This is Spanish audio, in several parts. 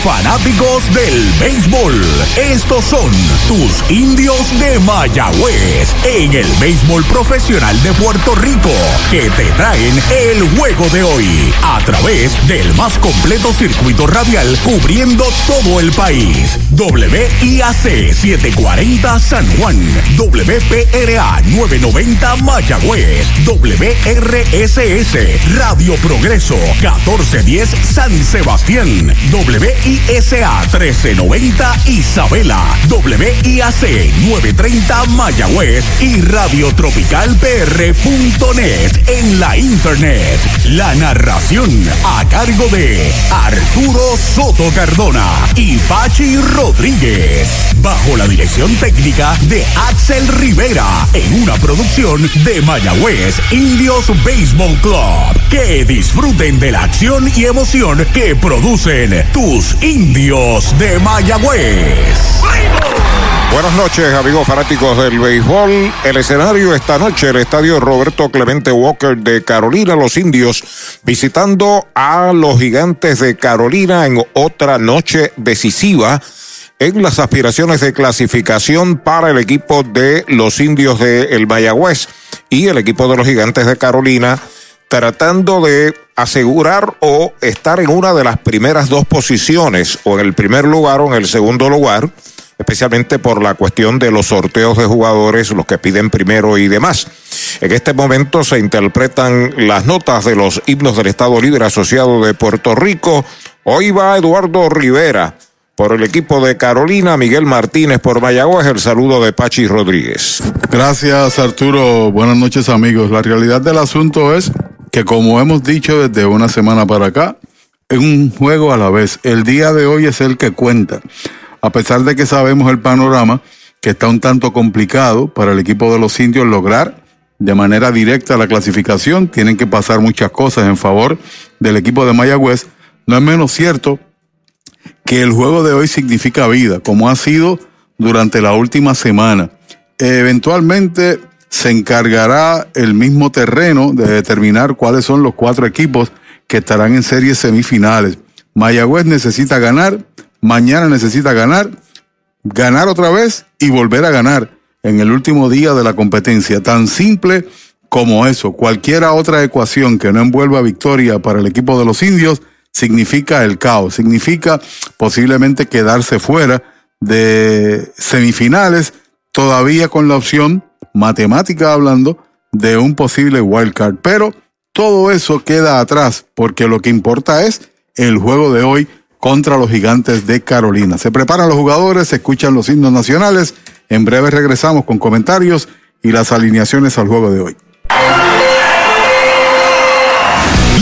fanáticos del béisbol. Estos son tus indios de Mayagüez en el béisbol profesional de Puerto Rico, que te traen el juego de hoy a través del más completo circuito radial cubriendo todo el país. WIAC 740 San Juan, WPRA 990 Mayagüez, WRSS Radio Progreso 1410 San Sebastián, WISA 1390 Isabela, WIAC 930 Mayagüez y radiotropicalpr.net en la internet. La narración a cargo de Arturo Soto Cardona y Pachi Rodríguez, bajo la dirección técnica de Axel Rivera, en una producción de Mayagüez Indios Baseball Club. Que disfruten de la acción y emoción que producen tus indios de Mayagüez. Buenas noches, amigos fanáticos del béisbol. El escenario esta noche, el estadio Roberto Clemente Walker de Carolina, los indios, visitando a los gigantes de Carolina en otra noche decisiva en las aspiraciones de clasificación para el equipo de los indios de El Mayagüez y el equipo de los gigantes de Carolina, tratando de asegurar o estar en una de las primeras dos posiciones, o en el primer lugar o en el segundo lugar especialmente por la cuestión de los sorteos de jugadores, los que piden primero y demás. En este momento se interpretan las notas de los himnos del Estado Libre Asociado de Puerto Rico. Hoy va Eduardo Rivera por el equipo de Carolina, Miguel Martínez por Mayagüez, el saludo de Pachi Rodríguez. Gracias Arturo, buenas noches amigos. La realidad del asunto es que como hemos dicho desde una semana para acá, es un juego a la vez. El día de hoy es el que cuenta a pesar de que sabemos el panorama, que está un tanto complicado para el equipo de los indios lograr de manera directa la clasificación, tienen que pasar muchas cosas en favor del equipo de Mayagüez, no es menos cierto que el juego de hoy significa vida, como ha sido durante la última semana. Eventualmente se encargará el mismo terreno de determinar cuáles son los cuatro equipos que estarán en series semifinales. Mayagüez necesita ganar mañana necesita ganar, ganar otra vez y volver a ganar en el último día de la competencia. Tan simple como eso. Cualquiera otra ecuación que no envuelva victoria para el equipo de los indios significa el caos, significa posiblemente quedarse fuera de semifinales, todavía con la opción, matemática hablando, de un posible wildcard. Pero todo eso queda atrás, porque lo que importa es el juego de hoy contra los gigantes de Carolina. Se preparan los jugadores, se escuchan los himnos nacionales. En breve regresamos con comentarios y las alineaciones al juego de hoy.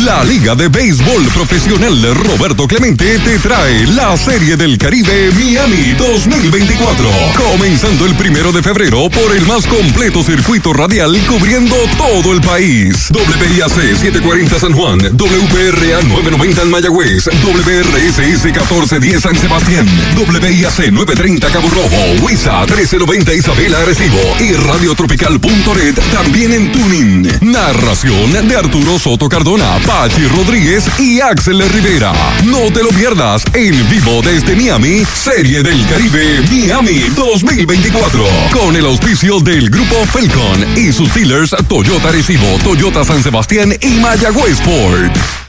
La Liga de Béisbol Profesional Roberto Clemente te trae la Serie del Caribe Miami 2024. Comenzando el primero de febrero por el más completo circuito radial cubriendo todo el país. WIAC 740 San Juan, WPRA 990 en Mayagüez, WRSS 1410 San Sebastián, WIAC 930 Cabo Rojo, WISA 1390 Isabela Arecibo y radiotropical.net también en Tuning. Narración de Arturo Soto Cardona Pachi Rodríguez y Axel Rivera. No te lo pierdas en vivo desde Miami, Serie del Caribe Miami 2024. Con el auspicio del Grupo Falcon y sus dealers Toyota Recibo, Toyota San Sebastián y Mayagüez Ford.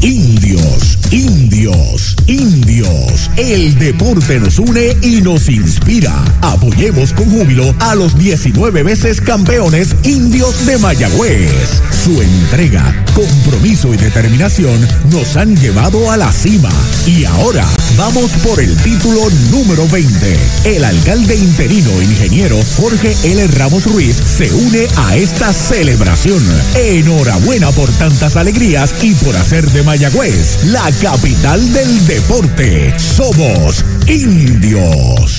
Indios, indios, indios. El deporte nos une y nos inspira. Apoyemos con júbilo a los 19 veces campeones indios de Mayagüez. Su entrega, compromiso y determinación nos han llevado a la cima. Y ahora vamos por el título número 20. El alcalde interino ingeniero Jorge L. Ramos Ruiz se une a esta celebración. Enhorabuena por tantas alegrías y por hacer de Mayagüez, la capital del deporte. Somos indios.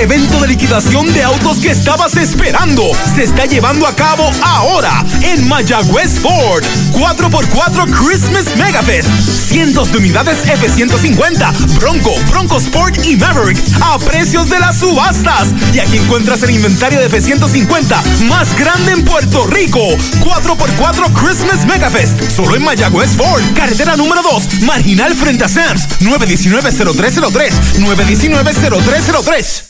Evento de liquidación de autos que estabas esperando se está llevando a cabo ahora en Mayagüez Ford. 4x4 Christmas Megafest. Cientos de unidades F-150, Bronco, Bronco Sport y Maverick a precios de las subastas. Y aquí encuentras el inventario de F-150 más grande en Puerto Rico. 4x4 Christmas Megafest. Solo en Mayagüez Ford. Carretera número 2. Marginal frente a Sams. 919-0303. 919-0303.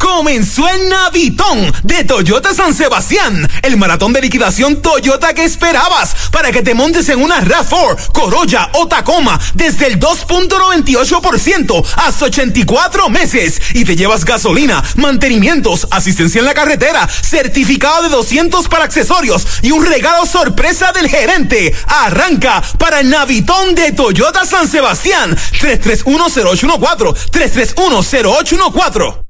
Comenzó el Navitón de Toyota San Sebastián, el maratón de liquidación Toyota que esperabas para que te montes en una RAV4, Corolla o Tacoma desde el 2.98% hasta 84 meses y te llevas gasolina, mantenimientos, asistencia en la carretera, certificado de 200 para accesorios y un regalo sorpresa del gerente. Arranca para el Navitón de Toyota San Sebastián 3310814 3310814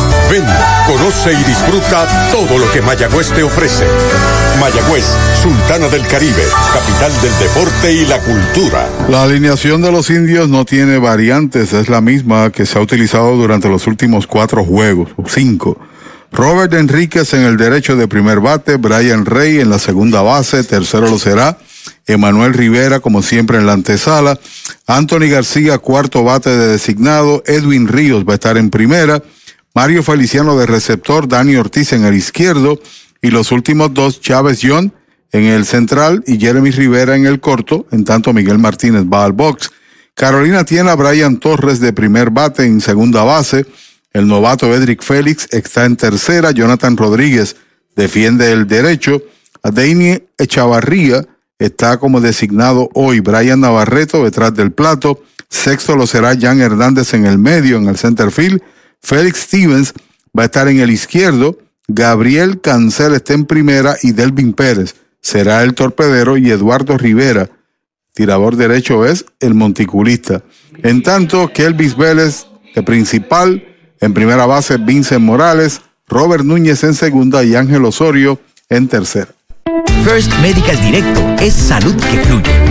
Ven, conoce y disfruta todo lo que Mayagüez te ofrece. Mayagüez, Sultana del Caribe, capital del deporte y la cultura. La alineación de los indios no tiene variantes, es la misma que se ha utilizado durante los últimos cuatro juegos, o cinco. Robert Enríquez en el derecho de primer bate, Brian Rey en la segunda base, tercero lo será. Emanuel Rivera, como siempre, en la antesala. Anthony García, cuarto bate de designado. Edwin Ríos va a estar en primera. Mario Feliciano de receptor, Dani Ortiz en el izquierdo y los últimos dos, Chávez John en el central y Jeremy Rivera en el corto, en tanto Miguel Martínez va al box. Carolina tiene a Brian Torres de primer bate en segunda base, el novato Edric Félix está en tercera, Jonathan Rodríguez defiende el derecho, a Dani Echavarría está como designado hoy, Brian Navarreto detrás del plato, sexto lo será Jan Hernández en el medio, en el center field, Félix Stevens va a estar en el izquierdo, Gabriel Cancel está en primera y Delvin Pérez será el torpedero y Eduardo Rivera, tirador derecho, es el monticulista. En tanto, Kelvis Vélez de principal, en primera base Vincent Morales, Robert Núñez en segunda y Ángel Osorio en tercera. First Medical Directo es salud que fluye.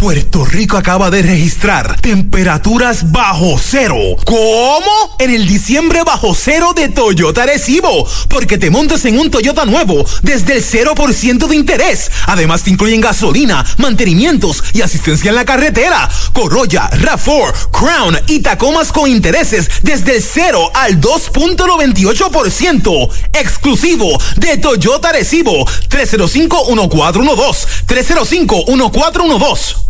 Puerto Rico acaba de registrar temperaturas bajo cero. ¿Cómo? En el diciembre bajo cero de Toyota Recibo. Porque te montas en un Toyota nuevo desde el 0% de interés. Además te incluyen gasolina, mantenimientos y asistencia en la carretera. Corolla, RAV4, Crown y Tacomas con intereses desde el 0 al 2.98%. Exclusivo de Toyota Recibo. 305-1412. 305-1412.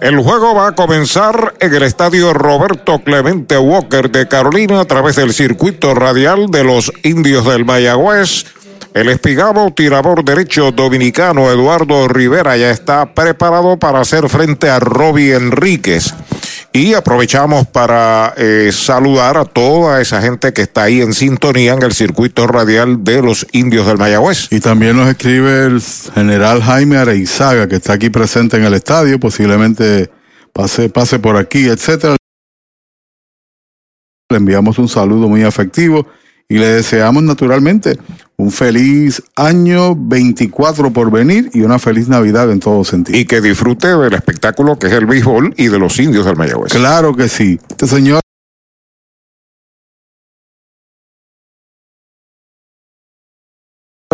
El juego va a comenzar en el estadio Roberto Clemente Walker de Carolina a través del circuito radial de los indios del Mayagüez. El espigado tirador derecho dominicano Eduardo Rivera ya está preparado para hacer frente a Robbie Enríquez. Y aprovechamos para eh, saludar a toda esa gente que está ahí en sintonía en el circuito radial de los indios del Mayagüez. Y también nos escribe el general Jaime Areizaga, que está aquí presente en el estadio, posiblemente pase, pase por aquí, etcétera. Le enviamos un saludo muy afectivo y le deseamos naturalmente un feliz año 24 por venir y una feliz Navidad en todo sentido. Y que disfrute del espectáculo que es el béisbol y de los indios del Mayagüez. Claro que sí. Este señor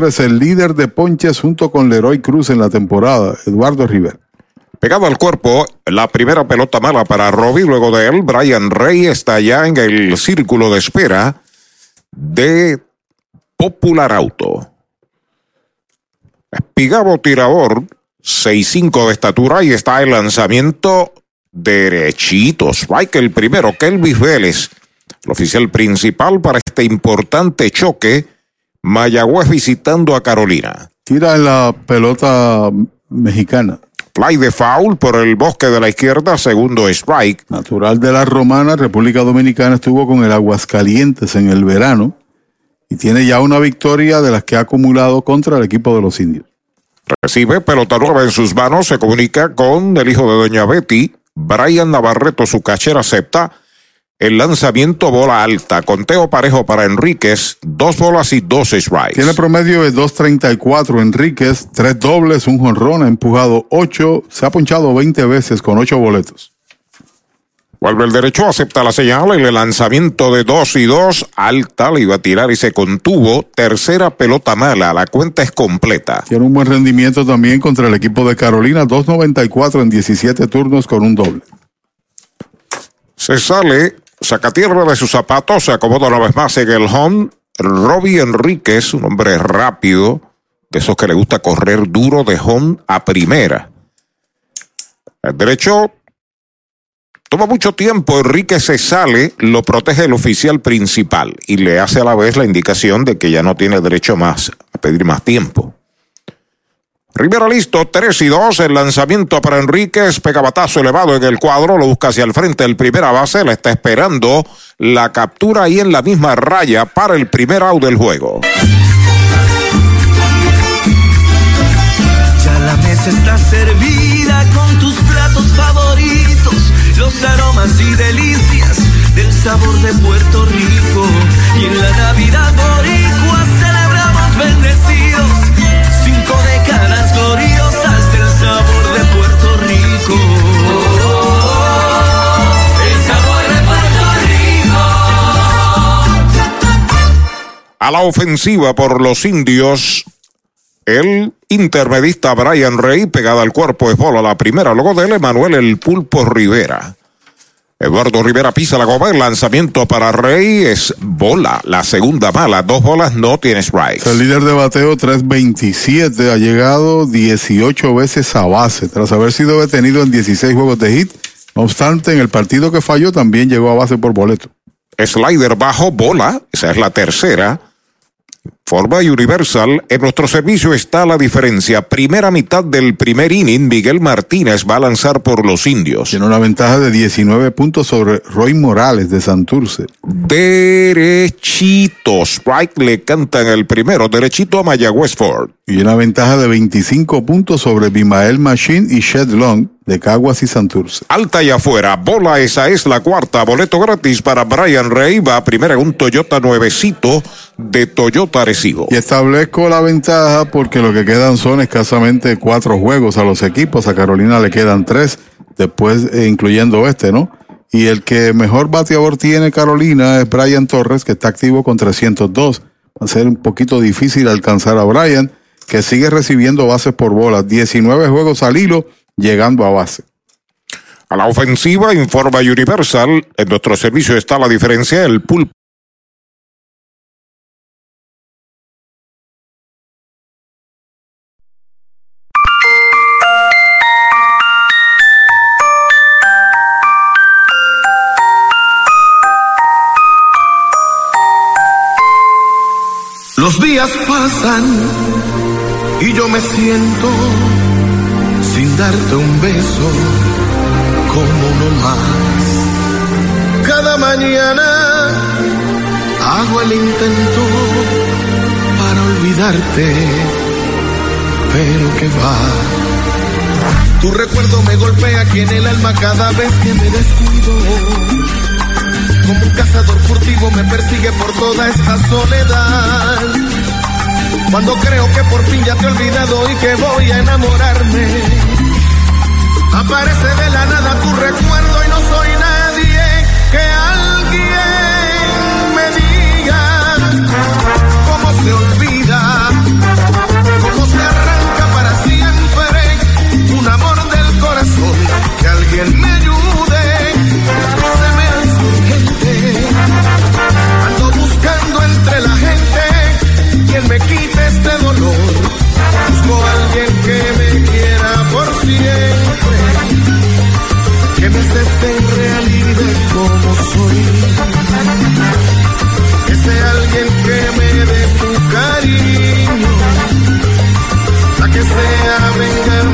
es el líder de ponches junto con Leroy Cruz en la temporada, Eduardo Rivera. Pegado al cuerpo, la primera pelota mala para Robbie. Luego de él, Brian Rey está ya en el círculo de espera de Popular Auto. Espigabo tirador, 6'5 de estatura y está el lanzamiento derechito. Spike el primero, Kelvis Vélez, el oficial principal para este importante choque. Mayagüez visitando a Carolina. Tira en la pelota mexicana. Play de foul por el bosque de la izquierda, segundo strike. Natural de la Romana, República Dominicana estuvo con el Aguascalientes en el verano y tiene ya una victoria de las que ha acumulado contra el equipo de los indios. Recibe pelota nueva en sus manos, se comunica con el hijo de Doña Betty, Brian Navarreto, su cachera acepta. El lanzamiento bola alta, conteo parejo para Enríquez, dos bolas y dos strikes. Tiene promedio de 2.34 Enríquez, tres dobles, un jonrón, ha empujado ocho, se ha ponchado 20 veces con ocho boletos. Vuelve el derecho, acepta la señal, el lanzamiento de dos y dos, alta, le iba a tirar y se contuvo. Tercera pelota mala, la cuenta es completa. Tiene un buen rendimiento también contra el equipo de Carolina, 2.94 en 17 turnos con un doble. Se sale, saca tierra de sus zapatos, se acomoda una vez más en el home. Robbie Enríquez, un hombre rápido, de esos que le gusta correr duro de home a primera. El derecho Toma mucho tiempo, Enrique se sale, lo protege el oficial principal y le hace a la vez la indicación de que ya no tiene derecho más a pedir más tiempo. Rivera listo, 3 y 2, el lanzamiento para Enríquez, pegabatazo elevado en el cuadro, lo busca hacia el frente, el primera base, la está esperando, la captura ahí en la misma raya para el primer out del juego. Ya la mesa está servida con tus platos favoritos los aromas y delicias del sabor de Puerto Rico. Y en la Navidad boricua celebramos bendecidos cinco décadas gloriosas del sabor de Puerto Rico. el sabor de Puerto Rico. A la ofensiva por los indios, el intermedista Brian Rey, pegada al cuerpo es bola la primera, luego de él Emanuel El Pulpo Rivera. Eduardo Rivera pisa la goma, el lanzamiento para Rey es bola, la segunda mala, dos bolas, no tiene strikes. El líder de bateo 327 ha llegado 18 veces a base tras haber sido detenido en 16 juegos de hit. No obstante, en el partido que falló también llegó a base por boleto. Slider bajo bola, esa es la tercera. Forma Universal, en nuestro servicio está la diferencia. Primera mitad del primer inning, Miguel Martínez va a lanzar por los indios. Tiene una ventaja de 19 puntos sobre Roy Morales de Santurce. Derechito, strike le cantan el primero, derechito a Mayagüez Ford. Y una ventaja de 25 puntos sobre Bimael Machine y Shed Long de Caguas y Santurce. Alta y afuera, bola, esa es la cuarta. Boleto gratis para Brian Rey. Va primera un Toyota nuevecito de Toyota Arecibo. Y establezco la ventaja porque lo que quedan son escasamente cuatro juegos a los equipos. A Carolina le quedan tres, después eh, incluyendo este, ¿no? Y el que mejor bateador tiene Carolina es Brian Torres, que está activo con 302. Va a ser un poquito difícil alcanzar a Brian, que sigue recibiendo bases por bolas. 19 juegos al hilo, llegando a base. A la ofensiva, informa Universal. En nuestro servicio está la diferencia. El pulpo Los días pasan y yo me siento sin darte un beso como uno más. Cada mañana hago el intento para olvidarte, pero que va. Tu recuerdo me golpea aquí en el alma cada vez que me descuido como un cazador furtivo me persigue por toda esta soledad. Cuando creo que por fin ya te he olvidado y que voy a enamorarme, aparece de la nada tu recuerdo y no soy nadie que alguien me diga cómo se olvida, cómo se arranca para siempre un amor del corazón, que alguien me me quite este dolor. Busco a alguien que me quiera por siempre, que me acepte en realidad como soy. Que sea alguien que me dé su cariño, a que sea venga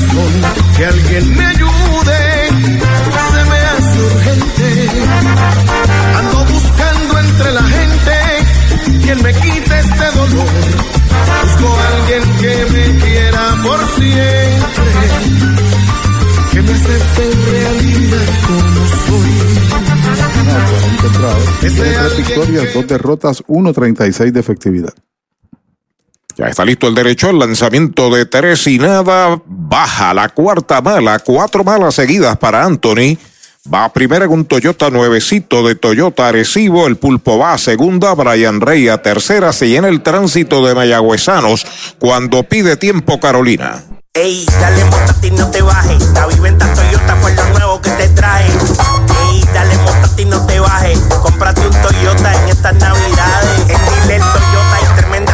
corazón. Que alguien me ayude, se me hace urgente. Ando buscando entre la gente quien me quite este dolor. Busco a alguien que me quiera por siempre, que me acepte en realidad como soy. Tiene tres victorias, dos derrotas, 1.36 de efectividad. Ya está listo el derecho, el lanzamiento de tres y nada. Baja la cuarta mala, cuatro malas seguidas para Anthony. Va primera con un Toyota nuevecito de Toyota Arecibo. El pulpo va a segunda. Brian Rey a tercera. Se llena el tránsito de mayagüezanos cuando pide tiempo Carolina. Ey, dale montate no te bajes. La viventa Toyota fue lo nuevo que te trae. Ey, dale montate no te bajes. Cómprate un Toyota en estas navidades. En Dile Toyota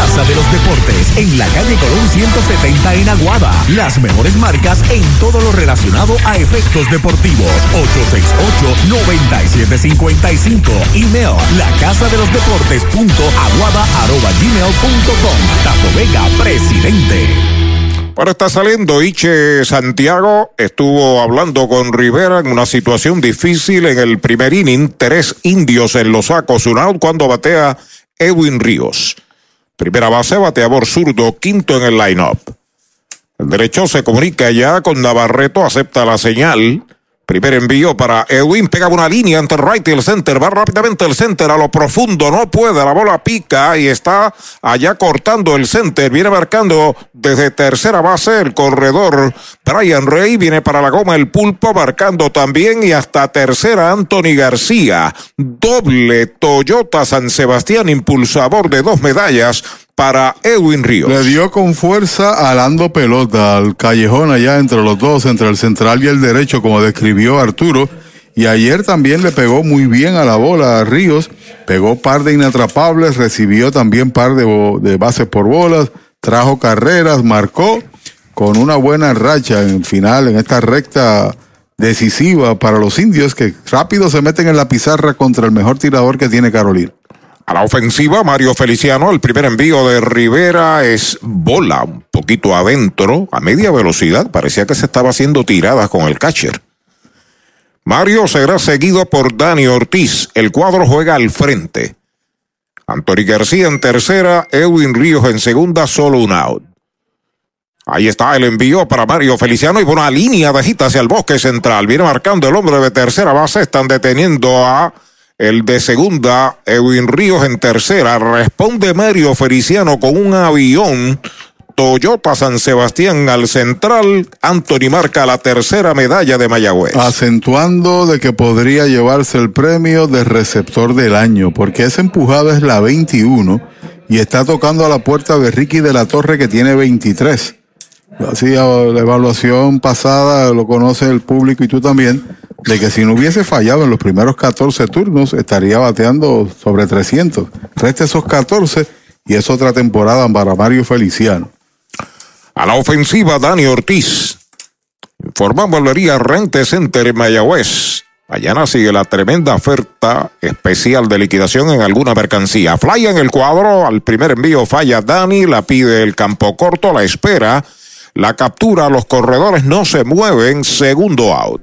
La Casa de los Deportes en la calle Colón 170 en Aguada. Las mejores marcas en todo lo relacionado a efectos deportivos. 617-538-9755. Email la casa de los deportes punto aguada arroba gmail punto com. Tato Vega, presidente. Ahora está saliendo Iche Santiago, estuvo hablando con Rivera en una situación difícil en el primer inning, tres indios en los sacos, un out cuando batea Edwin Ríos. Primera base, bateador zurdo, quinto en el line-up. El derecho se comunica ya con Navarreto, acepta la señal. Primer envío para Edwin, pega una línea entre el right y el center, va rápidamente el center a lo profundo, no puede, la bola pica y está allá cortando el center, viene marcando desde tercera base el corredor Brian Rey, viene para la goma el pulpo, marcando también. Y hasta tercera Anthony García, doble Toyota San Sebastián, impulsador de dos medallas para Edwin Ríos. Le dio con fuerza alando pelota al callejón allá entre los dos, entre el central y el derecho, como describió Arturo. Y ayer también le pegó muy bien a la bola a Ríos. Pegó par de inatrapables, recibió también par de, de bases por bolas, trajo carreras, marcó con una buena racha en final, en esta recta decisiva para los indios que rápido se meten en la pizarra contra el mejor tirador que tiene Carolina. A la ofensiva, Mario Feliciano, el primer envío de Rivera es bola, un poquito adentro, a media velocidad. Parecía que se estaba haciendo tiradas con el catcher. Mario será seguido por Dani Ortiz. El cuadro juega al frente. Anthony García en tercera, Edwin Ríos en segunda, solo un out. Ahí está el envío para Mario Feliciano y por una línea de gita hacia el bosque central. Viene marcando el hombre de tercera base. Están deteniendo a el de segunda, Edwin Ríos en tercera. Responde Mario Feliciano con un avión. Toyota San Sebastián al central. Anthony marca la tercera medalla de Mayagüez. Acentuando de que podría llevarse el premio de receptor del año, porque esa empujada es la 21 y está tocando a la puerta de Ricky de la Torre que tiene 23. Así la evaluación pasada lo conoce el público y tú también de que si no hubiese fallado en los primeros 14 turnos, estaría bateando sobre 300. Resta esos 14 y es otra temporada para Mario Feliciano. A la ofensiva, Dani Ortiz. Informa Valería Rente Center en Mayagüez. Mañana sigue la tremenda oferta especial de liquidación en alguna mercancía. Fly en el cuadro, al primer envío falla Dani, la pide el campo corto, la espera, la captura, los corredores no se mueven, segundo out.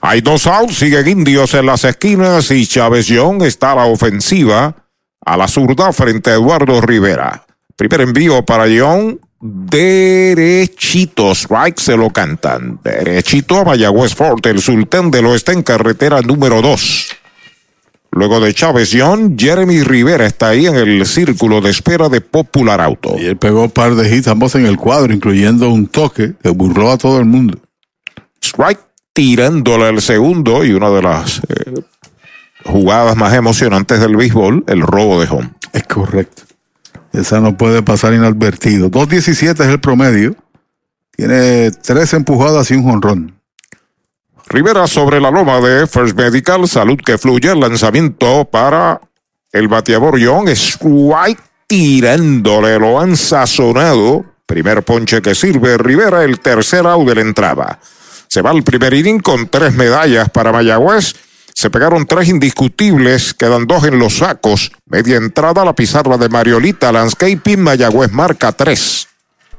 Hay dos outs, siguen indios en las esquinas y Chávez Young está a la ofensiva a la zurda frente a Eduardo Rivera. Primer envío para Young, derechito, strike se lo cantan. Derechito a Mayagüez Fort, el sultán del oeste en carretera número 2. Luego de Chávez Young, Jeremy Rivera está ahí en el círculo de espera de Popular Auto. Y él pegó un par de hits, ambos en el cuadro, incluyendo un toque que burló a todo el mundo. Strike tirándole el segundo y una de las eh, jugadas más emocionantes del béisbol, el robo de home. Es correcto. Esa no puede pasar inadvertido. 2.17 es el promedio. Tiene tres empujadas y un jonrón. Rivera sobre la loma de First Medical, salud que fluye, el lanzamiento para el bateador Young, strike tirándole, lo han sazonado. Primer ponche que sirve Rivera, el tercer out de la entrada. Se va el primer inning con tres medallas para Mayagüez. Se pegaron tres indiscutibles, quedan dos en los sacos. Media entrada a la pizarra de Mariolita Landscaping, Mayagüez marca tres.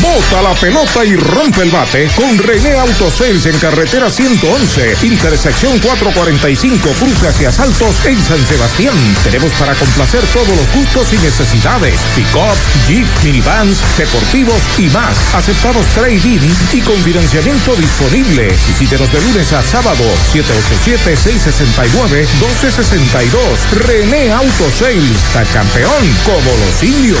Bota la pelota y rompe el bate con René Autosales en carretera 111, intersección 445, cruce hacia Saltos en San Sebastián. Tenemos para complacer todos los gustos y necesidades: pick-up, jeep, minivans, deportivos y más. Aceptamos trading y con financiamiento disponible. Visítenos de lunes a sábado, 787-669-1262. René Autosales, está campeón como los indios.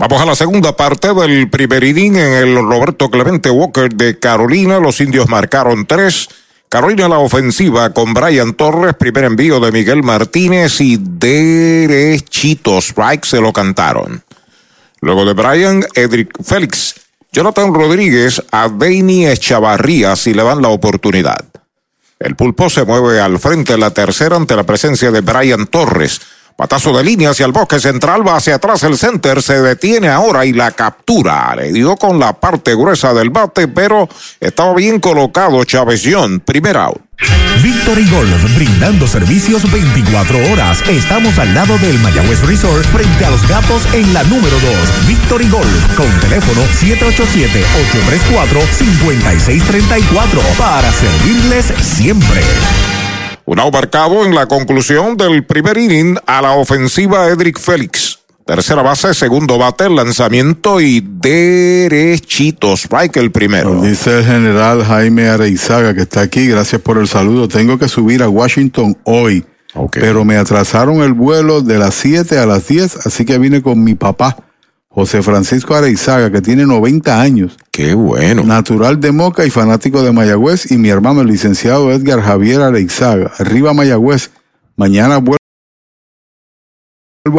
Vamos a la segunda parte del primer inning en el Roberto Clemente Walker de Carolina. Los indios marcaron tres. Carolina la ofensiva con Brian Torres, primer envío de Miguel Martínez y derechito strike se lo cantaron. Luego de Brian, Edric Félix, Jonathan Rodríguez a Deini Echavarría si le dan la oportunidad. El pulpo se mueve al frente en la tercera ante la presencia de Brian Torres. Patazo de línea hacia el bosque central, va hacia atrás el center, se detiene ahora y la captura. Le dio con la parte gruesa del bate, pero estaba bien colocado Chavezón. Primer out. Victory Golf, brindando servicios 24 horas. Estamos al lado del Mayagüez Resort, frente a los gatos en la número 2. Victory Golf, con teléfono 787-834-5634, para servirles siempre. Un out marcado en la conclusión del primer inning a la ofensiva Edric Félix. Tercera base, segundo bate, lanzamiento y derechito. Strike el primero. Nos dice el general Jaime Areizaga que está aquí. Gracias por el saludo. Tengo que subir a Washington hoy. Pero me atrasaron el vuelo de las 7 a las 10, así que vine con mi papá, José Francisco Areizaga, que tiene 90 años. Qué bueno. Natural de Moca y fanático de Mayagüez, y mi hermano, el licenciado Edgar Javier Areizaga. Arriba Mayagüez. Mañana vuelvo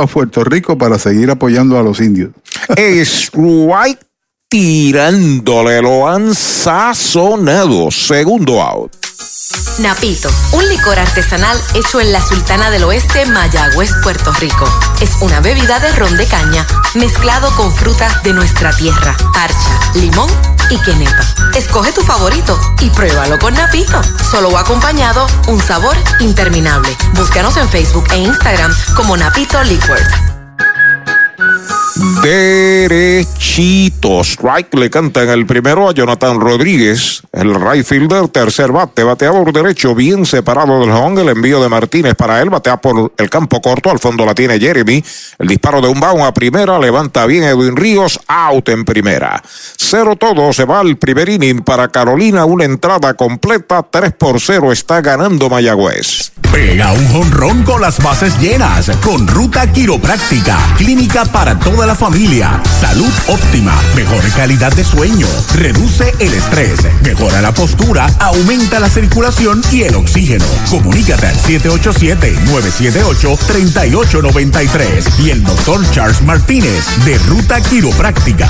a Puerto Rico para seguir apoyando a los indios. tirándole, lo han sazonado. Segundo out. Napito, un licor artesanal hecho en la Sultana del Oeste, Mayagüez, Puerto Rico. Es una bebida de ron de caña mezclado con frutas de nuestra tierra, parcha, limón y quenepa. Escoge tu favorito y pruébalo con Napito. Solo acompañado, un sabor interminable. Búscanos en Facebook e Instagram como Napito Liquors. Derechito. Strike le canta en el primero a Jonathan Rodríguez. El right fielder, tercer bate, bateador derecho, bien separado del home. El envío de Martínez para él, batea por el campo corto. Al fondo la tiene Jeremy. El disparo de un baun a primera, levanta bien Edwin Ríos, out en primera. Cero todo, se va al primer inning para Carolina. Una entrada completa, 3 por 0 está ganando Mayagüez. Pega un jonrón con las bases llenas, con ruta quiropráctica, clínica para toda la familia, salud óptima, mejor calidad de sueño, reduce el estrés, mejora la postura, aumenta la circulación y el oxígeno. Comunícate al 787-978-3893 y el doctor Charles Martínez de Ruta Quiropráctica.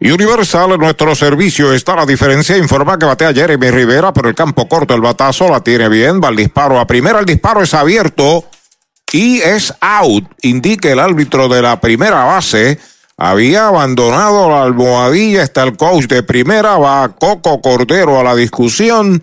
Universal, nuestro servicio está la diferencia. Informa que batea Jeremy Rivera, pero el campo corto, el batazo la tiene bien. Va al disparo a primera. El disparo es abierto y es out. Indique el árbitro de la primera base. Había abandonado la almohadilla. Está el coach de primera. Va Coco Cordero a la discusión.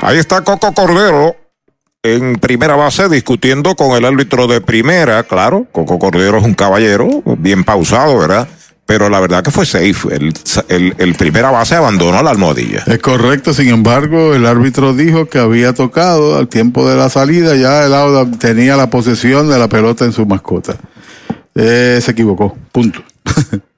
Ahí está Coco Cordero en primera base discutiendo con el árbitro de primera. Claro, Coco Cordero es un caballero, bien pausado, ¿verdad? Pero la verdad que fue safe. El, el, primera base abandonó la almohadilla. Es correcto, sin embargo, el árbitro dijo que había tocado al tiempo de la salida, ya el out tenía la posesión de la pelota en su mascota. Eh, se equivocó, punto.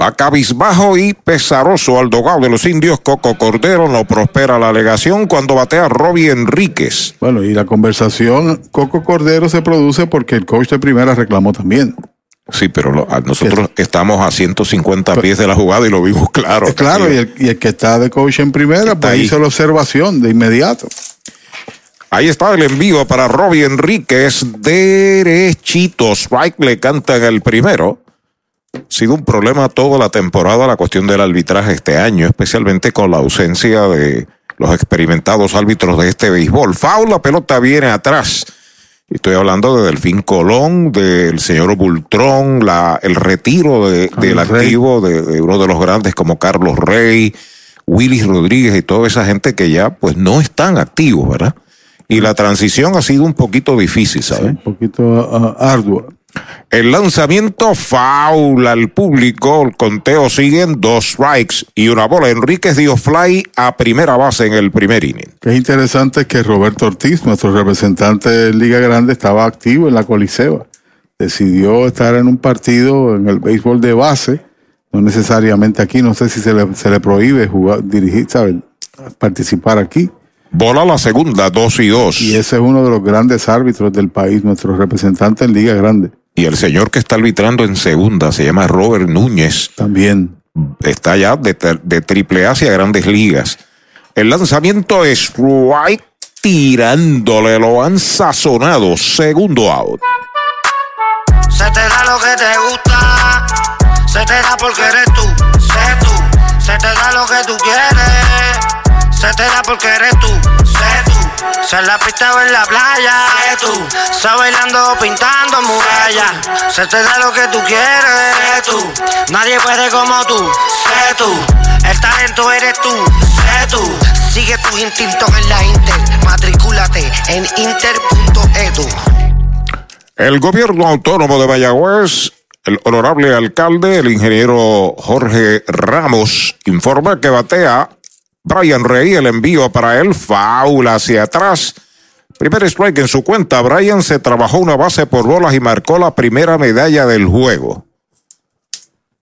Va cabizbajo y pesaroso al dogado de los indios. Coco Cordero no prospera la alegación cuando batea Robbie Enríquez. Bueno, y la conversación Coco Cordero se produce porque el coach de primera reclamó también. Sí, pero lo, nosotros estamos a 150 pies de la jugada y lo vimos claro. Claro, y el, y el que está de coach en primera, pues ahí. hizo la observación de inmediato. Ahí está el envío para Robbie Enríquez. Derechito. Strike le cantan el primero. Ha sido un problema toda la temporada la cuestión del arbitraje este año, especialmente con la ausencia de los experimentados árbitros de este béisbol. Foul, la pelota viene atrás. Estoy hablando de Delfín Colón, del señor Bultrón, la, el retiro de, del activo de, de, uno de los grandes como Carlos Rey, Willis Rodríguez y toda esa gente que ya pues no están activos, ¿verdad? Y la transición ha sido un poquito difícil, ¿sabes? Sí, un poquito uh, ardua. El lanzamiento faula al público, el conteo siguen dos strikes y una bola. Enríquez dio fly a primera base en el primer inning. Es interesante que Roberto Ortiz, nuestro representante de Liga Grande, estaba activo en la Coliseo. Decidió estar en un partido en el béisbol de base, no necesariamente aquí, no sé si se le, se le prohíbe jugar, dirigir, ¿saben? Participar aquí. Bola la segunda, dos y dos. Y ese es uno de los grandes árbitros del país, nuestro representante en Liga Grande. Y el señor que está arbitrando en segunda se llama Robert Núñez. También. Está ya de, de triple A hacia grandes ligas. El lanzamiento es strike tirándole, lo han sazonado. Segundo out. Se te da lo que te gusta, se te da porque eres tú, sé tú. Se te da lo que tú quieres, se te da porque eres tú, sé tú. Se la pista en la playa, sé tú. Se bailando pintando murallas, se te da lo que tú quieres, sé tú. Nadie puede como tú, sé tú. El talento eres tú, sé tú. Sigue tus instintos en la Inter, matricúlate en inter.edu. El gobierno autónomo de Mayagüez, el honorable alcalde, el ingeniero Jorge Ramos, informa que batea Brian Rey el envío para él, faula hacia atrás. Primer strike en su cuenta, Brian se trabajó una base por bolas y marcó la primera medalla del juego.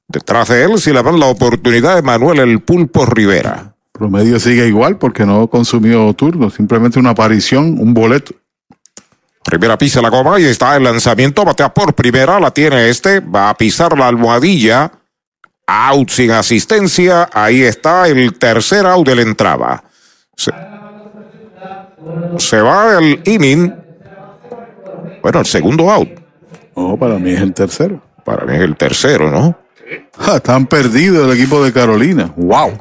Detrás de él, si le dan la oportunidad, Manuel El Pulpo Rivera. Promedio sigue igual porque no consumió turno, simplemente una aparición, un boleto. Primera pisa la goma y está el lanzamiento, batea por primera, la tiene este, va a pisar la almohadilla. Out sin asistencia. Ahí está el tercer out de la entrada. Se, se va el inning. Bueno, el segundo out. No, para mí es el tercero. Para mí es el tercero, ¿no? Ja, están perdidos el equipo de Carolina. ¡Wow!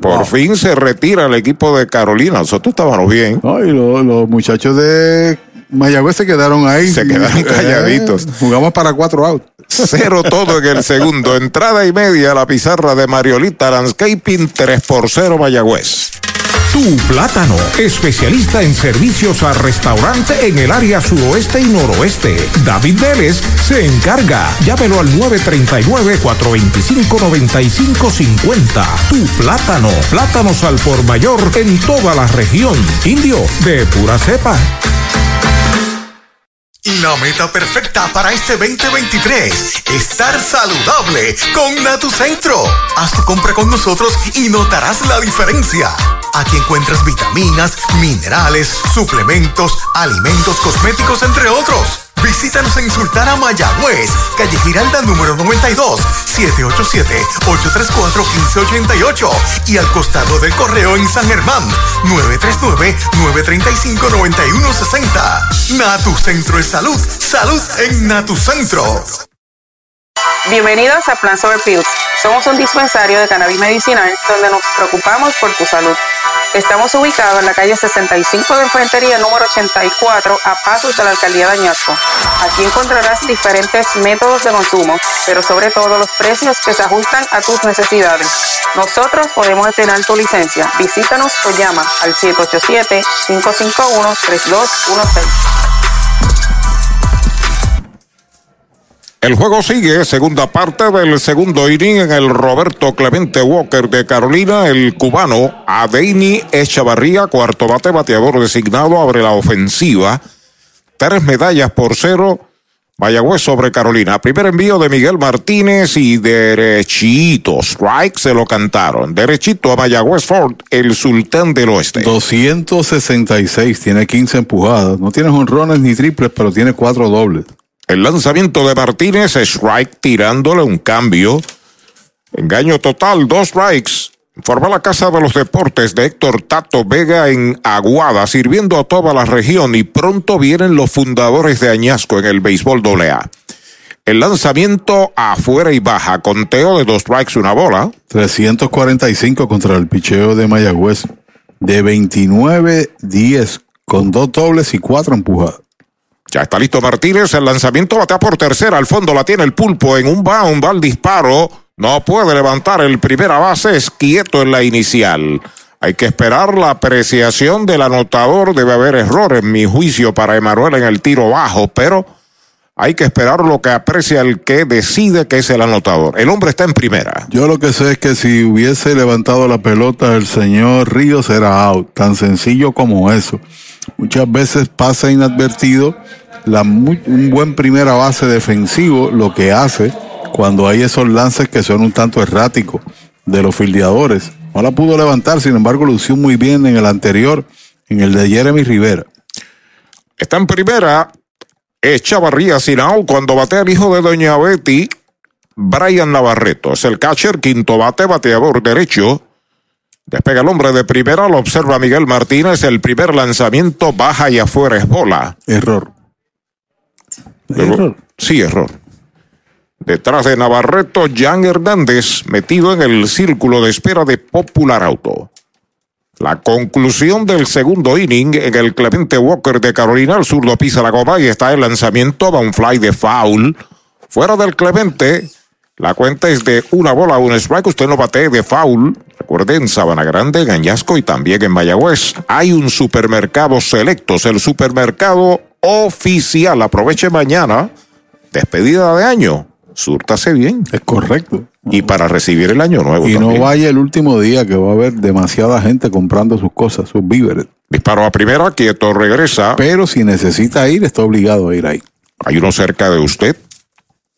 Por fin se retira el equipo de Carolina. Nosotros estábamos bien. No, y lo- los muchachos de Mayagüez se quedaron ahí. Se quedaron calladitos. Eh, jugamos para cuatro outs. Cero todo en el segundo. Entrada y media a la pizarra de Mariolita Landscaping. 3 por 0 Mayagüez. Tu Plátano, especialista en servicios al restaurante en el área suroeste y noroeste. David Vélez se encarga. Llámelo al 939-425-9550. Tu Plátano, plátanos al por mayor en toda la región. Indio, de pura cepa. La meta perfecta para este 2023, estar saludable con Natucentro. Haz tu compra con nosotros y notarás la diferencia. Aquí encuentras vitaminas, minerales, suplementos, alimentos, cosméticos, entre otros. Visítanos en Sultana Mayagüez, calle Giralda número 92, 787-834-1588 y al costado del correo en San Germán, 939-935-9160. Natu Centro de Salud, salud en Natu Centro. Bienvenidos a Plan Sober Pills. Somos un dispensario de cannabis medicinal donde nos preocupamos por tu salud. Estamos ubicados en la calle 65 de Infantería número 84 a pasos de la alcaldía de Añasco. Aquí encontrarás diferentes métodos de consumo, pero sobre todo los precios que se ajustan a tus necesidades. Nosotros podemos detener tu licencia. Visítanos o llama al 787-551-3216. El juego sigue, segunda parte del segundo inning en el Roberto Clemente Walker de Carolina, el cubano Adeini Echavarría, cuarto bate, bateador designado, abre la ofensiva. Tres medallas por cero, Mayagüez sobre Carolina. Primer envío de Miguel Martínez y derechito, strike se lo cantaron. Derechito a Mayagüez Ford, el sultán del oeste. 266, tiene 15 empujadas. No tiene honrones ni triples, pero tiene cuatro dobles. El lanzamiento de Martínez, strike tirándole un cambio. Engaño total, dos strikes. Forma la Casa de los Deportes de Héctor Tato Vega en Aguada, sirviendo a toda la región y pronto vienen los fundadores de Añasco en el béisbol AA. El lanzamiento afuera y baja, conteo de dos strikes, una bola. 345 contra el picheo de Mayagüez. De 29-10, con dos dobles y cuatro empujadas. Ya está listo Martínez, el lanzamiento batea por tercera, al fondo la tiene el pulpo en un bound, va al disparo, no puede levantar el primera base, es quieto en la inicial. Hay que esperar la apreciación del anotador, debe haber error en mi juicio para Emanuel en el tiro bajo, pero hay que esperar lo que aprecia el que decide que es el anotador. El hombre está en primera. Yo lo que sé es que si hubiese levantado la pelota el señor Ríos era out, tan sencillo como eso. Muchas veces pasa inadvertido la, un buen primera base defensivo lo que hace cuando hay esos lances que son un tanto erráticos de los fildeadores. No la pudo levantar, sin embargo, lució muy bien en el anterior, en el de Jeremy Rivera. Está en primera, es Chavarría Sinao cuando batea el hijo de Doña Betty, Brian Navarreto. Es el catcher, quinto bate, bateador derecho. Despega el hombre de primera, lo observa Miguel Martínez. El primer lanzamiento baja y afuera es bola. Error. Luego- Sí, error. Detrás de Navarreto, Jan Hernández, metido en el círculo de espera de Popular Auto. La conclusión del segundo inning en el Clemente Walker de Carolina, el zurdo pisa la goma y está el lanzamiento, va un fly de foul. Fuera del Clemente, la cuenta es de una bola, un strike, usted no batee de foul. Recuerden, Sabana Grande, en Añasco y también en Mayagüez. Hay un supermercado selectos, el supermercado oficial. Aproveche mañana, despedida de año. Súrtase bien. Es correcto. Y para recibir el año nuevo. Y también. no vaya el último día que va a haber demasiada gente comprando sus cosas, sus víveres. Disparo a primera, quieto, regresa. Pero si necesita ir, está obligado a ir ahí. Hay uno cerca de usted.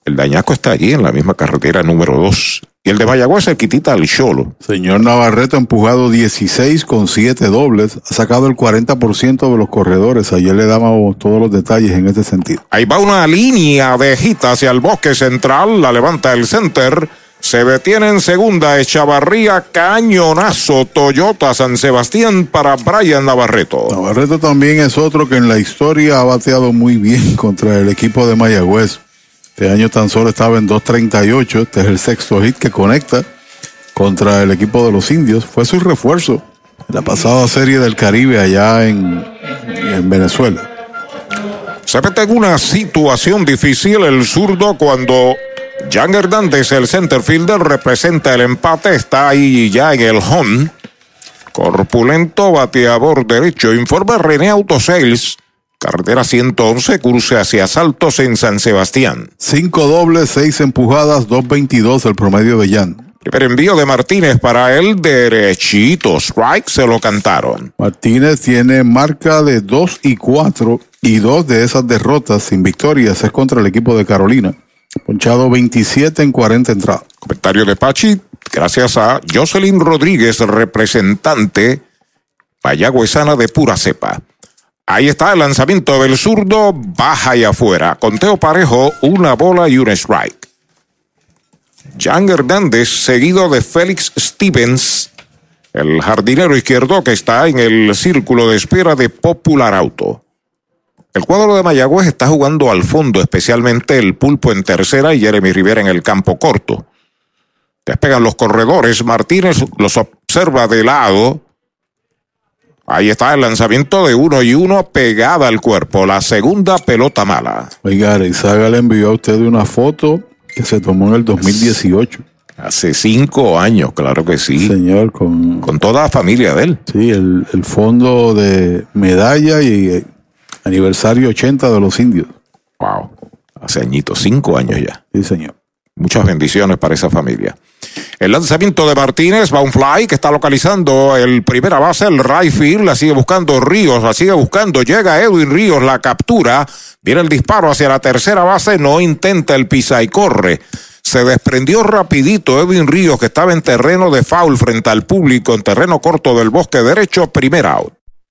El dañaco está allí en la misma carretera número 2 Y el de Mayagüez se quitita al Cholo. Señor Navarreto ha empujado 16 con 7 dobles, ha sacado el 40% de los corredores. Ayer le dábamos todos los detalles en este sentido. Ahí va una línea de gita hacia el bosque central, la levanta el center. Se detiene en segunda Echavarría, cañonazo, Toyota San Sebastián para Brian Navarreto. Navarreto también es otro que en la historia ha bateado muy bien contra el equipo de Mayagüez. Este año tan solo estaba en 2.38. Este es el sexto hit que conecta contra el equipo de los indios. Fue su refuerzo en la pasada serie del Caribe allá en, en Venezuela. Se mete en una situación difícil el zurdo cuando Jan Hernández, el center fielder, representa el empate. Está ahí ya en el home. Corpulento bateador derecho. Informe René Autosales. Carretera 111, cruce hacia Saltos en San Sebastián. Cinco dobles, seis empujadas, 2.22 el promedio de Jan. Primer envío de Martínez para el derechito. Strike se lo cantaron. Martínez tiene marca de 2 y 4 y dos de esas derrotas sin victorias es contra el equipo de Carolina. Ponchado 27 en 40 entradas. Comentario de Pachi, gracias a Jocelyn Rodríguez, representante payagüesana de pura cepa. Ahí está el lanzamiento del zurdo, baja y afuera. Conteo parejo, una bola y un strike. Jan Hernández, seguido de Félix Stevens, el jardinero izquierdo que está en el círculo de espera de Popular Auto. El cuadro de Mayagüez está jugando al fondo, especialmente el pulpo en tercera y Jeremy Rivera en el campo corto. Despegan los corredores, Martínez los observa de lado. Ahí está el lanzamiento de uno y uno pegada al cuerpo. La segunda pelota mala. Oiga, Arizaga le envió a usted una foto que se tomó en el 2018. Hace cinco años, claro que sí. Señor, con... Con toda la familia de él. Sí, el, el fondo de medalla y eh, aniversario 80 de los indios. Wow. Hace añitos, cinco años ya. Sí, señor. Muchas bendiciones para esa familia. El lanzamiento de Martínez va un fly que está localizando el primera base, el right la sigue buscando Ríos, la sigue buscando, llega Edwin Ríos, la captura, viene el disparo hacia la tercera base, no intenta el pisa y corre. Se desprendió rapidito Edwin Ríos que estaba en terreno de foul frente al público en terreno corto del bosque derecho, primer out.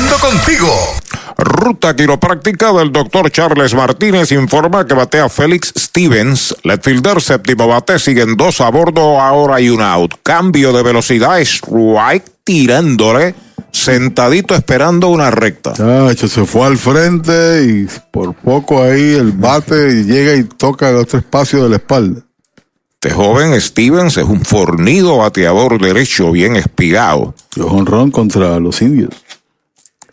creciendo contigo. Ruta quiropráctica del doctor Charles Martínez informa que batea Félix Stevens. Letfielder séptimo bate, siguen dos a bordo, ahora y un out. Cambio de velocidad, strike tirándole, sentadito esperando una recta. Chacho, se fue al frente y por poco ahí el bate llega y toca el otro espacio de la espalda. Este joven Stevens es un fornido bateador derecho, bien espigado. Y honrón contra los indios.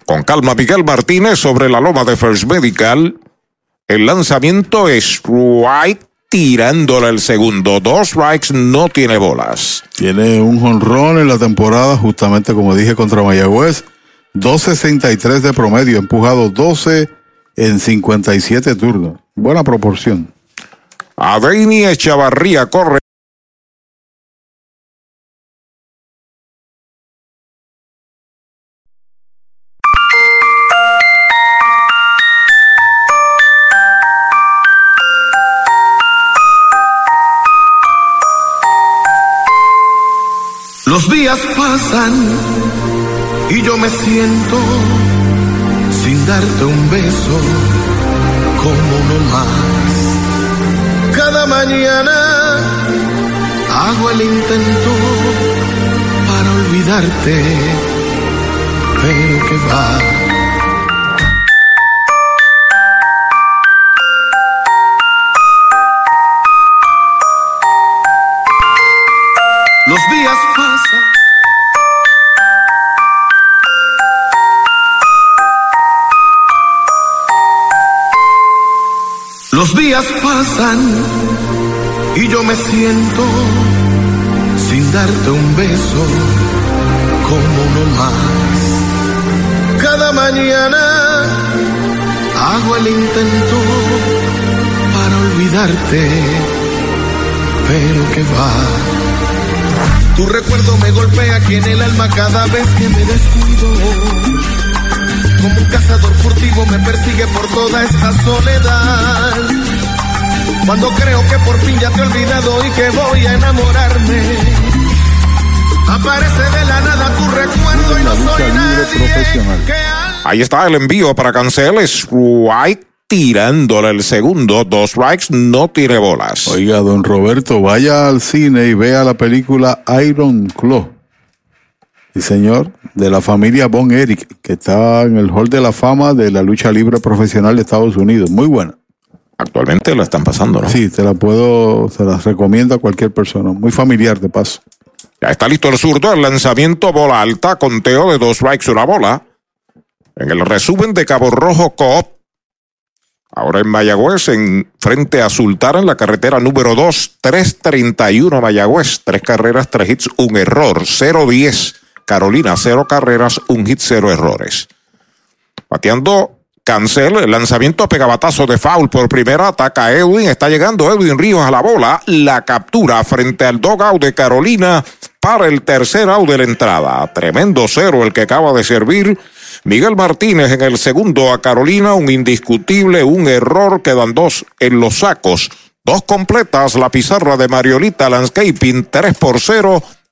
Con calma, Miguel Martínez sobre la loma de First Medical. El lanzamiento es strike tirándole el segundo. Dos strikes, no tiene bolas. Tiene un jonrón en la temporada, justamente como dije, contra Mayagüez. 2.63 de promedio, empujado 12 en 57 turnos. Buena proporción. Aveini Echavarría corre. Un beso como uno más. Cada mañana hago el intento para olvidarte, pero que va. Los días pasan y yo me siento sin darte un beso como no más. Cada mañana hago el intento para olvidarte, pero que va. Tu recuerdo me golpea aquí en el alma cada vez que me descuido. Como un cazador furtivo me persigue por toda esta soledad. Cuando creo que por fin ya te he olvidado y que voy a enamorarme. Aparece de la nada tu recuerdo y no soy nadie. Ahí está el envío para Cancel. Strike tirándole el segundo. Dos strikes, no tire bolas. Oiga, don Roberto, vaya al cine y vea la película Iron Claw. Sí, señor, de la familia Von Eric, que está en el Hall de la Fama de la lucha libre profesional de Estados Unidos. Muy buena. Actualmente la están pasando, ¿no? Sí, te la puedo, se las recomiendo a cualquier persona. Muy familiar, de paso. Ya está listo el zurdo, el lanzamiento bola alta, conteo de dos strikes una bola. En el resumen de Cabo Rojo Coop. Ahora en Mayagüez, en frente a Sultana, en la carretera número 2, 331 Mayagüez. Tres carreras, tres hits, un error. 0-10. Carolina, cero carreras, un hit, cero errores. Bateando Cancel, el lanzamiento pegabatazo de foul por primera, ataca Edwin, está llegando Edwin Ríos a la bola, la captura frente al dogout de Carolina para el tercer out de la entrada. Tremendo cero el que acaba de servir. Miguel Martínez en el segundo a Carolina, un indiscutible, un error, quedan dos en los sacos. Dos completas, la pizarra de Mariolita Landscaping, 3 por 0,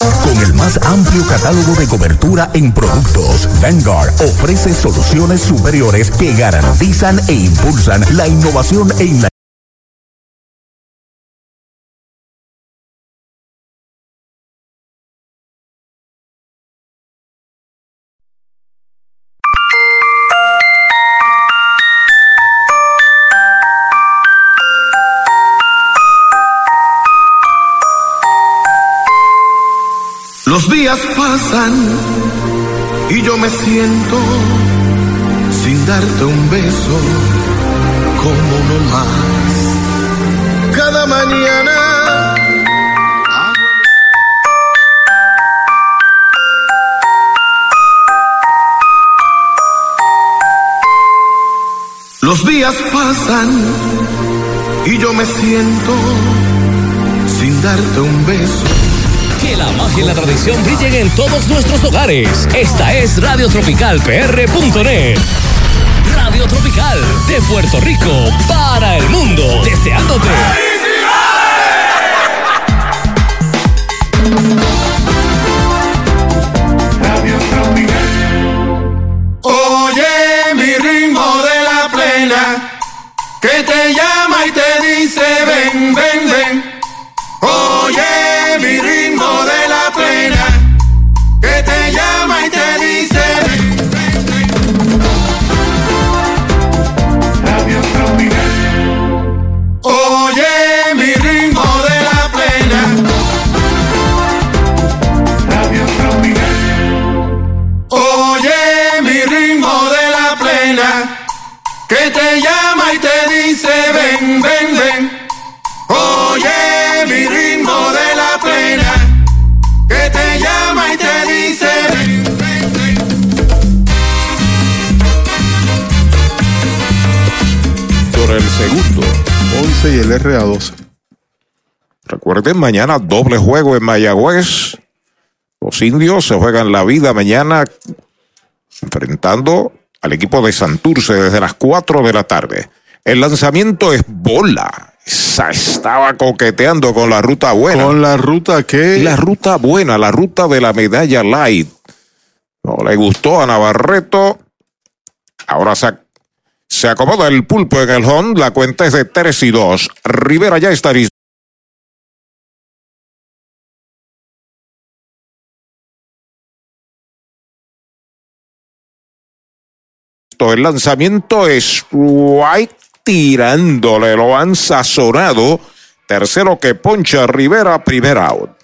Con el más amplio catálogo de cobertura en productos, Vanguard ofrece soluciones superiores que garantizan e impulsan la innovación en la todos nuestros hogares. Esta es radiotropicalpr.net. Radio Tropical de Puerto Rico para el mundo. Deseándote. Por el segundo. 11 y el RA12. Recuerden, mañana doble juego en Mayagüez. Los indios se juegan la vida mañana enfrentando al equipo de Santurce desde las 4 de la tarde. El lanzamiento es bola. Esa estaba coqueteando con la ruta buena. ¿Con la ruta qué? La ruta buena, la ruta de la medalla light. No le gustó a Navarreto. Ahora se, se acomoda el pulpo en el home. La cuenta es de 3 y 2. Rivera ya está listo. El lanzamiento es White tirándole, lo han sazonado. Tercero que poncha Rivera, primer out.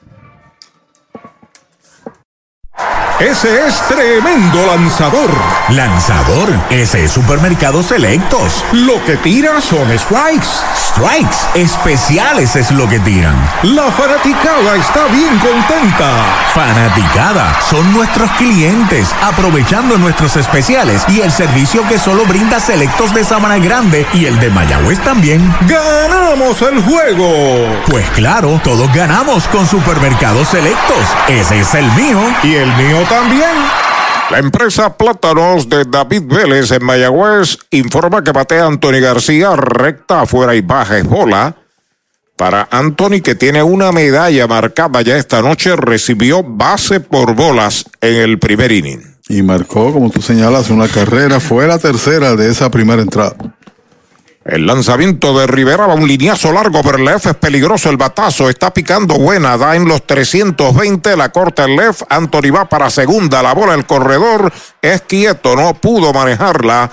Ese es tremendo lanzador. Lanzador, ese es Supermercados Selectos. Lo que tira son strikes. Strikes, especiales es lo que tiran. La fanaticada está bien contenta. Fanaticada, son nuestros clientes, aprovechando nuestros especiales y el servicio que solo brinda Selectos de Sabana Grande y el de Mayagüez también. ¡Ganamos el juego! Pues claro, todos ganamos con Supermercados Selectos. Ese es el mío. Y el mío también. La empresa Plátanos de David Vélez en Mayagüez informa que batea Anthony García recta afuera y baja es bola. Para Anthony, que tiene una medalla marcada ya esta noche, recibió base por bolas en el primer inning. Y marcó, como tú señalas, una carrera. Fue la tercera de esa primera entrada. El lanzamiento de Rivera va un lineazo largo, pero el left es peligroso. El batazo está picando buena. Da en los 320. La corta el left. Anthony va para segunda. La bola el corredor es quieto. No pudo manejarla.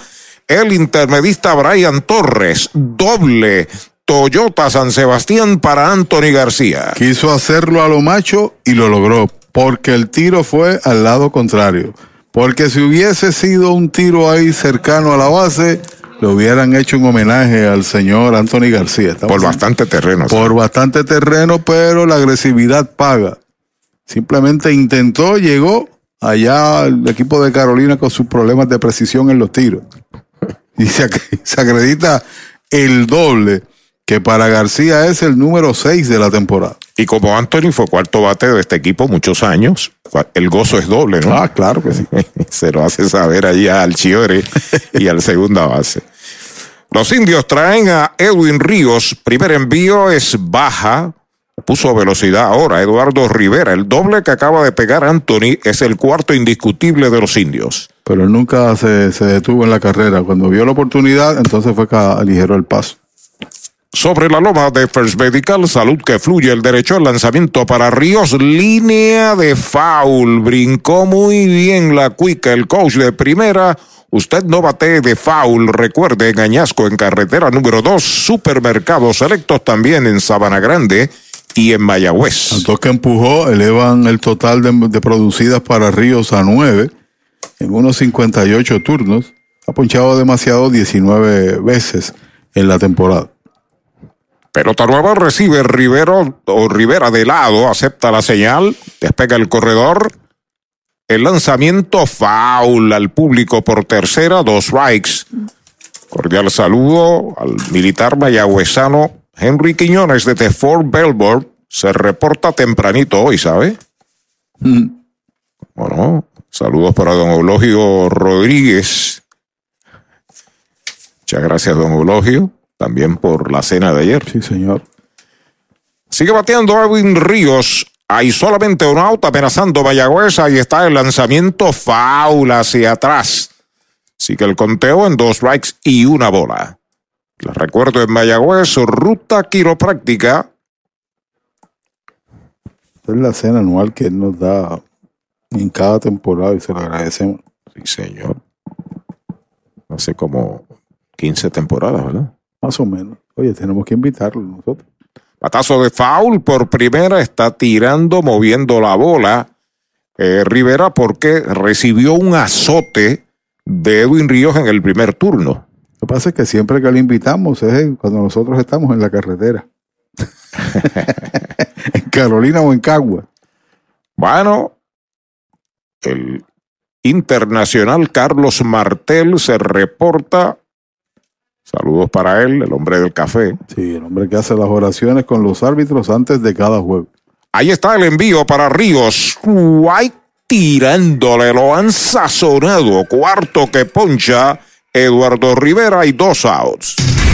El intermedista Brian Torres. Doble. Toyota San Sebastián para Anthony García. Quiso hacerlo a lo macho y lo logró. Porque el tiro fue al lado contrario. Porque si hubiese sido un tiro ahí cercano a la base le hubieran hecho un homenaje al señor Anthony García. Por bastante terreno. Por bastante terreno, pero la agresividad paga. Simplemente intentó, llegó allá el equipo de Carolina con sus problemas de precisión en los tiros. Y se, se acredita el doble, que para García es el número 6 de la temporada. Y como Anthony fue cuarto bate de este equipo muchos años, el gozo es doble, ¿no? Ah, claro que sí. Se lo hace saber allí al Chiore y al segunda base. Los indios traen a Edwin Ríos. Primer envío es baja. Puso velocidad ahora. Eduardo Rivera. El doble que acaba de pegar Anthony es el cuarto indiscutible de los indios. Pero él nunca se, se detuvo en la carrera. Cuando vio la oportunidad, entonces fue que aligeró el paso. Sobre la loma de First Medical, salud que fluye el derecho al lanzamiento para Ríos, línea de foul. Brincó muy bien la cuica, el coach de primera. Usted no bate de foul. Recuerde en Añasco, en carretera número 2, supermercados selectos también en Sabana Grande y en Mayagüez. Los dos que empujó elevan el total de, de producidas para Ríos a 9 en unos 58 turnos. Ha ponchado demasiado 19 veces en la temporada. Pelota nueva recibe Rivero o Rivera de lado, acepta la señal, despega el corredor. El lanzamiento foul al público por tercera, dos strikes. Cordial saludo al militar mayagüezano Henry Quiñones de Fort Belvoir. Se reporta tempranito hoy, ¿sabe? Mm. Bueno, saludos para don Eulogio Rodríguez. Muchas gracias, don Eulogio también por la cena de ayer. Sí, señor. Sigue bateando Erwin Ríos. Hay solamente un auto amenazando Mayagüez. Ahí está el lanzamiento faula hacia atrás. Sigue el conteo en dos strikes y una bola. Les recuerdo en Mayagüez, ruta quiropráctica. Es la cena anual que él nos da en cada temporada y se lo agradecemos. Sí, señor. Hace como 15 temporadas, ¿verdad? Más o menos. Oye, tenemos que invitarlo nosotros. Patazo de foul por primera, está tirando, moviendo la bola. Eh, Rivera porque recibió un azote de Edwin Ríos en el primer turno. Lo que pasa es que siempre que le invitamos es cuando nosotros estamos en la carretera. en Carolina o en Cagua. Bueno, el internacional Carlos Martel se reporta Saludos para él, el hombre del café. Sí, el hombre que hace las oraciones con los árbitros antes de cada juego. Ahí está el envío para Ríos. White tirándole, lo han sazonado. Cuarto que poncha Eduardo Rivera y dos outs.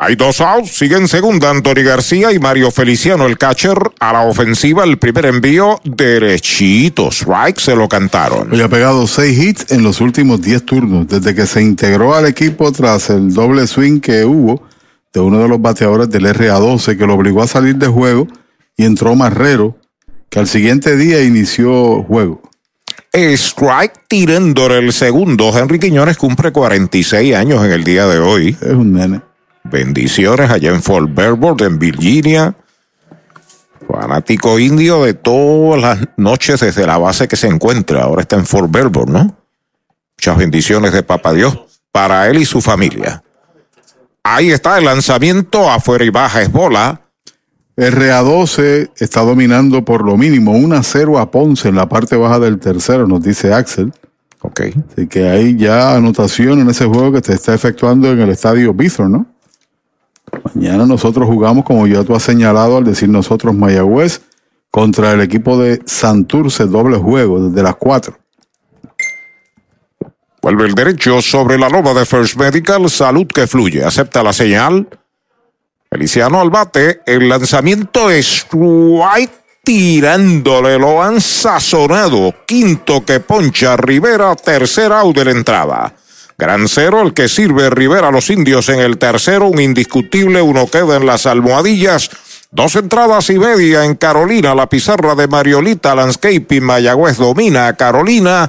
Hay dos outs, siguen segunda Anthony García y Mario Feliciano, el catcher, a la ofensiva, el primer envío derechito, strike, se lo cantaron. Hoy ha pegado seis hits en los últimos diez turnos, desde que se integró al equipo tras el doble swing que hubo de uno de los bateadores del RA12 que lo obligó a salir de juego y entró Marrero, que al siguiente día inició juego. Strike tirándole el segundo. Henry Quiñones cumple 46 años en el día de hoy. Es un nene. Bendiciones allá en Fort Belvoir, en Virginia. Fanático indio de todas las noches desde la base que se encuentra. Ahora está en Fort Belvoir, ¿no? Muchas bendiciones de Papá Dios para él y su familia. Ahí está el lanzamiento afuera y baja es bola. RA12 está dominando por lo mínimo 1 a 0 a Ponce en la parte baja del tercero, nos dice Axel. Ok. Así que hay ya anotación en ese juego que se está efectuando en el estadio Bithorn, ¿no? Mañana nosotros jugamos, como ya tú has señalado al decir nosotros, Mayagüez, contra el equipo de Santurce, doble juego, desde las 4. Vuelve el derecho sobre la loma de First Medical, salud que fluye, acepta la señal. Feliciano al bate, el lanzamiento es White tirándole, lo han sazonado. Quinto que poncha Rivera, tercera out de la entrada. Gran cero, el que sirve Rivera a los indios en el tercero, un indiscutible, uno queda en las almohadillas. Dos entradas y media en Carolina, la pizarra de Mariolita Landscaping Mayagüez domina a Carolina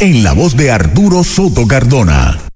en la voz de Arturo Soto Cardona.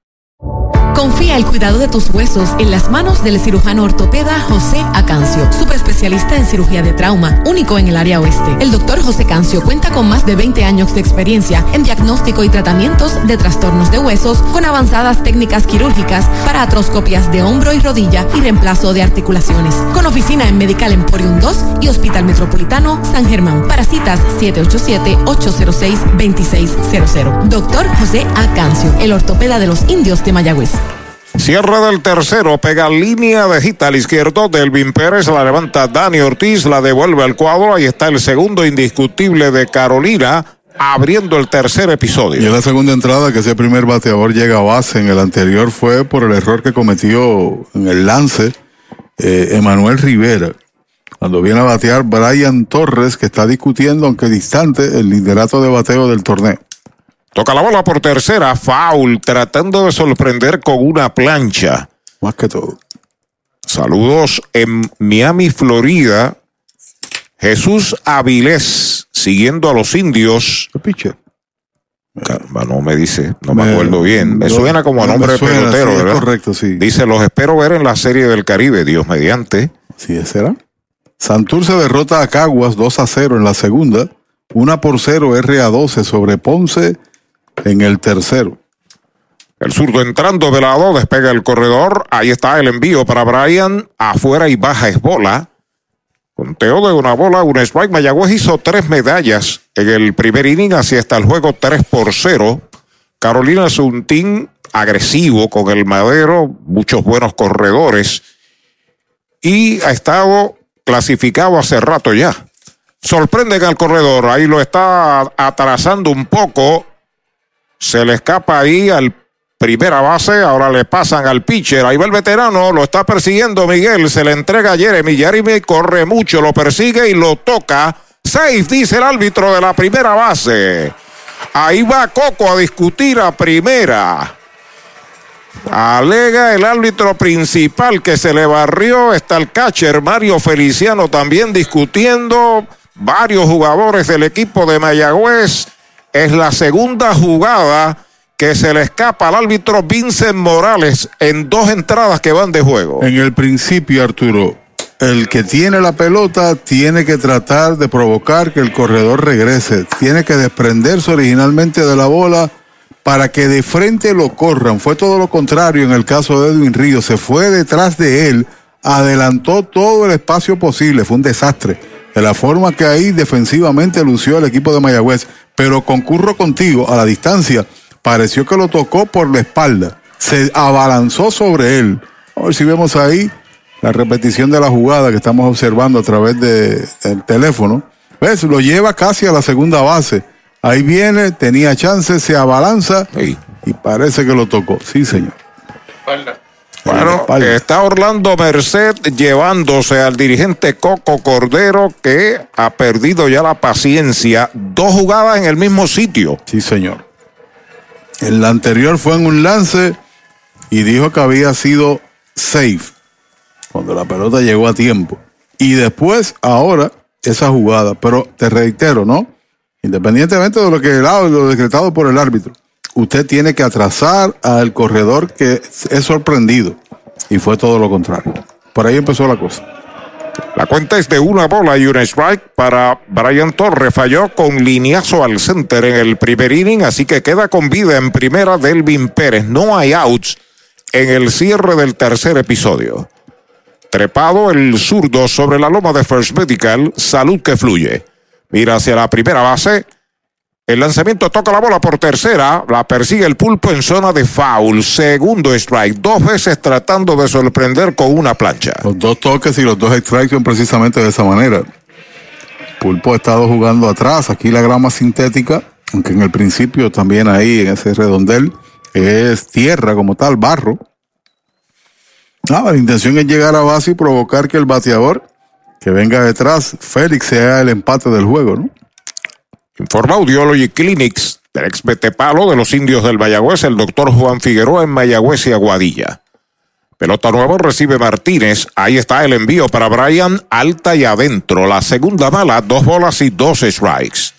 you Confía el cuidado de tus huesos en las manos del cirujano ortopeda José Acancio, especialista en cirugía de trauma, único en el área oeste. El doctor José Cancio cuenta con más de 20 años de experiencia en diagnóstico y tratamientos de trastornos de huesos con avanzadas técnicas quirúrgicas para atroscopias de hombro y rodilla y reemplazo de articulaciones. Con oficina en Medical Emporium 2 y Hospital Metropolitano San Germán. Para citas 787-806-2600. Doctor José Acancio, el ortopeda de los indios de Mayagüez. Cierre del tercero, pega línea de hit al izquierdo. Delvin Pérez la levanta Dani Ortiz, la devuelve al cuadro. Ahí está el segundo indiscutible de Carolina, abriendo el tercer episodio. Y en la segunda entrada, que ese primer bateador llega a base. En el anterior fue por el error que cometió en el lance eh, Emanuel Rivera. Cuando viene a batear Brian Torres, que está discutiendo, aunque distante, el liderato de bateo del torneo. Toca la bola por tercera, foul, tratando de sorprender con una plancha. Más que todo. Saludos en Miami, Florida. Jesús Avilés, siguiendo a los indios. pitcher? Caramba, no me dice, no me, acuerdo bien. Me suena como a nombre de pelotero, ¿verdad? Correcto, sí. Dice, los espero ver en la serie del Caribe, Dios mediante. Sí, será. Santur se derrota a Caguas 2 a 0 en la segunda. Una por cero RA12 sobre Ponce en el tercero. El zurdo entrando de lado, despega el corredor. Ahí está el envío para Brian. Afuera y baja es bola. Conteo de una bola, un strike. Mayagüez hizo tres medallas en el primer inning, así está el juego 3 por 0. Carolina es un team agresivo con el madero, muchos buenos corredores y ha estado clasificado hace rato ya. Sorprenden al corredor, ahí lo está atrasando un poco. Se le escapa ahí al primera base, ahora le pasan al pitcher, ahí va el veterano, lo está persiguiendo Miguel, se le entrega a Jeremy, Jeremy corre mucho, lo persigue y lo toca. Safe, dice el árbitro de la primera base. Ahí va Coco a discutir a primera. Alega el árbitro principal que se le barrió. Está el catcher Mario Feliciano también discutiendo. Varios jugadores del equipo de Mayagüez. Es la segunda jugada que se le escapa al árbitro Vincent Morales en dos entradas que van de juego. En el principio, Arturo, el que tiene la pelota tiene que tratar de provocar que el corredor regrese. Tiene que desprenderse originalmente de la bola para que de frente lo corran. Fue todo lo contrario en el caso de Edwin Ríos. Se fue detrás de él, adelantó todo el espacio posible. Fue un desastre. De la forma que ahí defensivamente lució el equipo de Mayagüez. Pero concurro contigo, a la distancia, pareció que lo tocó por la espalda. Se abalanzó sobre él. A ver si vemos ahí la repetición de la jugada que estamos observando a través de, del teléfono. ¿Ves? Lo lleva casi a la segunda base. Ahí viene, tenía chance, se abalanza y parece que lo tocó. Sí, señor. Bueno, está Orlando Merced llevándose al dirigente Coco Cordero que ha perdido ya la paciencia. Dos jugadas en el mismo sitio. Sí, señor. En la anterior fue en un lance y dijo que había sido safe cuando la pelota llegó a tiempo. Y después, ahora, esa jugada. Pero te reitero, ¿no? Independientemente de lo que lo decretado por el árbitro, usted tiene que atrasar al corredor que es sorprendido. Y fue todo lo contrario. Por ahí empezó la cosa. La cuenta es de una bola y un strike para Brian Torres. Falló con lineazo al center en el primer inning, así que queda con vida en primera Delvin Pérez. No hay outs en el cierre del tercer episodio. Trepado el zurdo sobre la loma de First Medical, salud que fluye. Mira hacia la primera base. El lanzamiento toca la bola por tercera. La persigue el pulpo en zona de foul. Segundo strike. Dos veces tratando de sorprender con una plancha. Los dos toques y los dos strikes son precisamente de esa manera. Pulpo ha estado jugando atrás. Aquí la grama sintética, aunque en el principio también ahí en ese redondel es tierra como tal, barro. Nada, la intención es llegar a base y provocar que el bateador que venga detrás, Félix, sea el empate del juego, ¿no? Informa Audiology Clinics del ex Betepalo de los indios del Mayagüez, el doctor Juan Figueroa en Mayagüez y Aguadilla. Pelota nueva recibe Martínez. Ahí está el envío para Brian, alta y adentro. La segunda bala, dos bolas y dos strikes.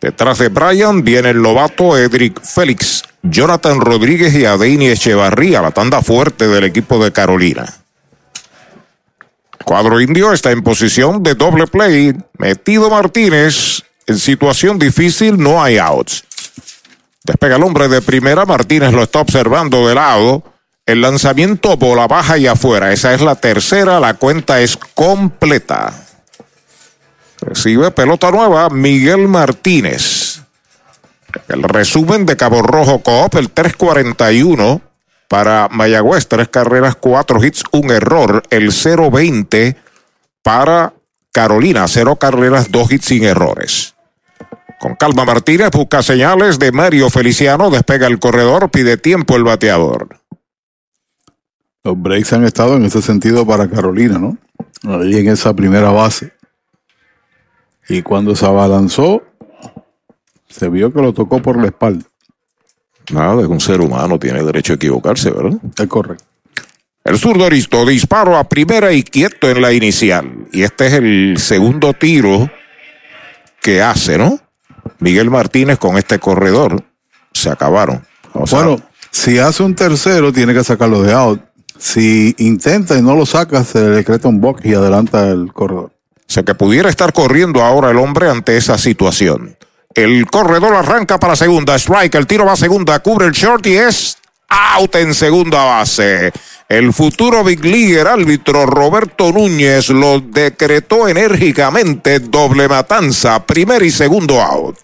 Detrás de Brian viene el novato Edric Félix, Jonathan Rodríguez y Adeini Echevarría, la tanda fuerte del equipo de Carolina. Cuadro indio está en posición de doble play. Metido Martínez en situación difícil, no hay outs. Despega el hombre de primera, Martínez lo está observando de lado. El lanzamiento bola baja y afuera. Esa es la tercera, la cuenta es completa. Recibe pelota nueva Miguel Martínez. El resumen de Cabo Rojo Coop, el 341 para Mayagüez, tres carreras, cuatro hits, un error. El 0-20 para Carolina, cero carreras, dos hits sin errores. Con calma Martínez busca señales de Mario Feliciano, despega el corredor, pide tiempo el bateador. Los breaks han estado en ese sentido para Carolina, ¿no? Ahí en esa primera base. Y cuando se abalanzó, se vio que lo tocó por la espalda. Nada, es un ser humano, tiene derecho a equivocarse, ¿verdad? Es correcto. El zurdo Aristo disparo a primera y quieto en la inicial. Y este es el segundo tiro que hace, ¿no? Miguel Martínez con este corredor. Se acabaron. O sea, bueno, si hace un tercero, tiene que sacarlo de out. Si intenta y no lo saca, se le decreta un box y adelanta el corredor. O sea que pudiera estar corriendo ahora el hombre ante esa situación. El corredor arranca para segunda, strike, el tiro va a segunda, cubre el short y es out en segunda base. El futuro Big Leaguer árbitro Roberto Núñez lo decretó enérgicamente doble matanza, primer y segundo out.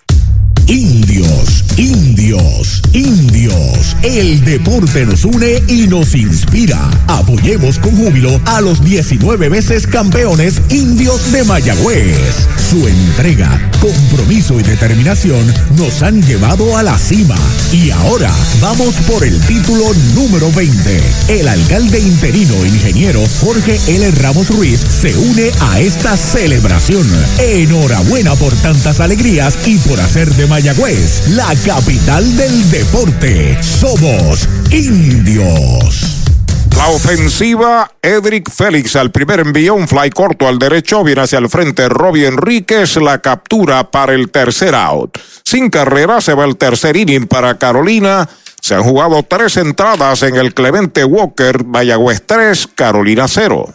Indios, indios, indios. El deporte nos une y nos inspira. Apoyemos con júbilo a los 19 veces campeones indios de Mayagüez. Su entrega, compromiso y determinación nos han llevado a la cima. Y ahora vamos por el título número 20. El alcalde interino ingeniero Jorge L. Ramos Ruiz se une a esta celebración. Enhorabuena por tantas alegrías y por hacer de Mayagüez, la capital del deporte. Somos indios. La ofensiva, Edric Félix al primer envío, un fly corto al derecho, viene hacia el frente Robbie Enríquez, la captura para el tercer out. Sin carrera, se va el tercer inning para Carolina. Se han jugado tres entradas en el Clemente Walker, Mayagüez 3, Carolina 0.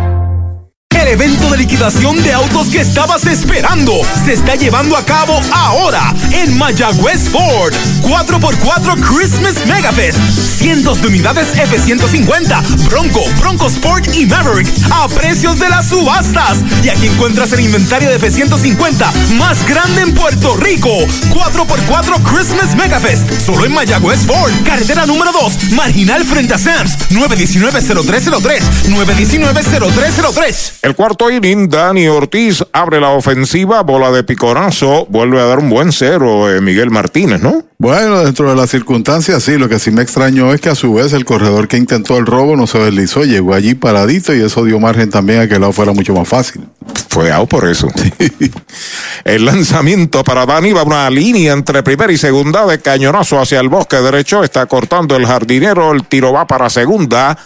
El evento de liquidación de autos que estabas esperando se está llevando a cabo ahora en Mayagüez Ford. 4x4 Christmas Megafest. Cientos de unidades F-150, Bronco, Bronco Sport y Maverick a precios de las subastas. Y aquí encuentras el inventario de F-150 más grande en Puerto Rico. 4x4 Christmas Megafest. Solo en Mayagüez Ford. Carretera número 2. Marginal frente a Sams. 919-0303. 919-0303. El cuarto inning, Dani Ortiz abre la ofensiva, bola de piconazo, vuelve a dar un buen cero eh, Miguel Martínez, ¿no? Bueno, dentro de las circunstancias, sí, lo que sí me extrañó es que a su vez el corredor que intentó el robo no se deslizó, llegó allí paradito y eso dio margen también a que el lado fuera mucho más fácil. Fue out por eso. el lanzamiento para Dani va una línea entre primera y segunda de cañonazo hacia el bosque derecho, está cortando el jardinero, el tiro va para segunda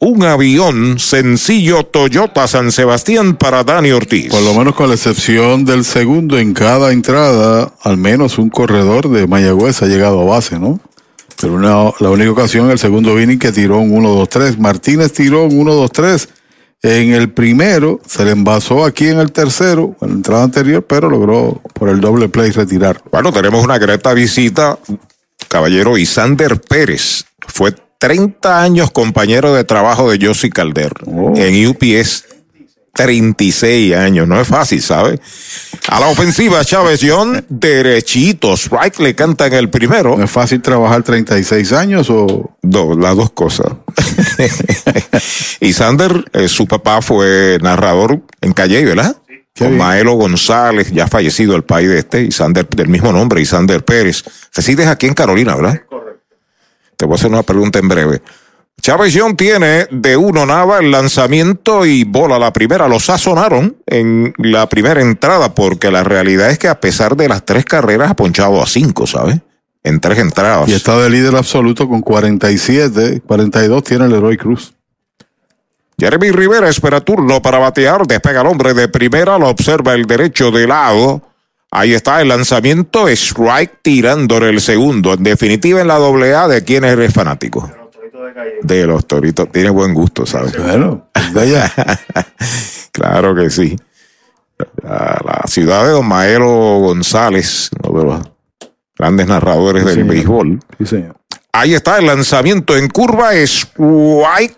un avión sencillo Toyota San Sebastián para Dani Ortiz. Por lo menos con la excepción del segundo, en cada entrada, al menos un corredor de Mayagüez ha llegado a base, ¿no? Pero una, la única ocasión, el segundo inning que tiró un 1-2-3. Martínez tiró un 1-2-3. En el primero, se le envasó aquí en el tercero, en la entrada anterior, pero logró por el doble play retirar. Bueno, tenemos una grata visita, caballero Isander Pérez. Fue 30 años compañero de trabajo de Josie Calder en UPS. 36 años, no es fácil, ¿sabe? A la ofensiva, Chávez John, derechitos. Strike le canta en el primero. ¿No es fácil trabajar 36 años o...? las dos cosas. y Sander, eh, su papá fue narrador en Calle, ¿verdad? Con Maelo González, ya fallecido el país de este, y Sander del mismo nombre, y Sander Pérez. Resides aquí en Carolina, ¿verdad? Te voy a hacer una pregunta en breve. Chávez John tiene de uno nada el lanzamiento y bola la primera. Lo sazonaron en la primera entrada porque la realidad es que a pesar de las tres carreras ha ponchado a cinco, ¿sabes? En tres entradas. Y está de líder absoluto con 47, 42 tiene el Héroe Cruz. Jeremy Rivera espera turno para batear, despega el hombre de primera, lo observa el derecho de lado. Ahí está el lanzamiento, strike tirándole el segundo. En definitiva, en la doble A, ¿de quién eres fanático? De los toritos. Tiene buen gusto, ¿sabes? Bueno, claro que sí. La ciudad de Don Maelo González, uno de los grandes narradores del béisbol. Sí, señor. Ahí está el lanzamiento en curva, strike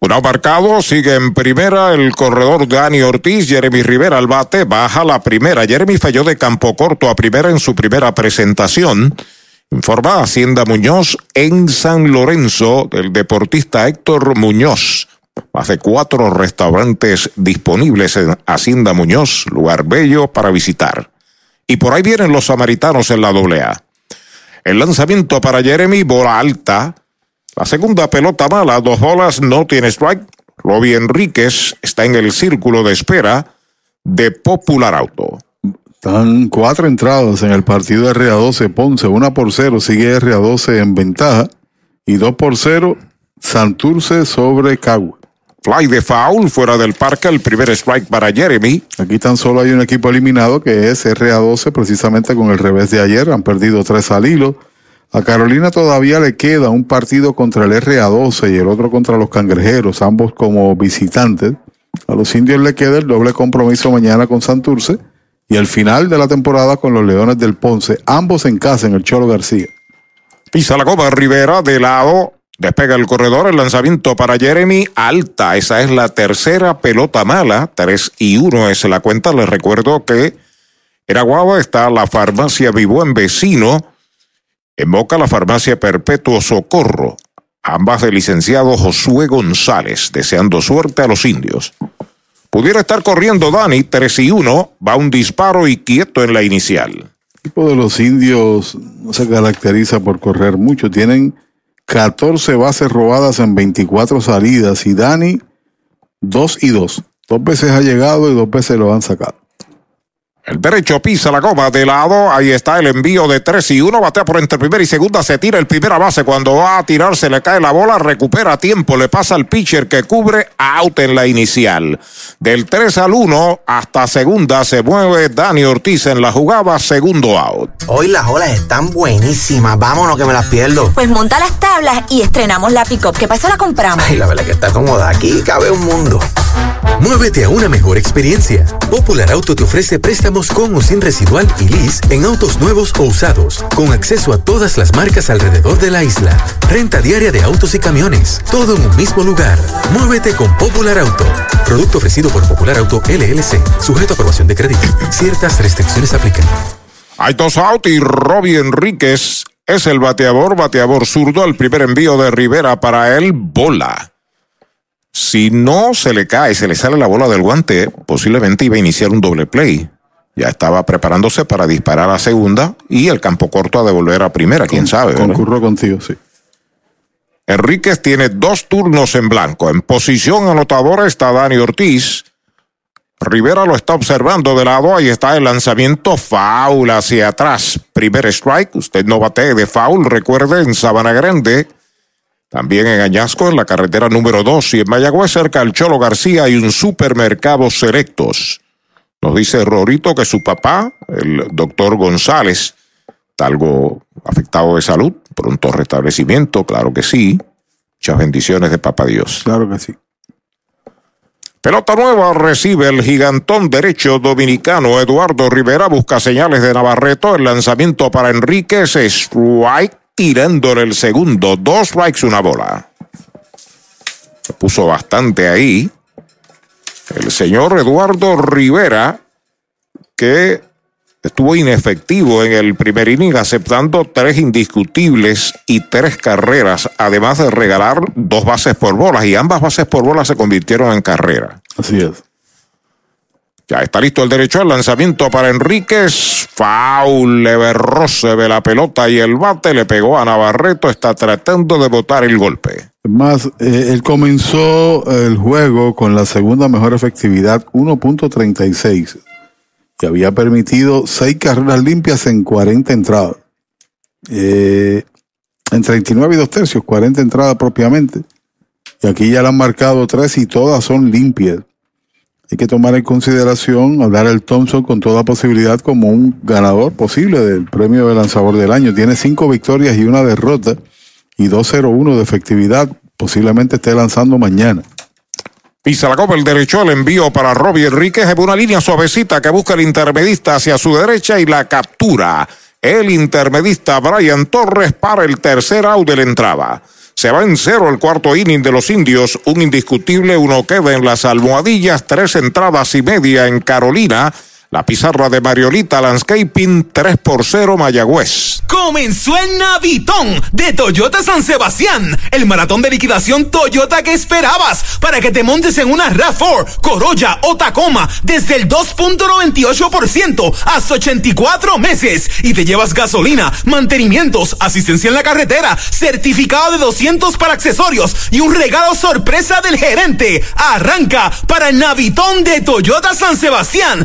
Un marcado, sigue en primera el corredor Dani Ortiz, Jeremy Rivera al bate, baja la primera. Jeremy falló de campo corto a primera en su primera presentación. Informa Hacienda Muñoz en San Lorenzo del deportista Héctor Muñoz. Más de cuatro restaurantes disponibles en Hacienda Muñoz, lugar bello para visitar. Y por ahí vienen los samaritanos en la AA. El lanzamiento para Jeremy, bola alta. La segunda pelota mala, dos bolas, no tiene strike. Robbie Enríquez está en el círculo de espera de Popular Auto. Están cuatro entradas en el partido de RA12 Ponce, una por cero, sigue RA12 en ventaja y dos por cero Santurce sobre Cagua. Fly de foul fuera del parque, el primer strike para Jeremy. Aquí tan solo hay un equipo eliminado que es RA12, precisamente con el revés de ayer. Han perdido tres al hilo. A Carolina todavía le queda un partido contra el RA12 y el otro contra los cangrejeros, ambos como visitantes. A los indios le queda el doble compromiso mañana con Santurce y el final de la temporada con los Leones del Ponce, ambos en casa en el Cholo García. Pisa la copa Rivera de lado, despega el corredor, el lanzamiento para Jeremy alta, esa es la tercera pelota mala, 3 y 1 es la cuenta, les recuerdo que en Aguaba está la farmacia Vivo en Vecino, en Boca la farmacia Perpetuo Socorro, ambas del licenciado Josué González, deseando suerte a los indios. Pudiera estar corriendo Dani, 3 y 1, va un disparo y quieto en la inicial. El equipo de los indios no se caracteriza por correr mucho, tienen 14 bases robadas en 24 salidas y Dani 2 y 2. Dos veces ha llegado y dos veces lo han sacado. El derecho pisa la goma de lado. Ahí está el envío de 3 y 1. Batea por entre primera y segunda. Se tira el primera base. Cuando va a tirarse le cae la bola. Recupera tiempo. Le pasa al pitcher que cubre out en la inicial. Del 3 al 1 hasta segunda se mueve Dani Ortiz en la jugada. Segundo out. Hoy las olas están buenísimas. Vámonos que me las pierdo. Pues monta las tablas y estrenamos la pick-up. ¿Qué pasa? La compramos. Ay, la verdad que está cómoda. Aquí cabe un mundo. Muévete a una mejor experiencia. Popular Auto te ofrece préstamos con o sin residual y lease en autos nuevos o usados, con acceso a todas las marcas alrededor de la isla. Renta diaria de autos y camiones, todo en un mismo lugar. Muévete con Popular Auto. Producto ofrecido por Popular Auto LLC, sujeto a aprobación de crédito. Ciertas restricciones aplican. Out y Robbie Enríquez es el bateador, bateador zurdo, el primer envío de Rivera para él, bola. Si no se le cae, se le sale la bola del guante, posiblemente iba a iniciar un doble play. Ya estaba preparándose para disparar a segunda y el campo corto a devolver a primera, quién sabe. Concurro contigo, sí. Enríquez tiene dos turnos en blanco. En posición anotadora está Dani Ortiz. Rivera lo está observando de lado. Ahí está el lanzamiento foul hacia atrás. Primer strike. Usted no bate de foul. Recuerde en Sabana Grande. También en Añasco, en la carretera número 2 y en Mayagüez, cerca del Cholo García, hay un supermercado Selectos. Nos dice Rorito que su papá, el doctor González, está algo afectado de salud, pronto restablecimiento, claro que sí. Muchas bendiciones de papá Dios. Claro que sí. Pelota nueva recibe el gigantón derecho dominicano Eduardo Rivera. Busca señales de Navarreto. El lanzamiento para Enríquez. Strike tirándole el segundo. Dos strikes, una bola. Se puso bastante ahí. El señor Eduardo Rivera, que estuvo inefectivo en el primer inning, aceptando tres indiscutibles y tres carreras, además de regalar dos bases por bolas, y ambas bases por bolas se convirtieron en carrera. Así es. Ya está listo el derecho al lanzamiento para Enríquez. Foul, se ve la pelota y el bate le pegó a Navarreto. Está tratando de botar el golpe. Más, eh, él comenzó el juego con la segunda mejor efectividad, 1.36. Y había permitido seis carreras limpias en 40 entradas. Eh, en 39 y dos tercios, 40 entradas propiamente. Y aquí ya le han marcado tres y todas son limpias. Hay que tomar en consideración a Darrell Thompson con toda posibilidad como un ganador posible del premio de lanzador del año. Tiene cinco victorias y una derrota y 2.01 de efectividad. Posiblemente esté lanzando mañana. Pisa la copa el derecho, el envío para Robbie Enríquez es una línea suavecita que busca el intermedista hacia su derecha y la captura. El intermedista Brian Torres para el tercer out de la entrada. Se va en cero el cuarto inning de los indios. Un indiscutible, uno queda en las almohadillas. Tres entradas y media en Carolina. La pizarra de Mariolita Landscaping 3 por 0 Mayagüez. Comenzó el Navitón de Toyota San Sebastián, el maratón de liquidación Toyota que esperabas para que te montes en una RAV4, Corolla o Tacoma desde el 2.98% hasta 84 meses y te llevas gasolina, mantenimientos, asistencia en la carretera, certificado de 200 para accesorios y un regalo sorpresa del gerente. Arranca para el Navitón de Toyota San Sebastián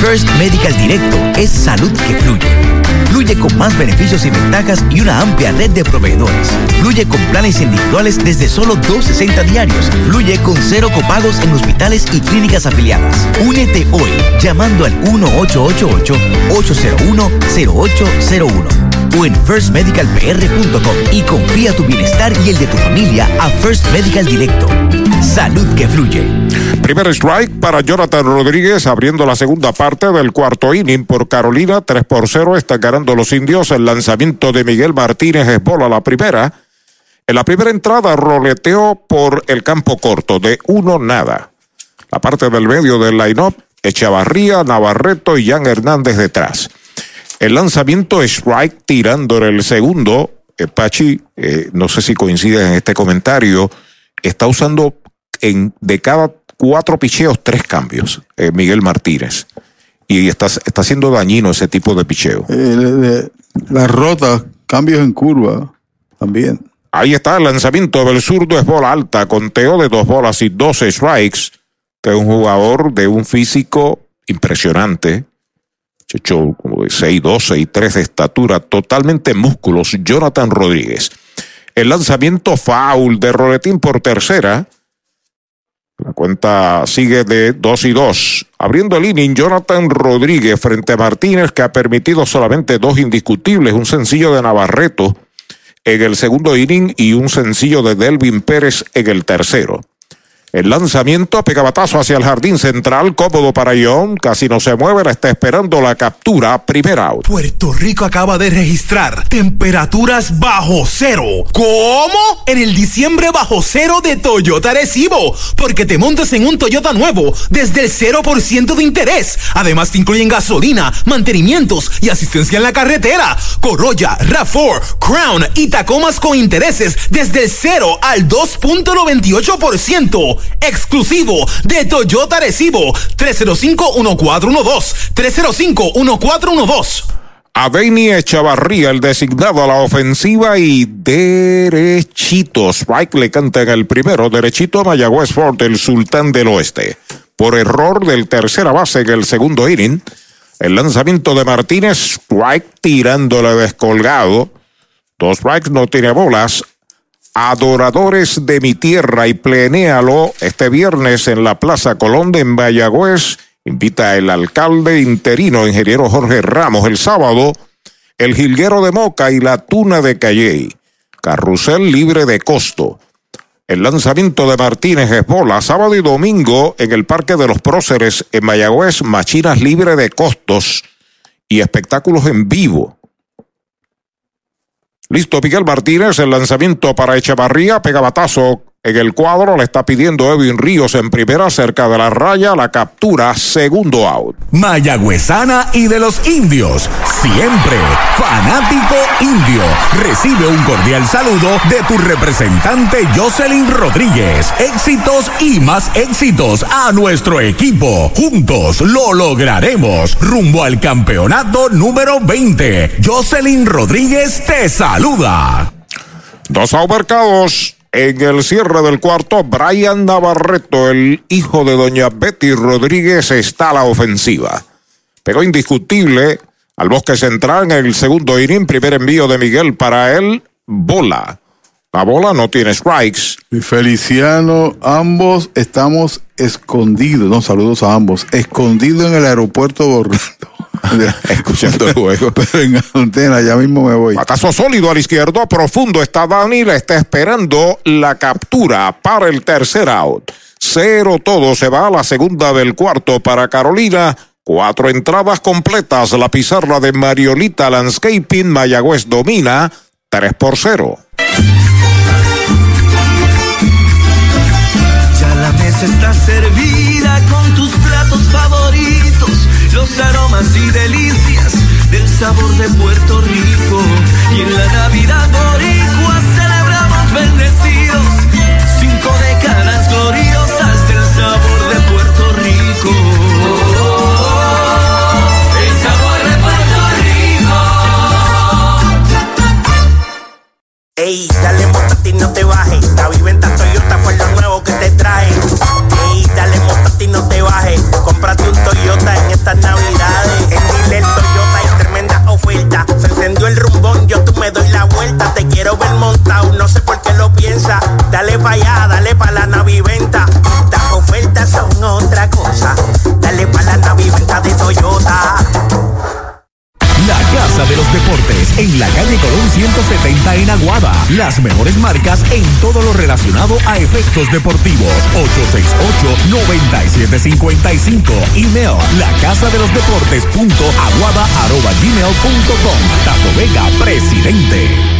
First Medical Directo es salud que fluye. Fluye con más beneficios y ventajas y una amplia red de proveedores. Fluye con planes individuales desde solo 2.60 diarios. Fluye con cero copagos en hospitales y clínicas afiliadas. Únete hoy llamando al 1888-801-0801 o en firstmedicalpr.com y confía tu bienestar y el de tu familia a First Medical Directo. Salud que fluye. Primer strike para Jonathan Rodríguez abriendo la segunda parte del cuarto inning por Carolina. 3 por 0 están ganando los indios. El lanzamiento de Miguel Martínez es bola la primera. En la primera entrada roleteó por el campo corto de uno nada. La parte del medio del line-up, Echavarría, Navarreto y Jan Hernández detrás. El lanzamiento strike tirando en el segundo. Eh, Pachi, eh, no sé si coincide en este comentario, está usando en, de cada cuatro picheos, tres cambios, eh, Miguel Martínez. Y está, está siendo dañino ese tipo de picheo. Eh, la rota, cambios en curva, también. Ahí está el lanzamiento del zurdo, es bola alta, conteo de dos bolas y 12 strikes, que es un jugador de un físico impresionante. Hecho como de 6, 12 y 3 de estatura, totalmente músculos, Jonathan Rodríguez. El lanzamiento foul de Roletín por tercera. La cuenta sigue de 2 y 2. Abriendo el inning, Jonathan Rodríguez frente a Martínez, que ha permitido solamente dos indiscutibles, un sencillo de Navarreto en el segundo inning y un sencillo de Delvin Pérez en el tercero. El lanzamiento, pegabatazo hacia el jardín central, cómodo para John, casi no se mueve, la está esperando la captura, primer out. Puerto Rico acaba de registrar temperaturas bajo cero. ¿Cómo? En el diciembre bajo cero de Toyota Recibo, porque te montas en un Toyota nuevo desde el 0% de interés. Además te incluyen gasolina, mantenimientos y asistencia en la carretera. Corolla, RAV4, Crown y Tacomas con intereses desde el 0 al 2.98% exclusivo de Toyota Recibo 305-1412 305-1412 Aveni Echavarría, el designado a la ofensiva y derechito. Strike le canta en el primero, derechito a Mayagüez Ford, el sultán del oeste. Por error del tercera base en el segundo inning, el lanzamiento de Martínez, strike tirándole descolgado. Dos strikes, no tiene bolas. Adoradores de mi tierra y plenéalo este viernes en la Plaza Colón de Mayagüez. Invita el alcalde interino, ingeniero Jorge Ramos, el sábado, el jilguero de Moca y la tuna de Calley. Carrusel libre de costo. El lanzamiento de Martínez es bola. Sábado y domingo en el Parque de los Próceres en Mayagüez, machinas libre de costos y espectáculos en vivo. Listo, Miguel Martínez, el lanzamiento para Echevarría, pega batazo en el cuadro le está pidiendo Edwin Ríos en primera cerca de la raya, la captura, segundo out. Mayagüezana y de los indios, siempre fanático indio. Recibe un cordial saludo de tu representante Jocelyn Rodríguez. Éxitos y más éxitos a nuestro equipo. Juntos lo lograremos. Rumbo al campeonato número 20. Jocelyn Rodríguez te saluda. Dos mercados. En el cierre del cuarto, Brian Navarreto, el hijo de doña Betty Rodríguez, está a la ofensiva. Pero indiscutible al bosque central en el segundo inning, primer envío de Miguel para él, bola. La bola no tiene strikes. Y Feliciano, ambos estamos escondidos, no, saludos a ambos, escondidos en el aeropuerto de Orlando. Escuchando el juego. Pero en antena, ya mismo me voy. Batazo sólido al izquierdo, profundo está Dani, le está esperando la captura para el tercer out. Cero todo, se va a la segunda del cuarto para Carolina. Cuatro entradas completas, la pizarra de Mariolita Landscaping, Mayagüez domina, 3 por 0. Ya la mesa está servida con tus platos favoritos, los aromas y delicias del sabor de Puerto Rico. Y en la Navidad boricua celebramos bendecidos, cinco décadas gloriosas del sabor de Puerto Rico. El sabor de Puerto Ey, dale montate y no te bajes. La viventa Toyota fue lo nuevo que te trae. Dale montate y no te bajes. Cómprate un Toyota en estas navidades. En Dile Toyota hay tremenda oferta. Se encendió el rumbón, yo tú me doy la vuelta. Te quiero ver montado, no sé por qué lo piensa. Dale pa' allá, dale pa' la naviventa. Las mejores marcas en todo lo relacionado a efectos deportivos. 868-9755. Email la casa de los deportes punto aguada arroba gmail punto com. Tato Vega, presidente.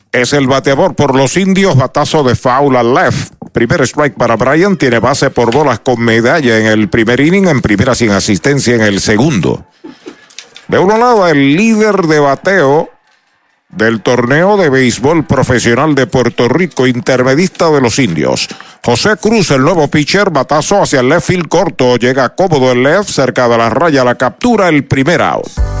es el bateador por los indios, batazo de foul left. Primer strike para Brian, tiene base por bolas con medalla en el primer inning, en primera sin asistencia en el segundo. De uno lado, el líder de bateo del torneo de béisbol profesional de Puerto Rico, intermedista de los indios. José Cruz, el nuevo pitcher, batazo hacia el left field corto, llega cómodo el left, cerca de la raya, la captura, el primer out.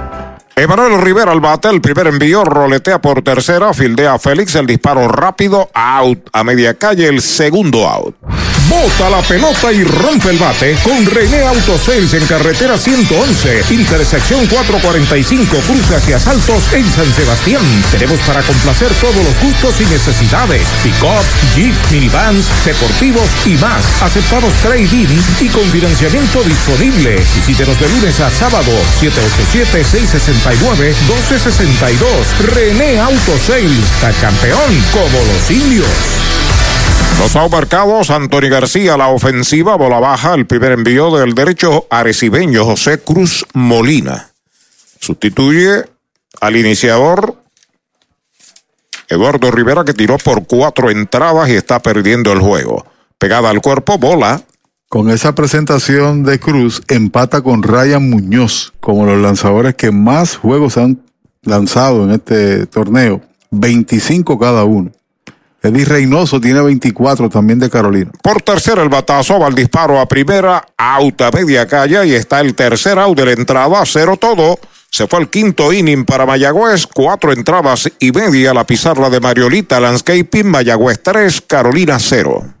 Emanuel Rivera al bate, el primer envío, roletea por tercera, fildea Félix, el disparo rápido, out a media calle, el segundo out. Bota la pelota y rompe el bate con René Autosales en carretera 111, intersección 445, cruce hacia Saltos en San Sebastián. Tenemos para complacer todos los gustos y necesidades. Pick-up, Jeep, minivans, deportivos y más. Aceptamos trading y con financiamiento disponible. Visítenos de lunes a sábado, 787-669-1262. René Autosales, está campeón como los indios. Los marcados, Anthony García, la ofensiva, bola baja, el primer envío del derecho arecibeño José Cruz Molina. Sustituye al iniciador Eduardo Rivera que tiró por cuatro entradas y está perdiendo el juego. Pegada al cuerpo, bola. Con esa presentación de Cruz, empata con Ryan Muñoz como los lanzadores que más juegos han lanzado en este torneo. 25 cada uno. Eddie Reynoso tiene 24 también de Carolina. Por tercera el batazo va el disparo a primera, auta media calle y está el tercer out de la entrada, cero todo. Se fue el quinto inning para Mayagüez, cuatro entradas y media la pizarra de Mariolita Landscaping, Mayagüez 3, Carolina 0.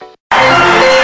Música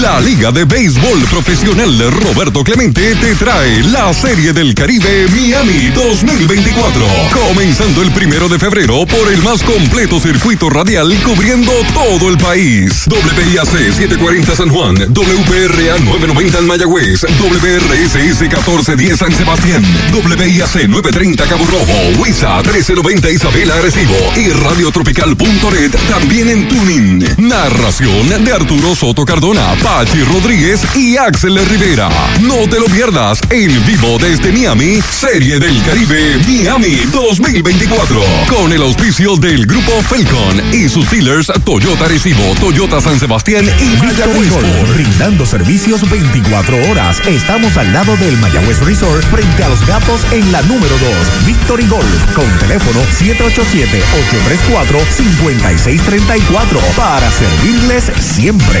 La Liga de Béisbol Profesional Roberto Clemente te trae la Serie del Caribe Miami 2024. Comenzando el primero de febrero por el más completo circuito radial cubriendo todo el país. WIAC 740 San Juan, WPRA 990 en Mayagüez, WRSS 1410 San Sebastián, WIAC 930 Cabo Rojo, WISA 1390 Isabela Arecibo y Radiotropical.net también en Tuning. Narración de Arturo Soto Cardona. Pachi Rodríguez y Axel Rivera. No te lo pierdas en vivo desde Miami, Serie del Caribe Miami 2024. Con el auspicio del Grupo Falcon y sus dealers Toyota Recibo, Toyota San Sebastián y Mayagüez. Brindando servicios 24 horas. Estamos al lado del Mayagüez Resort frente a los gatos en la número 2. Victory Golf con teléfono 787-834-5634 para servirles siempre.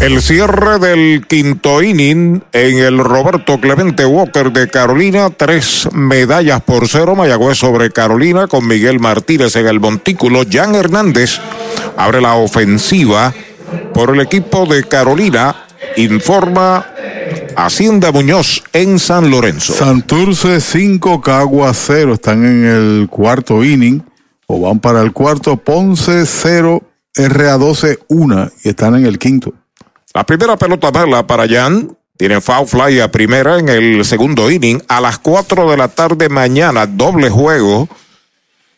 El cierre del quinto inning en el Roberto Clemente Walker de Carolina, tres medallas por cero, Mayagüez sobre Carolina con Miguel Martínez en el montículo. Jan Hernández abre la ofensiva por el equipo de Carolina, informa Hacienda Muñoz en San Lorenzo. Santurce 5, Cagua 0, están en el cuarto inning. O van para el cuarto, Ponce 0, RA12 1 y están en el quinto. La primera pelota mala para Jan. Tiene foul fly a primera en el segundo inning. A las 4 de la tarde mañana, doble juego.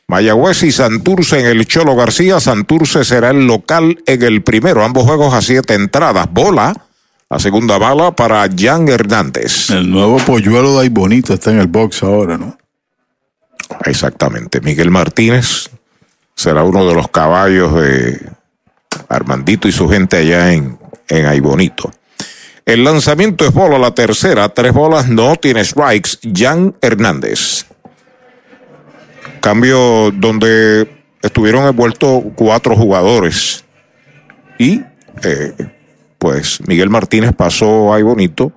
Mayagüez y Santurce en el Cholo García. Santurce será el local en el primero. Ambos juegos a siete entradas. Bola. La segunda bala para Jan Hernández. El nuevo polluelo de ahí bonito está en el box ahora, ¿no? Exactamente. Miguel Martínez será uno de los caballos de Armandito y su gente allá en, en Aibonito. El lanzamiento es bola la tercera, tres bolas, no tiene strikes. Jan Hernández. Cambio donde estuvieron envueltos cuatro jugadores. Y eh, pues Miguel Martínez pasó a Bonito.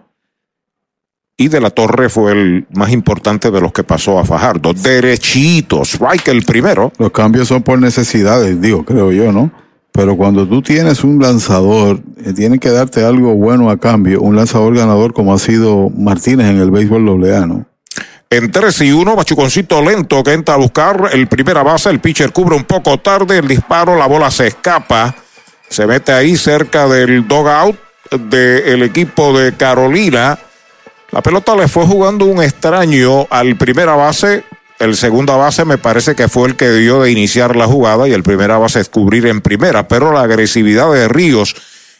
Y de la Torre fue el más importante de los que pasó a Fajardo. Derechito, strike el primero. Los cambios son por necesidades, digo, creo yo, ¿no? Pero cuando tú tienes un lanzador, eh, tiene que darte algo bueno a cambio, un lanzador ganador como ha sido Martínez en el béisbol doble ¿no? En 3 y 1, Machuconcito lento que entra a buscar el primera base, el pitcher cubre un poco tarde, el disparo, la bola se escapa, se mete ahí cerca del dogout del equipo de Carolina. La pelota le fue jugando un extraño al primera base. El segunda base me parece que fue el que dio de iniciar la jugada y el primera base es cubrir en primera, pero la agresividad de Ríos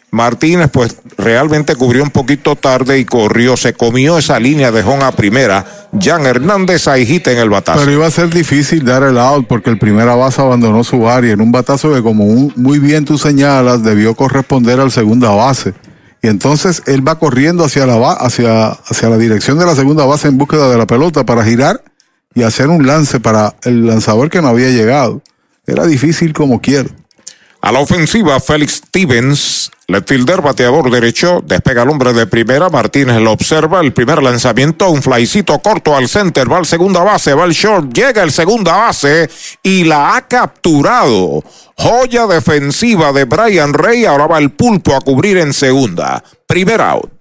Martínez pues realmente cubrió un poquito tarde y corrió, se comió esa línea de Jon a primera. Jan Hernández ahijita en el batazo. Pero iba a ser difícil dar el out porque el primera base abandonó su área en un batazo que como muy bien tú señalas debió corresponder al segunda base. Y entonces él va corriendo hacia la, hacia, hacia la dirección de la segunda base en búsqueda de la pelota para girar y hacer un lance para el lanzador que no había llegado. Era difícil como quiera. A la ofensiva, Félix Stevens, fielder, bateador derecho, despega el hombre de primera, Martínez lo observa, el primer lanzamiento, un flycito corto al center, va al segunda base, va al short, llega el segunda base y la ha capturado. Joya defensiva de Brian Rey, ahora va el pulpo a cubrir en segunda. Primer out.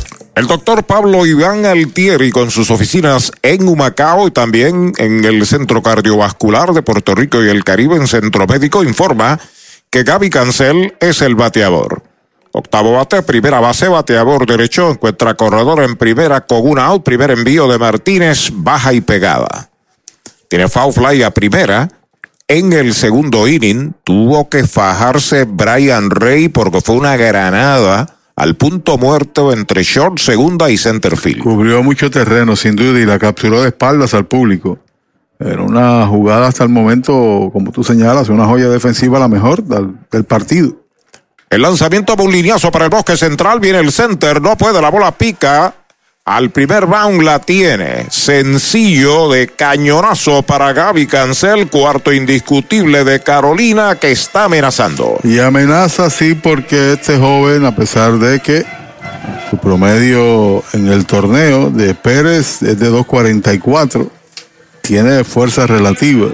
El doctor Pablo Iván Altieri con sus oficinas en Humacao y también en el Centro Cardiovascular de Puerto Rico y el Caribe en Centro Médico informa que Gaby Cancel es el bateador. Octavo bate, primera base, bateador derecho, encuentra corredor en primera con una out, primer envío de Martínez, baja y pegada. Tiene foul fly a primera. En el segundo inning tuvo que fajarse Brian Rey porque fue una granada al punto muerto entre short, segunda y center field. Cubrió mucho terreno, sin duda, y la capturó de espaldas al público. Era una jugada hasta el momento, como tú señalas, una joya defensiva la mejor del, del partido. El lanzamiento de un lineazo para el bosque central, viene el center, no puede, la bola pica, al primer round la tiene. Sencillo de cañonazo para Gaby Cancel, cuarto indiscutible de Carolina que está amenazando. Y amenaza sí porque este joven, a pesar de que su promedio en el torneo de Pérez es de 2.44, tiene fuerza relativa.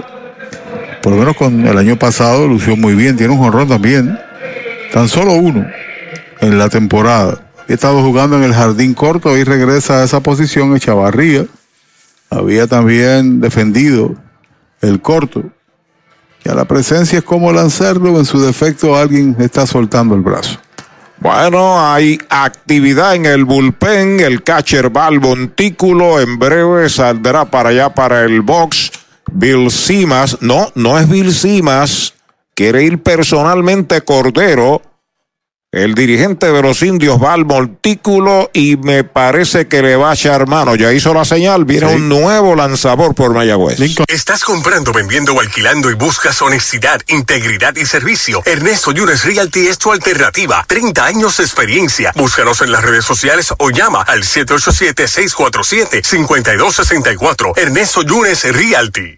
Por lo menos con el año pasado lució muy bien, tiene un jonrón también. Tan solo uno en la temporada. He estado jugando en el jardín corto y regresa a esa posición Echavarría. Había también defendido el corto. Y a la presencia es como lanzarlo, en su defecto alguien está soltando el brazo. Bueno, hay actividad en el bullpen, el catcher va al montículo, en breve saldrá para allá para el box. Bill Simas, no, no es Bill Simas, quiere ir personalmente Cordero el dirigente de los indios va al montículo y me parece que le va a echar mano. Ya hizo la señal, viene sí. un nuevo lanzador por Mayagüez. ¿Estás comprando, vendiendo o alquilando y buscas honestidad, integridad y servicio? Ernesto Yunes Realty es tu alternativa. 30 años de experiencia. Búscanos en las redes sociales o llama al 787-647-5264. Ernesto Yunes Realty.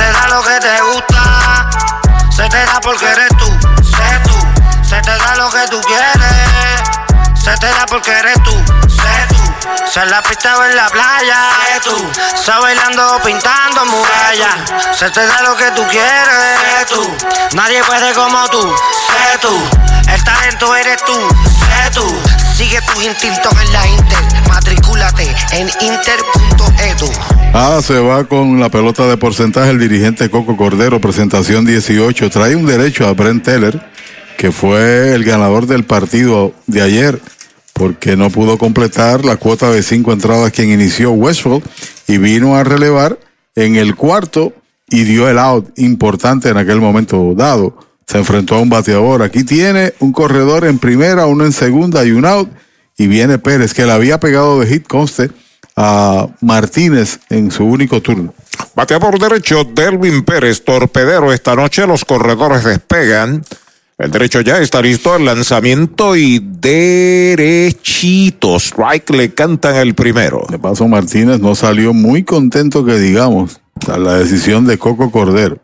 Te da lo que te gusta. da porque eres tú, sé tú. Se te da lo que tú quieres. Se te da porque eres tú, sé tú. Se la pista o en la playa, sé tú. Se bailando o pintando murallas. Se te da lo que tú quieres, sé tú. Nadie puede como tú, sé tú. El talento eres tú, sé tú. Sigue tus instintos en la Inter. Matricúlate en inter.edu. Ah, se va con la pelota de porcentaje el dirigente Coco Cordero, presentación 18. Trae un derecho a Brent Teller, que fue el ganador del partido de ayer, porque no pudo completar la cuota de cinco entradas quien inició Westfield y vino a relevar en el cuarto y dio el out importante en aquel momento dado. Se enfrentó a un bateador. Aquí tiene un corredor en primera, uno en segunda y un out. Y viene Pérez, que le había pegado de hit conste a Martínez en su único turno. Batea por derecho Delvin Pérez, torpedero. Esta noche los corredores despegan. El derecho ya está listo, el lanzamiento y derechito. Strike le cantan el primero. De paso, Martínez no salió muy contento que digamos a la decisión de Coco Cordero.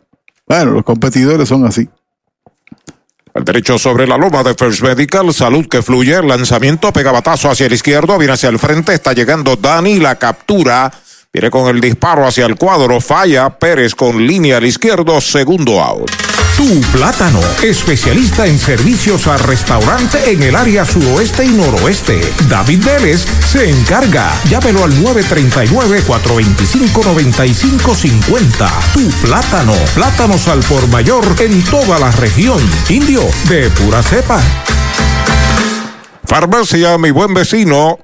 Bueno, los competidores son así. El derecho sobre la loma de First Medical, salud que fluye, lanzamiento, pega batazo hacia el izquierdo, viene hacia el frente, está llegando Dani, la captura, viene con el disparo hacia el cuadro, falla, Pérez con línea al izquierdo, segundo out. Tu Plátano, especialista en servicios al restaurante en el área suroeste y noroeste. David Vélez se encarga. Llámelo al 939-425-9550. Tu Plátano, plátanos al por mayor en toda la región. Indio, de pura cepa. Farmacia, mi buen vecino,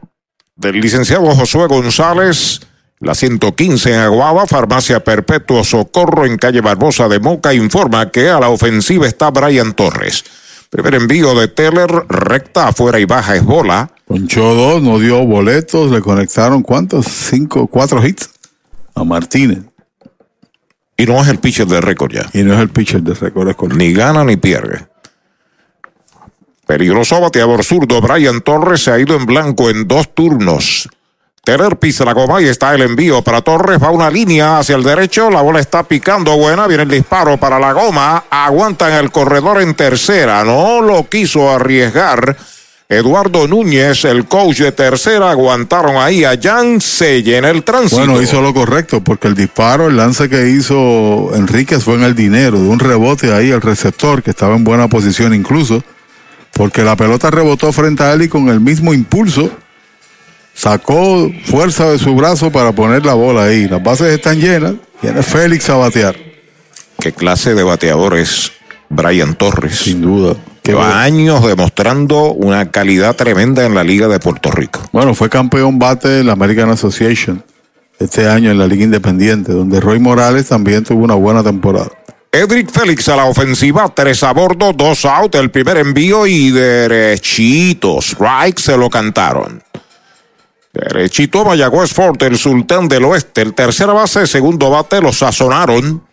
del licenciado Josué González. La 115 en Aguaba, Farmacia Perpetuo Socorro en calle Barbosa de Moca informa que a la ofensiva está Brian Torres. Primer envío de Teller, recta afuera y baja es bola. Ponchó dos, no dio boletos, le conectaron cuántos, cinco, cuatro hits a Martínez. Y no es el pitcher de récord ya. Y no es el pitcher de récord, es correcto. Ni gana ni pierde. Peligroso bateador zurdo, Brian Torres se ha ido en blanco en dos turnos. Teller pisa la goma y está el envío para Torres. Va una línea hacia el derecho. La bola está picando buena. Viene el disparo para la goma. Aguantan el corredor en tercera. No lo quiso arriesgar. Eduardo Núñez, el coach de tercera, aguantaron ahí a Jan Selle en el tránsito. Bueno, hizo lo correcto porque el disparo, el lance que hizo Enríquez fue en el dinero, de un rebote ahí al receptor que estaba en buena posición incluso, porque la pelota rebotó frente a él y con el mismo impulso sacó fuerza de su brazo para poner la bola ahí. Las bases están llenas, viene Félix a batear. ¿Qué clase de bateador es Brian Torres? Sin duda. Lleva años demostrando una calidad tremenda en la Liga de Puerto Rico. Bueno, fue campeón bate de la American Association este año en la Liga Independiente, donde Roy Morales también tuvo una buena temporada. Edric Félix a la ofensiva, tres a bordo, dos out, el primer envío y derechito. Strike se lo cantaron. Derechito Mayagüez Fort, el sultán del oeste. El tercera base, segundo bate, lo sazonaron.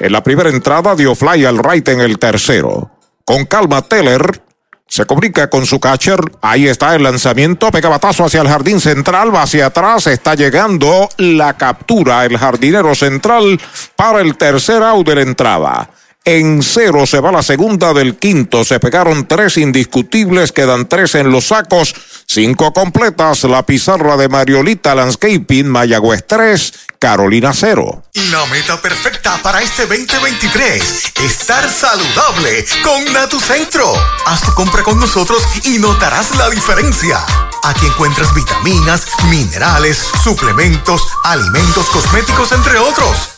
En la primera entrada dio fly al right en el tercero. Con calma, Teller se comunica con su catcher. Ahí está el lanzamiento. Pega batazo hacia el jardín central. Va hacia atrás. Está llegando la captura. El jardinero central para el tercer out de la entrada. En cero se va la segunda del quinto. Se pegaron tres indiscutibles. Quedan tres en los sacos. Cinco completas. La pizarra de Mariolita Landscaping. Mayagüez 3. Carolina 0. La meta perfecta para este 2023. Estar saludable con Natucentro. Haz tu compra con nosotros y notarás la diferencia. Aquí encuentras vitaminas, minerales, suplementos, alimentos, cosméticos, entre otros.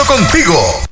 contigo.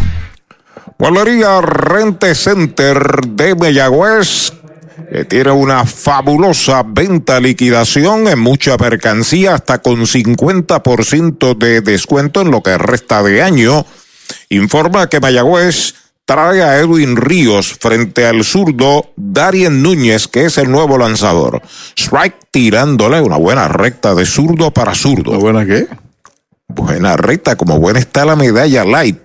Valeria Rente Center de Mayagüez que tiene una fabulosa venta liquidación en mucha mercancía hasta con 50% de descuento en lo que resta de año. Informa que Mayagüez trae a Edwin Ríos frente al zurdo Darien Núñez, que es el nuevo lanzador. Strike tirándole una buena recta de zurdo para zurdo. ¿Buena qué? Buena recta, como buena está la medalla light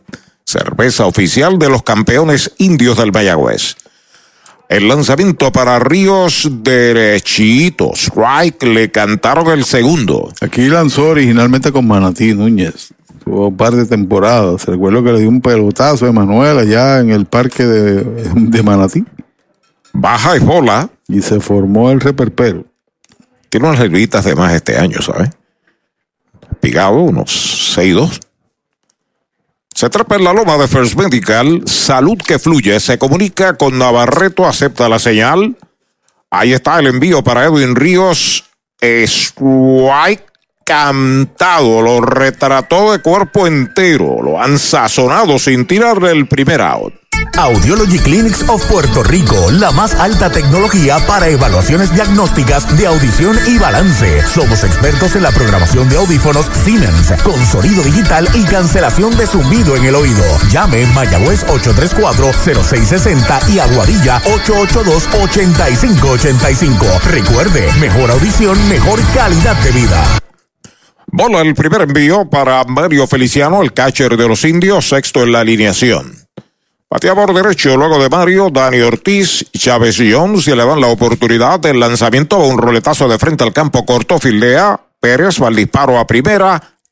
cerveza oficial de los campeones indios del Mayagüez. El lanzamiento para Ríos derechito. Strike le cantaron el segundo. Aquí lanzó originalmente con Manatí Núñez. Tuvo un par de temporadas. Recuerdo que le dio un pelotazo a Emanuel allá en el parque de, de Manatí. Baja y bola. Y se formó el reperpero. Tiene unas herbitas de más este año, ¿sabes? Pigado unos 6-2. Se trata en la loma de First Medical, salud que fluye, se comunica con Navarreto, acepta la señal. Ahí está el envío para Edwin Ríos. Strike cantado, lo retrató de cuerpo entero, lo han sazonado sin tirarle el primer out. Audiology Clinics of Puerto Rico, la más alta tecnología para evaluaciones diagnósticas de audición y balance. Somos expertos en la programación de audífonos Siemens, con sonido digital y cancelación de zumbido en el oído. Llame Mayagüez 834-0660 y Aguadilla 882-8585. Recuerde, mejor audición, mejor calidad de vida. Bola el primer envío para Mario Feliciano, el catcher de los indios, sexto en la alineación. Bateador derecho, luego de Mario, Dani Ortiz, Chávez Jones, y le dan la oportunidad del lanzamiento, un roletazo de frente al campo corto, fildea, Pérez va al disparo a primera,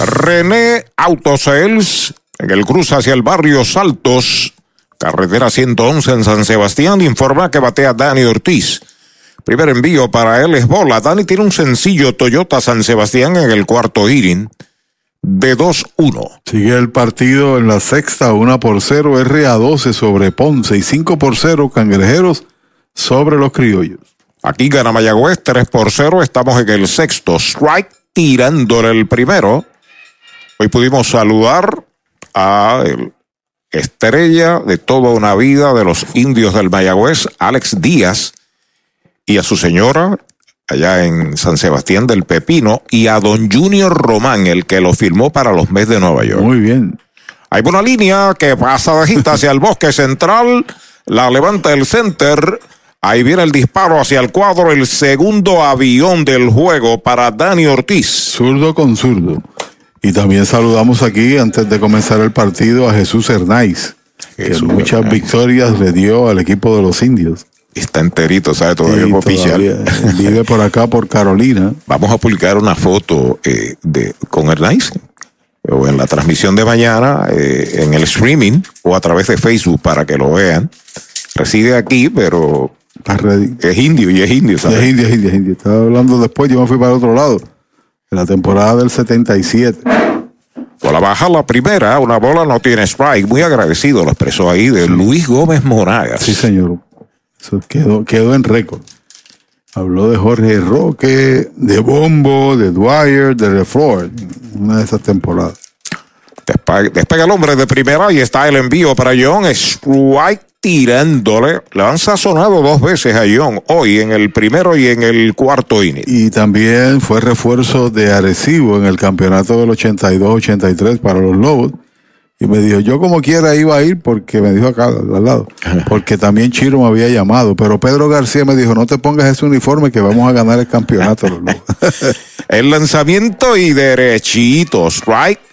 René Autosales, en el cruce hacia el barrio Saltos, carretera 111 en San Sebastián, informa que batea Dani Ortiz. Primer envío para él es bola. Dani tiene un sencillo Toyota San Sebastián en el cuarto inning de 2-1. Sigue el partido en la sexta, 1 por 0, RA12 sobre Ponce y 5 por 0, Cangrejeros sobre los criollos. Aquí gana Mayagüez 3 por 0, estamos en el sexto. Strike tirándole el primero. Hoy pudimos saludar a el estrella de toda una vida de los indios del Mayagüez, Alex Díaz, y a su señora allá en San Sebastián del Pepino, y a don Junior Román, el que lo firmó para los meses de Nueva York. Muy bien. Hay una línea que pasa de gita hacia el bosque central, la levanta el center. Ahí viene el disparo hacia el cuadro, el segundo avión del juego para Dani Ortiz. Zurdo con zurdo. Y también saludamos aquí, antes de comenzar el partido, a Jesús Hernáiz, que muchas Hernáiz. victorias le dio al equipo de los indios. Está enterito, ¿sabe? Todavía Sí, es oficial. todavía. Vive por acá, por Carolina. Vamos a publicar una foto eh, de con Hernández o en la transmisión de mañana, eh, en el streaming o a través de Facebook para que lo vean. Reside aquí, pero es indio y es indio, ¿sabes? Es indio, es indio, es indio. Estaba hablando después, yo me fui para el otro lado. En la temporada del 77. Bola baja la primera, una bola no tiene strike. Muy agradecido, lo expresó ahí de Luis Gómez Moragas. Sí, señor. Eso quedó, quedó en récord. Habló de Jorge Roque, de Bombo, de Dwyer, de LeFleur, una de esas temporadas. Despega, despega el hombre de primera y está el envío para John Strike tirándole. Le han sazonado dos veces a John hoy en el primero y en el cuarto inning. Y también fue refuerzo de Arecibo en el campeonato del 82-83 para los Lobos. Y me dijo, yo como quiera iba a ir porque me dijo acá al lado, porque también Chiro me había llamado, pero Pedro García me dijo, no te pongas ese uniforme que vamos a ganar el campeonato. los Lobos". El lanzamiento y derechito, strike.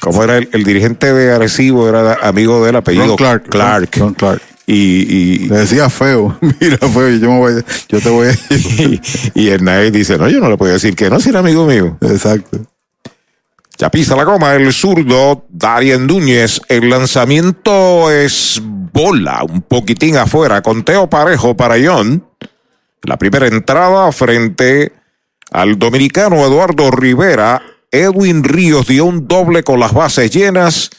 Como era el, el dirigente de Arecibo, era amigo del apellido Ron Clark. Clark. Ron Clark. Y, y, Le decía feo, mira feo, yo, me voy, yo te voy a y, y Hernández dice, no, yo no le puedo decir que no, si era amigo mío. Exacto. Ya pisa la goma el zurdo, Darien Núñez. El lanzamiento es bola, un poquitín afuera. Conteo parejo para John. La primera entrada frente al dominicano Eduardo Rivera. Edwin Ríos dio un doble con las bases llenas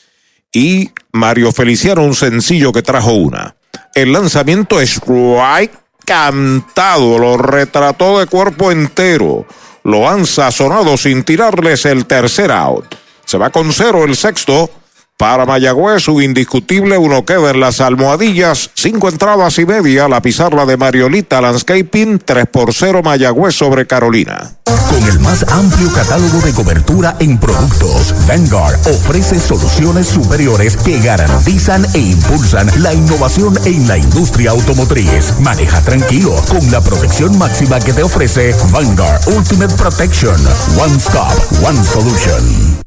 y Mario Feliciano un sencillo que trajo una. El lanzamiento es strike cantado, lo retrató de cuerpo entero. Lo han sazonado sin tirarles el tercer out. Se va con cero el sexto. Para Mayagüez, su indiscutible uno queda en las almohadillas. Cinco entradas y media. La pizarra de Mariolita Landscaping. 3 por 0 Mayagüez sobre Carolina. Con el más amplio catálogo de cobertura en productos, Vanguard ofrece soluciones superiores que garantizan e impulsan la innovación en la industria automotriz. Maneja tranquilo con la protección máxima que te ofrece Vanguard Ultimate Protection. One Stop, One Solution.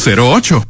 408-8808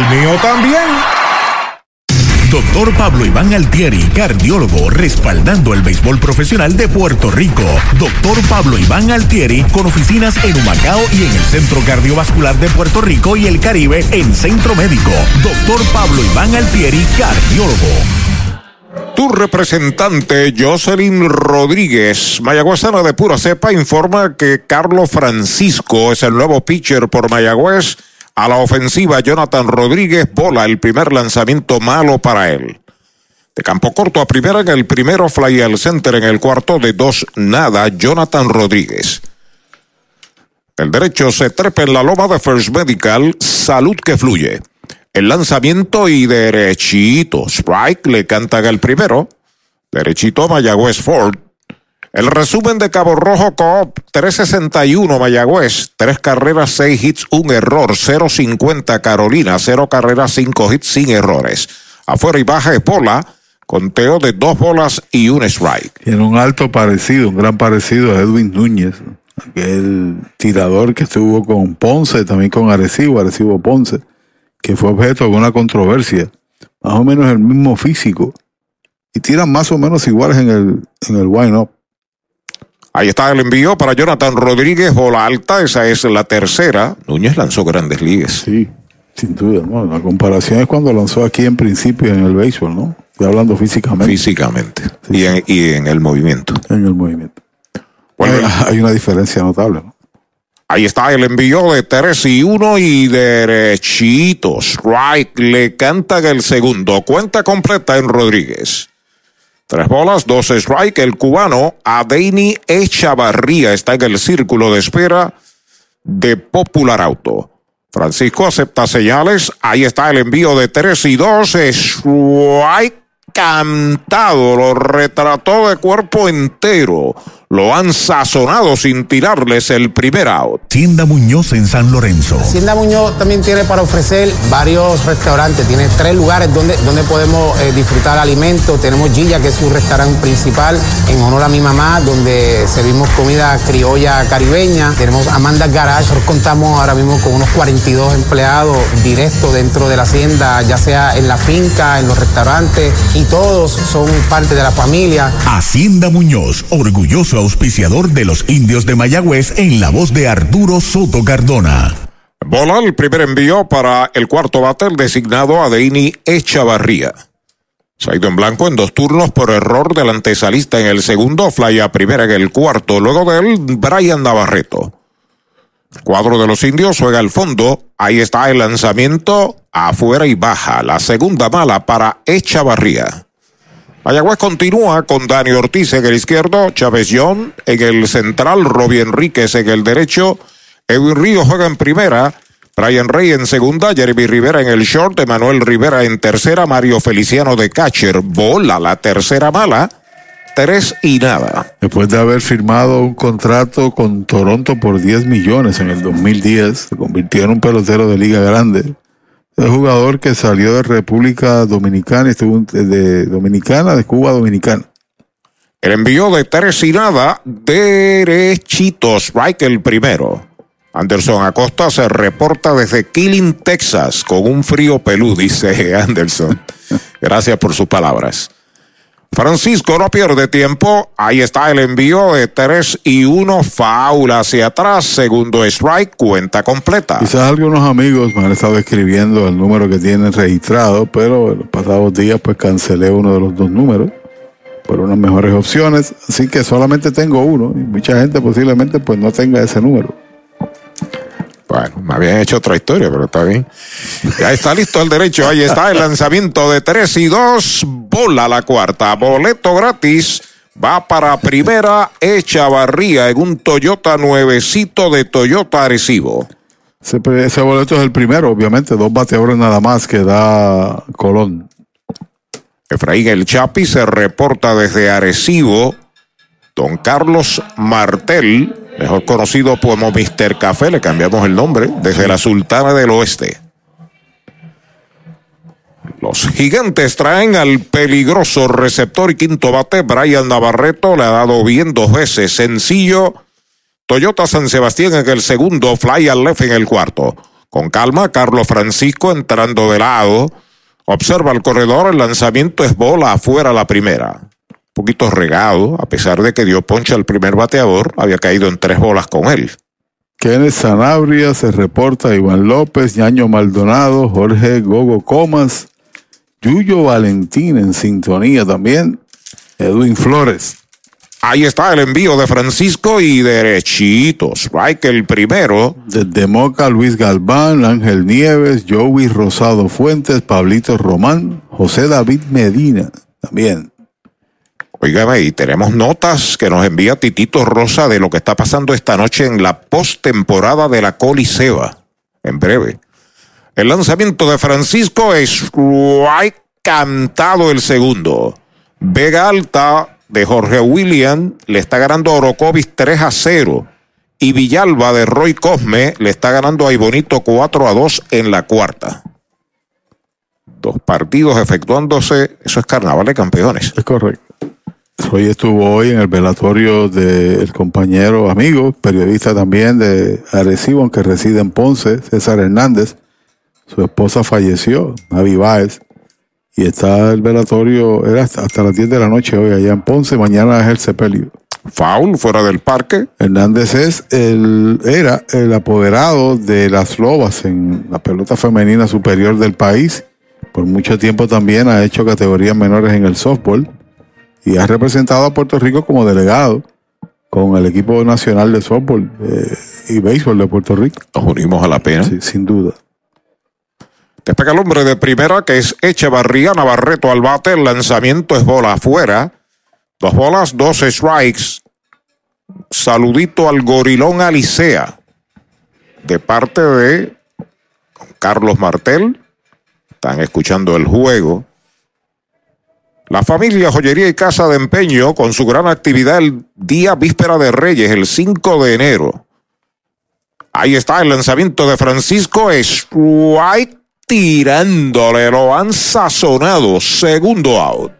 el mío también. Doctor Pablo Iván Altieri, cardiólogo, respaldando el béisbol profesional de Puerto Rico. Doctor Pablo Iván Altieri, con oficinas en Humacao y en el Centro Cardiovascular de Puerto Rico y el Caribe en Centro Médico. Doctor Pablo Iván Altieri, cardiólogo. Tu representante, Jocelyn Rodríguez, mayagüezana de pura cepa, informa que Carlos Francisco es el nuevo pitcher por Mayagüez. A la ofensiva, Jonathan Rodríguez bola el primer lanzamiento malo para él. De campo corto a primera en el primero, fly al center en el cuarto de dos nada, Jonathan Rodríguez. El derecho se trepa en la loma de First Medical, salud que fluye. El lanzamiento y derechito. Strike le cantan el primero. Derechito Mayagüez Ford. El resumen de Cabo Rojo Coop 361 Mayagüez, tres carreras, seis hits, un error, 050 Carolina, cero carreras, cinco hits sin errores. Afuera y baja es bola, conteo de dos bolas y un strike. Tiene un alto parecido, un gran parecido a Edwin Núñez, aquel tirador que estuvo con Ponce, también con Arecibo, Arecibo Ponce, que fue objeto de una controversia, más o menos el mismo físico, y tiran más o menos iguales en el, en el wind-up. Ahí está el envío para Jonathan Rodríguez, bola alta, esa es la tercera. Núñez lanzó grandes ligas. Sí, sin duda, ¿no? La comparación es cuando lanzó aquí en principio en el béisbol, ¿no? Estoy hablando físicamente. Físicamente. Y, en, y en el movimiento. En el movimiento. Hay, hay una diferencia notable. ¿no? Ahí está el envío de 3 y 1 y derechitos. Right, le cantan el segundo. Cuenta completa en Rodríguez. Tres bolas, dos strike. El cubano Adeini Echavarría está en el círculo de espera de Popular Auto. Francisco acepta señales. Ahí está el envío de 3 y 2. Strike cantado. Lo retrató de cuerpo entero lo han sazonado sin tirarles el primer out. Tienda Muñoz en San Lorenzo. Hacienda Muñoz también tiene para ofrecer varios restaurantes, tiene tres lugares donde, donde podemos eh, disfrutar alimentos. Tenemos Gilla, que es su restaurante principal, en honor a mi mamá, donde servimos comida criolla caribeña. Tenemos Amanda Garage, nosotros contamos ahora mismo con unos 42 empleados directos dentro de la hacienda, ya sea en la finca, en los restaurantes, y todos son parte de la familia. Hacienda Muñoz, orgulloso auspiciador de los indios de Mayagüez en la voz de Arturo Soto Cardona. Bola el primer envío para el cuarto bater designado a Deini Echavarría. Se ha ido en blanco en dos turnos por error del antesalista en el segundo, fly a primera en el cuarto, luego de él Brian Navarreto. Cuadro de los indios juega al fondo, ahí está el lanzamiento afuera y baja, la segunda mala para Echavarría. Mayagüez continúa con Dani Ortiz en el izquierdo, Chávez John en el central, Robbie Enríquez en el derecho, Edwin Río juega en primera, Brian Rey en segunda, Jeremy Rivera en el short, Emanuel Rivera en tercera, Mario Feliciano de catcher, bola la tercera mala, tres y nada. Después de haber firmado un contrato con Toronto por 10 millones en el 2010, se convirtió en un pelotero de liga grande. Es jugador que salió de República Dominicana, estuvo de Dominicana, de Cuba Dominicana. El envío de tres y nada, derechitos, strike el primero. Anderson Acosta se reporta desde Killing, Texas, con un frío pelú, dice Anderson. Gracias por sus palabras. Francisco no pierde tiempo. Ahí está el envío de 3 y 1. Faula hacia atrás. Segundo strike. Cuenta completa. Quizás algunos amigos me han estado escribiendo el número que tienen registrado, pero en los pasados días pues cancelé uno de los dos números por unas mejores opciones. Así que solamente tengo uno. Y mucha gente posiblemente pues no tenga ese número. Bueno, me habían hecho otra historia, pero está bien. Ya está listo el derecho. Ahí está el lanzamiento de 3 y 2. Bola la cuarta. Boleto gratis. Va para primera Echavarría en un Toyota nuevecito de Toyota Arecibo. Ese, ese boleto es el primero, obviamente. Dos bateadores nada más que da Colón. Efraín El Chapi se reporta desde Arecibo. Don Carlos Martel, mejor conocido como Mr. Café, le cambiamos el nombre, desde la Sultana del Oeste. Los gigantes traen al peligroso receptor y quinto bate. Brian Navarreto le ha dado bien dos veces. Sencillo. Toyota San Sebastián en el segundo. Fly al left en el cuarto. Con calma, Carlos Francisco entrando de lado. Observa el corredor. El lanzamiento es bola afuera la primera. Poquito regado, a pesar de que dio poncha al primer bateador. Había caído en tres bolas con él. Kenneth Sanabria se reporta Iván López, Ñaño Maldonado, Jorge Gogo Comas, Yuyo Valentín en sintonía también, Edwin Flores. Ahí está el envío de Francisco y derechitos. Strike el primero. Desde Moca, Luis Galván, Ángel Nieves, Joey Rosado Fuentes, Pablito Román, José David Medina también. Oígame, y tenemos notas que nos envía Titito Rosa de lo que está pasando esta noche en la postemporada de la Coliseba. En breve. El lanzamiento de Francisco es cantado el segundo. Vega Alta de Jorge William le está ganando a Orocovis 3 a 0. Y Villalba de Roy Cosme le está ganando a Ibonito 4 a 2 en la cuarta. Dos partidos efectuándose, eso es carnaval de campeones. Es correcto. Hoy estuvo hoy en el velatorio del compañero, amigo, periodista también de Arecibo, aunque reside en Ponce, César Hernández. Su esposa falleció, Navi Báez. Y está el velatorio, era hasta, hasta, las 10 de la noche hoy allá en Ponce, mañana es el sepelio. Foul fuera del parque. Hernández es el, era el apoderado de las Lobas en la pelota femenina superior del país. Por mucho tiempo también ha hecho categorías menores en el softball y ha representado a Puerto Rico como delegado con el equipo nacional de softball eh, y béisbol de Puerto Rico. Nos unimos a la pena. Sí, sin duda. Despega el hombre de primera que es Echevarría Navarreto al bate. El lanzamiento es bola afuera. Dos bolas, dos strikes. Saludito al gorilón Alicea. De parte de Carlos Martel. Están escuchando el juego. La familia Joyería y Casa de Empeño con su gran actividad el día víspera de Reyes, el 5 de enero. Ahí está el lanzamiento de Francisco Strike tirándole, lo han sazonado. Segundo out.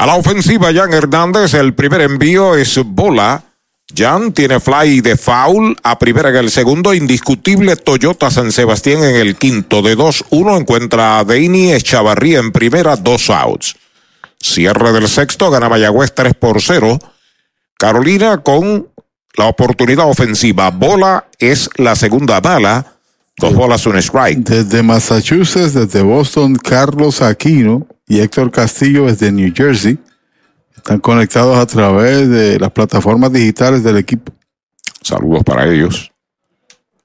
A la ofensiva, Jan Hernández, el primer envío es bola. Jan tiene fly de foul a primera en el segundo. Indiscutible Toyota San Sebastián en el quinto. De 2-1 encuentra a Deini Echavarría en primera, dos outs. Cierre del sexto, gana Mayagüez 3 por 0. Carolina con la oportunidad ofensiva. Bola es la segunda bala. Dos bolas, un strike. Desde Massachusetts, desde Boston, Carlos Aquino y Héctor Castillo desde New Jersey. Están conectados a través de las plataformas digitales del equipo. Saludos para ellos,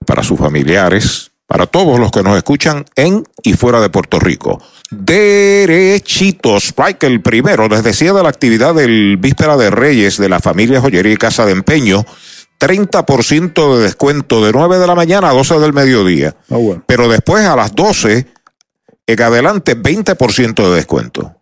para sus familiares, para todos los que nos escuchan en y fuera de Puerto Rico. Derechito, Spike el primero, les decía de la actividad del Víspera de Reyes de la familia Joyería y Casa de Empeño. 30% de descuento de 9 de la mañana a 12 del mediodía. Ah, bueno. Pero después a las 12 en adelante 20% de descuento.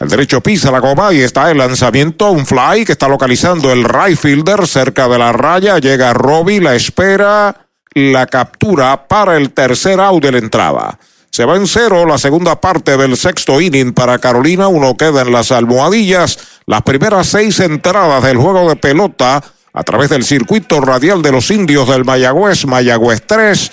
El derecho pisa la goma y está el lanzamiento, un fly que está localizando el right fielder cerca de la raya. Llega Robbie, la espera, la captura para el tercer out de la entrada. Se va en cero la segunda parte del sexto inning para Carolina. Uno queda en las almohadillas. Las primeras seis entradas del juego de pelota a través del circuito radial de los indios del Mayagüez. Mayagüez 3,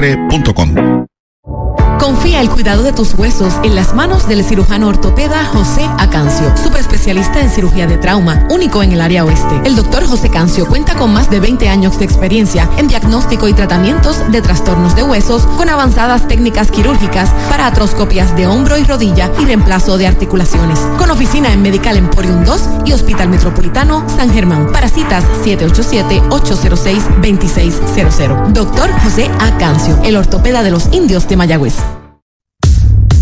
portosanpr.com. Confía el cuidado de tus huesos en las manos del cirujano ortopeda José Acancio, subespecialista en cirugía de trauma, único en el área oeste. El doctor José Cancio cuenta con más de 20 años de experiencia en diagnóstico y tratamientos de trastornos de huesos con avanzadas técnicas quirúrgicas para atroscopias de hombro y rodilla y reemplazo de articulaciones. Con oficina en Medical Emporium 2 y Hospital Metropolitano San Germán. Para citas 787-806-2600. Doctor José Acancio, el ortopeda de los indios de Mayagüez.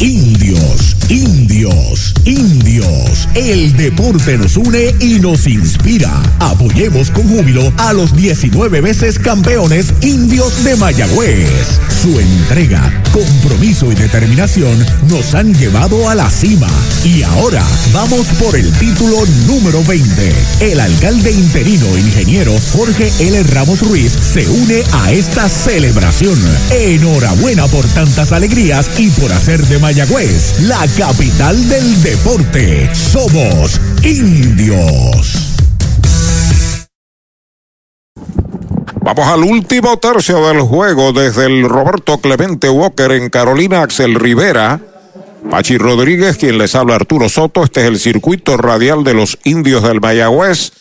Indios, indios, indios. El deporte nos une y nos inspira. Apoyemos con júbilo a los 19 veces campeones indios de Mayagüez. Su entrega, compromiso y determinación nos han llevado a la cima. Y ahora vamos por el título número 20. El alcalde interino ingeniero Jorge L. Ramos Ruiz se une a esta celebración. Enhorabuena por tantas alegrías y por hacer de Mayagüez la capital del deporte. Somos indios. Vamos al último tercio del juego desde el Roberto Clemente Walker en Carolina Axel Rivera. Pachi Rodríguez, quien les habla Arturo Soto. Este es el circuito radial de los indios del Mayagüez,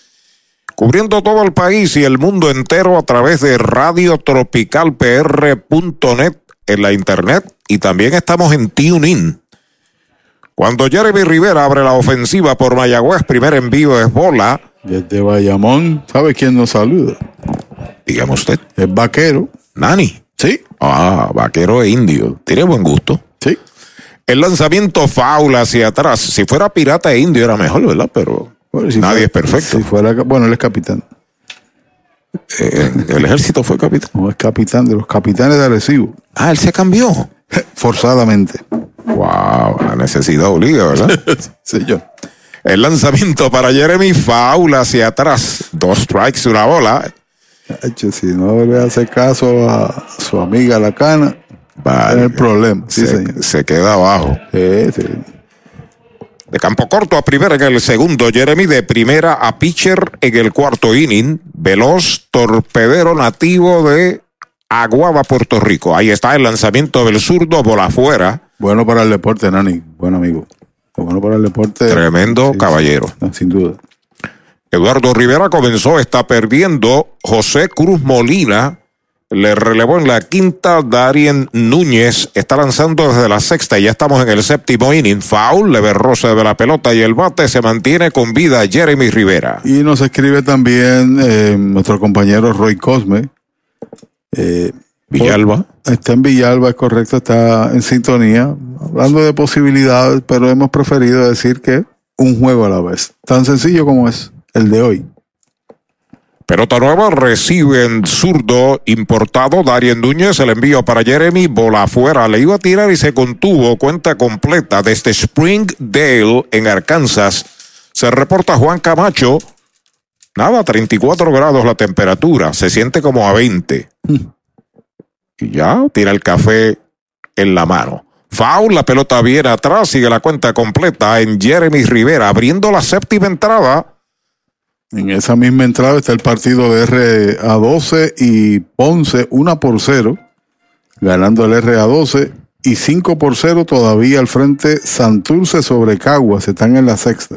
cubriendo todo el país y el mundo entero a través de radiotropicalpr.net en la internet y también estamos en TuneIn. Cuando Jeremy Rivera abre la ofensiva por Mayagüez, primer envío es bola. Desde Bayamón, ¿sabe quién nos saluda? Dígame usted. Es vaquero. Nani. Sí. Ah, vaquero e indio. Tiene buen gusto. Sí. El lanzamiento faula hacia atrás. Si fuera pirata e indio era mejor, ¿verdad? Pero Bueno, si nadie fuera- es perfecto. Si fuera, bueno, él es capitán. Eh, el ejército fue capitán. No es capitán de los capitanes de Arecibo. Ah, él se cambió. Forzadamente. Wow, la necesidad obliga, ¿verdad? Señor. El lanzamiento para Jeremy Foul hacia atrás. Dos strikes, una bola. Si no le hace caso a su amiga la cana, va a tener problema. Sí, se, señor. se queda abajo. Sí, sí. De campo corto a primera en el segundo, Jeremy de primera a pitcher en el cuarto inning. Veloz, torpedero nativo de Aguada, Puerto Rico. Ahí está el lanzamiento del zurdo, bola afuera. Bueno para el deporte, Nani. Buen amigo. Bueno para el deporte. Tremendo caballero. Sin duda. Eduardo Rivera comenzó, está perdiendo. José Cruz Molina le relevó en la quinta. Darien Núñez está lanzando desde la sexta y ya estamos en el séptimo inning. Foul, le roce de la pelota y el bate se mantiene con vida. Jeremy Rivera. Y nos escribe también eh, nuestro compañero Roy Cosme. Eh, Villalba. Está en Villalba, es correcto, está en sintonía, hablando de posibilidades, pero hemos preferido decir que un juego a la vez. Tan sencillo como es el de hoy. Pelota nueva recibe en zurdo importado. Darien Núñez, el envío para Jeremy, bola afuera. Le iba a tirar y se contuvo. Cuenta completa desde Springdale en Arkansas. Se reporta Juan Camacho. Nada, 34 grados la temperatura. Se siente como a 20. Y ya tira el café en la mano. Foul, la pelota viene atrás, sigue la cuenta completa en Jeremy Rivera, abriendo la séptima entrada. En esa misma entrada está el partido de RA12 y Ponce 1 por 0, ganando el RA12 y 5 por 0 todavía al frente Santurce sobre Caguas, están en la sexta.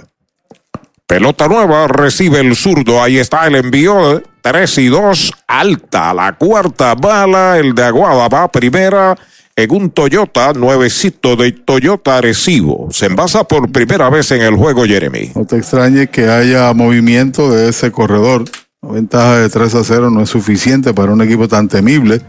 Pelota nueva, recibe el zurdo, ahí está el envío, 3 y 2, alta, la cuarta bala, el de Aguada va primera en un Toyota nuevecito de Toyota Arecibo. Se envasa por primera vez en el juego, Jeremy. No te extrañe que haya movimiento de ese corredor. La ventaja de 3 a 0 no es suficiente para un equipo tan temible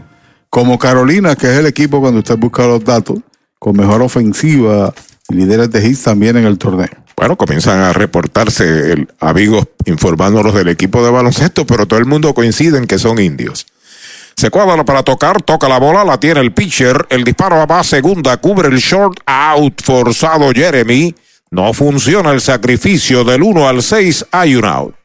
como Carolina, que es el equipo cuando usted busca los datos, con mejor ofensiva y líderes de hits también en el torneo. Bueno, comienzan a reportarse el, amigos informándonos del equipo de baloncesto, pero todo el mundo coincide en que son indios. Se cuadra para tocar, toca la bola, la tiene el pitcher, el disparo va a segunda, cubre el short out forzado Jeremy. No funciona el sacrificio del 1 al 6, hay un out.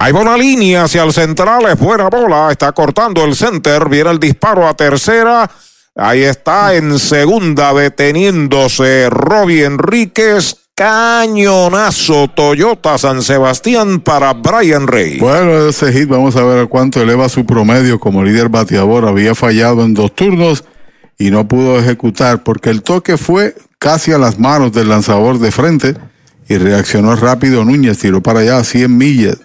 Hay buena línea hacia el central, es buena bola, está cortando el center, viene el disparo a tercera. Ahí está en segunda deteniéndose Robbie Enríquez. Cañonazo Toyota San Sebastián para Brian Rey. Bueno, ese hit vamos a ver cuánto eleva su promedio como líder bateador. Había fallado en dos turnos y no pudo ejecutar porque el toque fue casi a las manos del lanzador de frente y reaccionó rápido Núñez, tiró para allá a 100 millas.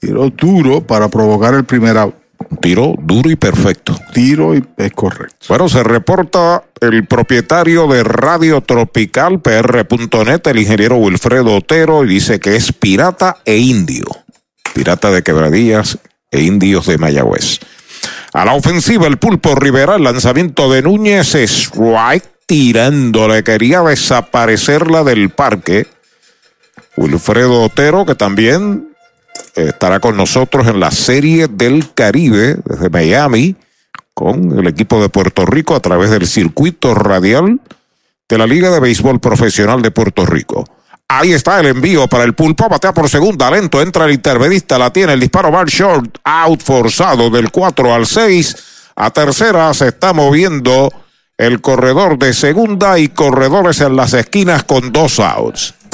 Tiró duro para provocar el primer out. Tiro duro y perfecto. Tiro y es correcto. Bueno, se reporta el propietario de Radio Tropical, PR.net, el ingeniero Wilfredo Otero, y dice que es pirata e indio. Pirata de quebradillas e indios de Mayagüez. A la ofensiva, el pulpo Rivera, el lanzamiento de Núñez, strike tirándole, quería desaparecerla del parque. Wilfredo Otero, que también estará con nosotros en la Serie del Caribe desde Miami con el equipo de Puerto Rico a través del circuito radial de la Liga de Béisbol Profesional de Puerto Rico. Ahí está el envío para el pulpo, batea por segunda, lento, entra el intermedista, la tiene el disparo, va short, out forzado del 4 al 6. A tercera se está moviendo el corredor de segunda y corredores en las esquinas con dos outs.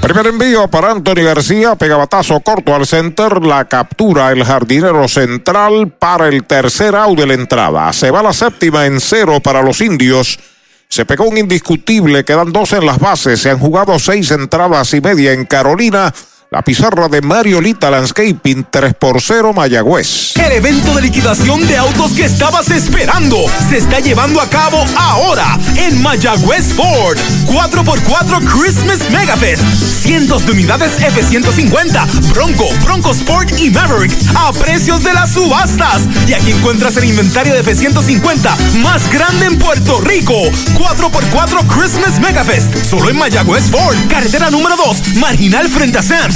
Primer envío para Anthony García, pegabatazo corto al center, la captura el jardinero central para el tercer out de la entrada. Se va la séptima en cero para los indios. Se pegó un indiscutible, quedan dos en las bases, se han jugado seis entradas y media en Carolina. La pizarra de Mariolita Landscaping 3 por 0 Mayagüez. El evento de liquidación de autos que estabas esperando se está llevando a cabo ahora en Mayagüez Ford. 4x4 Christmas Megafest. Cientos de unidades F-150, Bronco, Bronco Sport y Maverick a precios de las subastas. Y aquí encuentras el inventario de F-150 más grande en Puerto Rico. 4x4 Christmas Megafest. Solo en Mayagüez Ford. Carretera número 2, marginal frente a Sam's.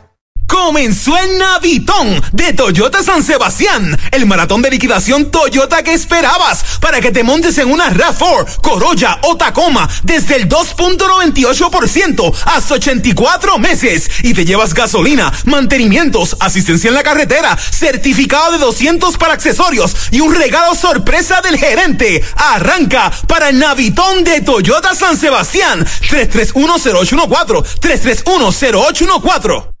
Comenzó el Navitón de Toyota San Sebastián, el maratón de liquidación Toyota que esperabas para que te montes en una RAV4, Corolla o Tacoma desde el 2.98% hasta 84 meses. Y te llevas gasolina, mantenimientos, asistencia en la carretera, certificado de 200 para accesorios y un regalo sorpresa del gerente. Arranca para el Navitón de Toyota San Sebastián. 3310814 3310814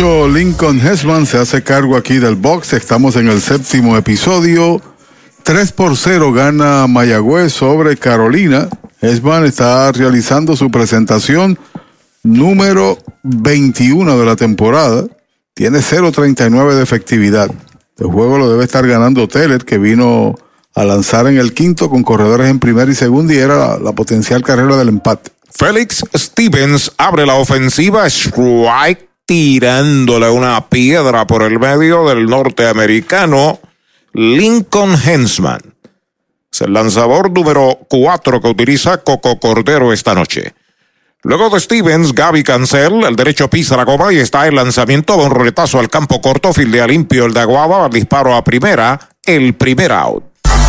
Lincoln Hesman se hace cargo aquí del box. Estamos en el séptimo episodio. 3 por 0 gana Mayagüez sobre Carolina. Hesman está realizando su presentación número 21 de la temporada. Tiene 0.39 de efectividad. El juego lo debe estar ganando Teller, que vino a lanzar en el quinto con corredores en primera y segunda y era la, la potencial carrera del empate. Félix Stevens abre la ofensiva. Strike tirándole una piedra por el medio del norteamericano Lincoln Hensman. Es el lanzador número 4 que utiliza Coco Cordero esta noche. Luego de Stevens, Gaby Cancel, el derecho pisa la goma y está el lanzamiento de un roletazo al campo corto, fildea limpio el de Aguaba, disparo a primera, el primer out.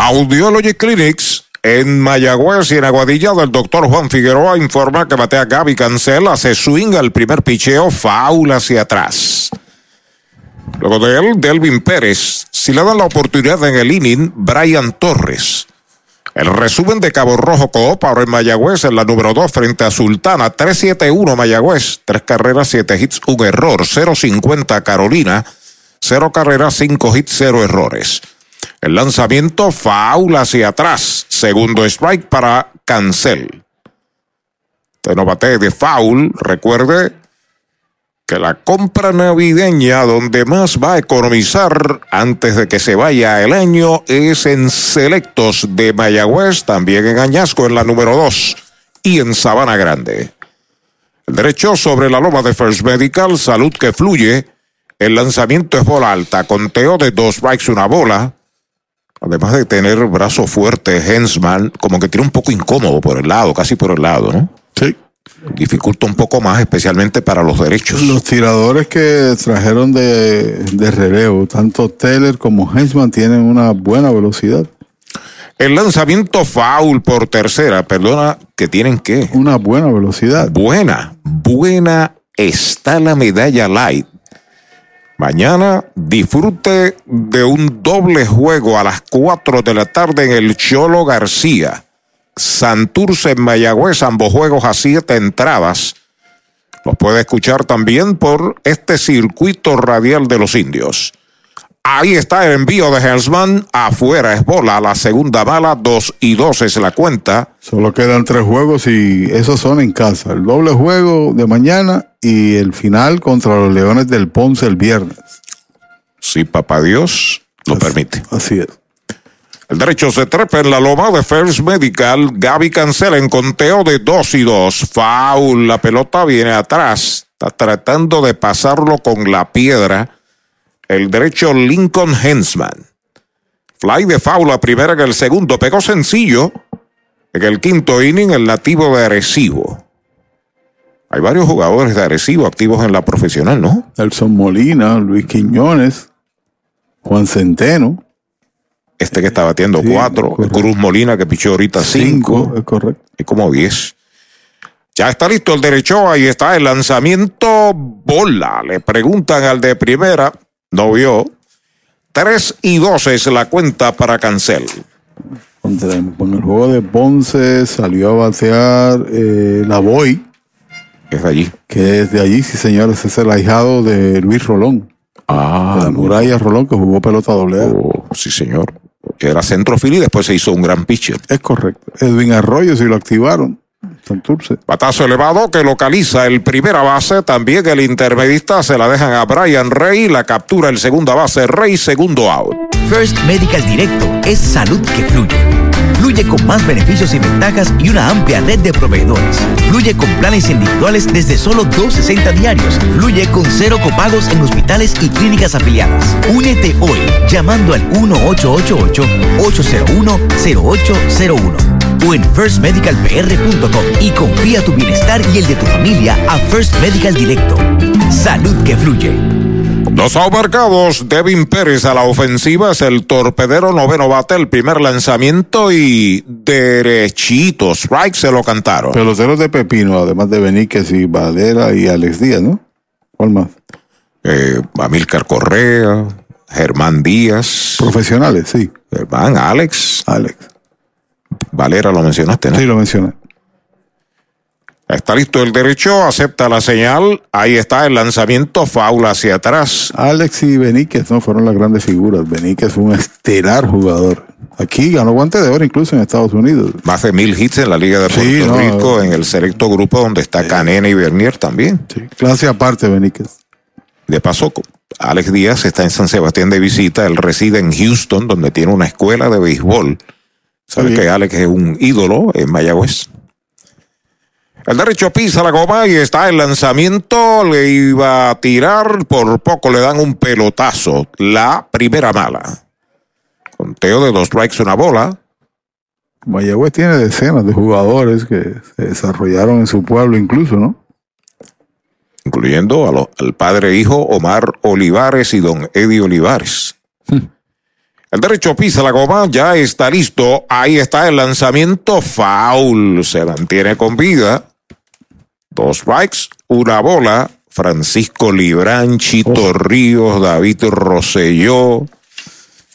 Audiology Clinics en Mayagüez y en Aguadilla el doctor Juan Figueroa informa que batea Gaby Cancel, hace swing al primer picheo, faula hacia atrás. Luego de él, Delvin Pérez. Si le dan la oportunidad en el inning, Brian Torres. El resumen de Cabo Rojo Coop ahora en Mayagüez en la número 2 frente a Sultana. 3-7-1 Mayagüez. Tres carreras, siete hits, un error. 0-50 Carolina. Cero carreras, cinco hits, cero errores. El lanzamiento faula hacia atrás. Segundo strike para Cancel. Te no de foul. Recuerde, que la compra navideña donde más va a economizar antes de que se vaya el año es en Selectos de Mayagüez, también en Añasco en la número 2 y en Sabana Grande. El derecho sobre la loma de First Medical, salud que fluye. El lanzamiento es bola alta, conteo de dos strikes, una bola. Además de tener brazo fuerte, Hensman, como que tiene un poco incómodo por el lado, casi por el lado, ¿no? Sí. Dificulta un poco más, especialmente para los derechos. Los tiradores que trajeron de, de relevo, tanto Taylor como Hensman, tienen una buena velocidad. El lanzamiento foul por tercera, perdona, que tienen que. Una buena velocidad. Buena, buena está la medalla light. Mañana disfrute de un doble juego a las 4 de la tarde en el Cholo García. Santurce en Mayagüez, ambos juegos a siete entradas. Los puede escuchar también por este circuito radial de los indios. Ahí está el envío de Hensman. Afuera es bola. La segunda bala, dos y dos es la cuenta. Solo quedan tres juegos y esos son en casa. El doble juego de mañana y el final contra los Leones del Ponce el viernes. Si papá Dios lo así, permite. Así es. El derecho se trepa en la loma de First Medical. Gaby cancela en conteo de dos y dos. Foul. La pelota viene atrás. Está tratando de pasarlo con la piedra. El derecho Lincoln Hensman. Fly de foul a primera en el segundo. Pegó sencillo. En el quinto inning, el nativo de Arecibo. Hay varios jugadores de Arecibo activos en la profesional, ¿no? Nelson Molina, Luis Quiñones, Juan Centeno. Este que está batiendo Sí, cuatro. Cruz Molina que pichó ahorita cinco. Es correcto. Hay como 10. Ya está listo el derecho, ahí está el lanzamiento bola. Le preguntan al de primera, no vio. 3 y 2 es la cuenta para Cancel. Con el juego de Ponce salió a batear eh, la Boy. Es de allí. Que es de allí, sí señores, es el ahijado de Luis Rolón. Ah, de la muralla Rolón que jugó pelota doble. Oh, sí, señor. Que era centrofil y después se hizo un gran pitcher. Es correcto. Edwin Arroyo, si lo activaron. Santurce. Batazo elevado que localiza el primera base. También el intermedista se la dejan a Brian Rey. La captura el segunda base. Rey, segundo out. First Medical Directo es salud que fluye. Fluye con más beneficios y ventajas y una amplia red de proveedores. Fluye con planes individuales desde solo 2.60 diarios. Fluye con cero copagos en hospitales y clínicas afiliadas. Únete hoy llamando al 1888-801-0801 o en firstmedicalpr.com y confía tu bienestar y el de tu familia a First Medical Directo. Salud que fluye. Dos marcados, Devin Pérez a la ofensiva, es el torpedero noveno bate, el primer lanzamiento y derechito, strike se lo cantaron. Peloteros de Pepino, además de Beníquez y Valera y Alex Díaz, ¿no? ¿Cuál más? Eh, Amílcar Correa, Germán Díaz. Profesionales, sí. Germán, Alex. Alex. Valera lo mencionaste, ¿no? Sí, lo mencioné. Está listo el derecho, acepta la señal, ahí está el lanzamiento, faula hacia atrás. Alex y Beníquez, ¿no? Fueron las grandes figuras. Beníquez fue un estelar jugador. Aquí ganó guante de oro incluso en Estados Unidos. Más de mil hits en la Liga de Puerto Sí, no, Rico, en el selecto grupo donde está Canena y Bernier también. Clase aparte, Beníquez. De paso, Alex Díaz está en San Sebastián de visita, él reside en Houston, donde tiene una escuela de béisbol. Sabe que Alex es un ídolo en Mayagüez. El derecho pisa la goma y está el lanzamiento, le iba a tirar, por poco le dan un pelotazo. La primera mala. Conteo de dos strikes, una bola. Mayagüez tiene decenas de jugadores que se desarrollaron en su pueblo incluso, ¿no? incluyendo a lo- al padre e hijo Omar Olivares y don Eddie Olivares. El derecho pisa la goma, ya está listo. Ahí está el lanzamiento foul. Se mantiene con vida. Dos strikes, una bola. Francisco Librán, Chito Ríos, David Rosselló.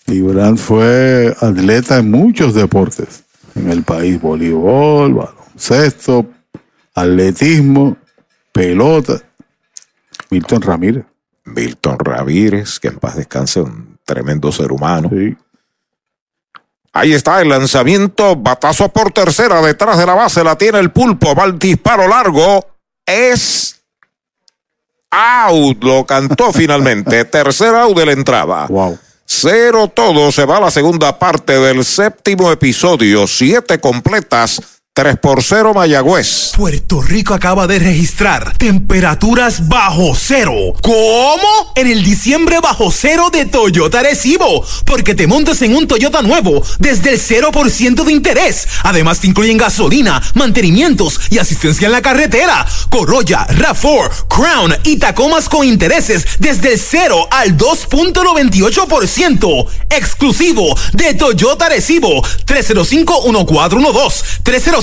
Libran fue atleta en muchos deportes en el país: voleibol, baloncesto, atletismo, pelota. Milton Ramírez. Milton Ramírez, que en paz descanse, un tremendo ser humano. Ahí está el lanzamiento, batazo por tercera, detrás de la base la tiene el pulpo, va el disparo largo, es out, lo cantó finalmente. Tercer out de la entrada. Wow. Cero todo se va a la segunda parte del séptimo episodio. Siete completas. 3 por 0 Mayagüez. Puerto Rico acaba de registrar temperaturas bajo cero. ¿Cómo? En el diciembre bajo cero de Toyota Recibo. Porque te montas en un Toyota nuevo desde el 0% de interés. Además te incluyen gasolina, mantenimientos y asistencia en la carretera. Corolla, RAV4, Crown y Tacomas con intereses desde el 0 al 2.98%. Exclusivo de Toyota Recibo. 305-1412.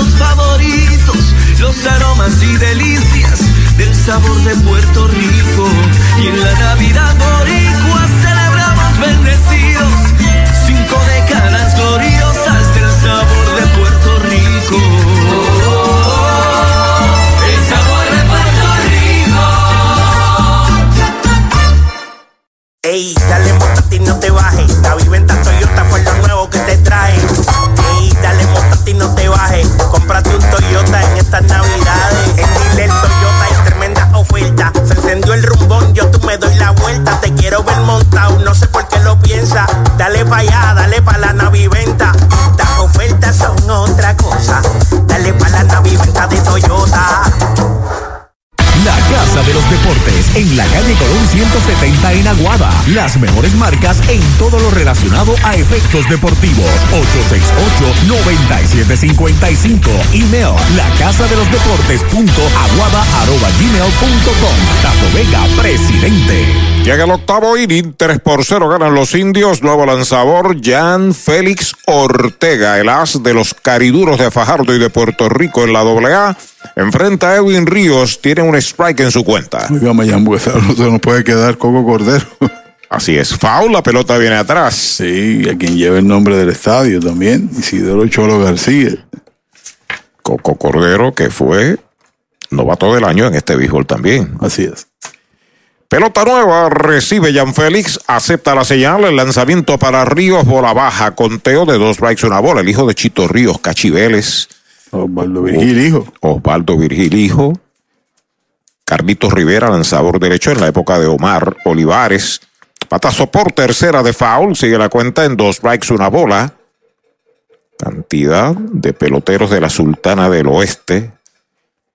platos favoritos, los aromas y delicias del sabor de Puerto Rico. Y en la Navidad boricua celebramos bendecidos, cinco décadas gloriosas del sabor de Puerto Rico. El sabor de Puerto Ey, dale montate y no te bajes. La viventa Toyota fue lo nuevo que te trae. Dale montate y no te bajes. Cómprate un Toyota en estas navidades. Las mejores marcas en todo lo relacionado a efectos deportivos. 868-9755. Email la casa de los deportes punto aguada arroba gmail punto com. Tato Vega, presidente. Llega el octavo inning, 3 por 0 ganan los indios. Nuevo lanzador, Jan Félix Ortega, el as de los cariduros de Fajardo y de Puerto Rico en la AA. Enfrenta a Edwin Ríos, tiene un strike en su cuenta. Oiga, Mayagüez, no se nos puede quedar Coco Cordero. Así es, foul, la pelota viene atrás. Sí, a quien lleva el nombre del estadio también, Isidoro Cholo García. Coco Cordero, que fue novato del año en este béisbol también. Así es. Pelota nueva, recibe Jan Félix, acepta la señal, el lanzamiento para Ríos, bola baja, conteo de dos strikes, una bola, el hijo de Chito Ríos, Cachiveles. Osvaldo Virgil, hijo. Osvaldo Virgil, hijo. Carlitos Rivera, lanzador derecho en la época de Omar Olivares. Patazo por tercera de foul, sigue la cuenta en dos strikes, una bola. Cantidad de peloteros de la Sultana del Oeste.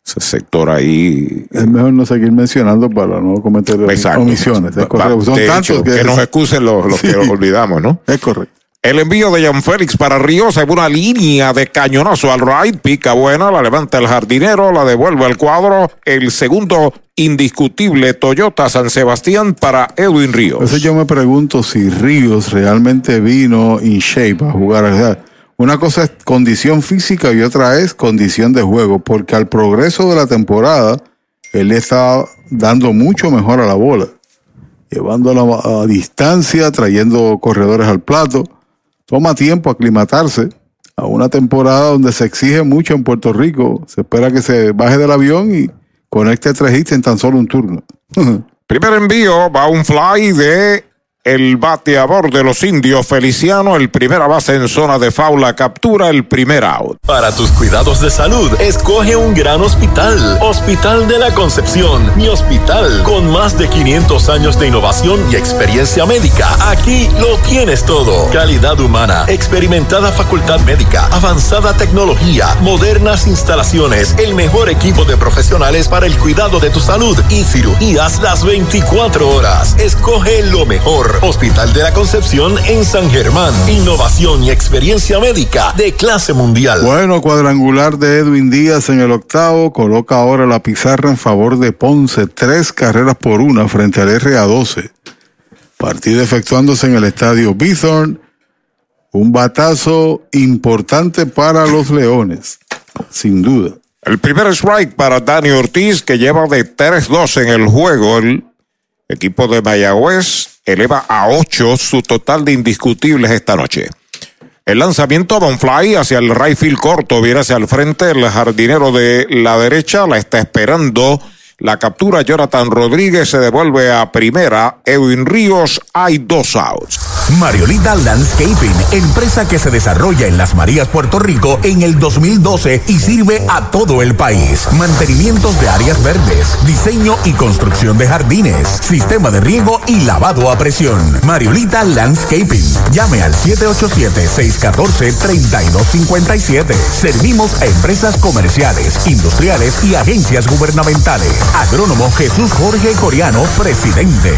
Ese sector ahí. Es mejor no seguir mencionando para no cometer Exacto. omisiones. Es correcto. Son De tantos que, nos excusen los, los Sí. que los olvidamos, ¿no? Es correcto. El envío de Jan Félix para Ríos en una línea de cañonazo al right, pica buena, la levanta el jardinero, la devuelve al cuadro. El segundo indiscutible Toyota San Sebastián para Edwin Ríos. Entonces yo me pregunto si Ríos realmente vino in shape a jugar. O Una cosa es condición física y otra es condición de juego, porque al progreso de la temporada, él está dando mucho mejor a la bola, llevándola a distancia, trayendo corredores al plato. Toma tiempo aclimatarse a una temporada donde se exige mucho en Puerto Rico. Se espera que se baje del avión y conecte tres hits en tan solo un turno. Primer envío, va un fly de el bateador de los indios, Feliciano, el primera base en zona de faula, captura el primer out. Para tus cuidados de salud, escoge un gran hospital. Hospital de la Concepción, mi hospital, con más de 500 años de innovación y experiencia médica. Aquí lo tienes todo. Calidad humana, experimentada facultad médica, avanzada tecnología, modernas instalaciones, el mejor equipo de profesionales para el cuidado de tu salud y cirugías las 24 horas. Escoge lo mejor. Hospital de la Concepción en San Germán. Innovación y experiencia médica de clase mundial. Bueno, cuadrangular de Edwin Díaz en el octavo, coloca ahora la pizarra en favor de Ponce, tres carreras por una frente al RA12. Partido efectuándose en el estadio Bithorn, un batazo importante para los Leones, sin duda. El primer strike para Dani Ortiz, que lleva de 3-2 en el juego. El equipo de Mayagüez eleva a 8 su total de indiscutibles esta noche. El lanzamiento Bonfly hacia el right field corto, viene hacia el frente. El jardinero de la derecha la está esperando la captura Jonathan Rodríguez se devuelve a primera. Edwin Ríos, hay dos outs. Mariolita Landscaping, empresa que se desarrolla en Las Marías, Puerto Rico en el 2012 y sirve a todo el país. Mantenimientos de áreas verdes, diseño y construcción de jardines, sistema de riego y lavado a presión. Mariolita Landscaping. Llame al 787-614-3257. Servimos a empresas comerciales, industriales y agencias gubernamentales. Agrónomo Jesús Jorge Coriano, presidente.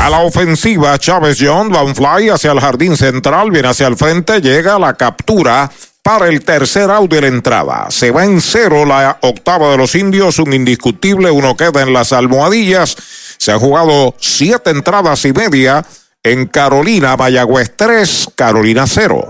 A la ofensiva, Chávez John Van Fly hacia el jardín central, viene hacia el frente, llega la captura para el tercer out de la entrada. Se va en cero la octava de los indios, un indiscutible, uno queda en las almohadillas. Se ha jugado siete entradas y media en Carolina, Mayagüez 3, Carolina 0.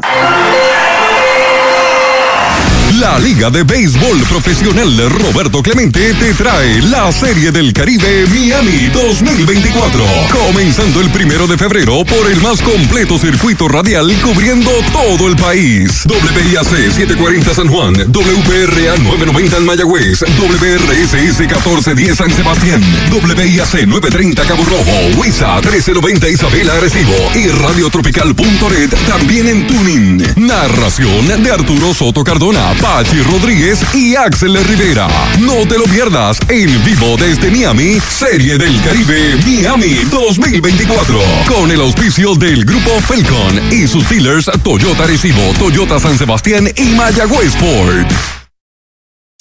La Liga de Béisbol Profesional Roberto Clemente te trae la Serie del Caribe Miami 2024. Comenzando el primero de febrero por el más completo circuito radial cubriendo todo el país. WIAC 740 San Juan, WPRA 990 en Mayagüez, WRSS 1410 San Sebastián, WIAC 930 Cabo Rojo, WISA 1390 Isabela Arecibo y Radiotropical.net también en Tuning. Narración de Arturo Soto Cardona. Pachi Rodríguez y Axel Rivera. No te lo pierdas en vivo desde Miami, Serie del Caribe Miami 2024. Con el auspicio del Grupo Felcon y sus dealers Toyota Recibo, Toyota San Sebastián y Mayagüez Ford.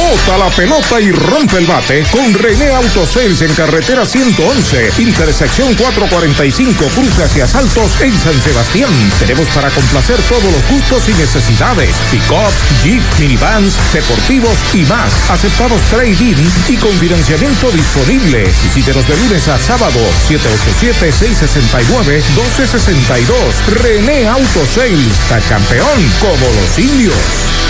Bota la pelota y rompe el bate con René Autosales en carretera 111, intersección 445, cruce hacia Saltos en San Sebastián. Tenemos para complacer todos los gustos y necesidades. Pick-up, Jeep, minivans, deportivos y más. Aceptados trading y con financiamiento disponible. Visítenos de lunes a sábado, 787-669-1262. René Autosales, está campeón como los indios.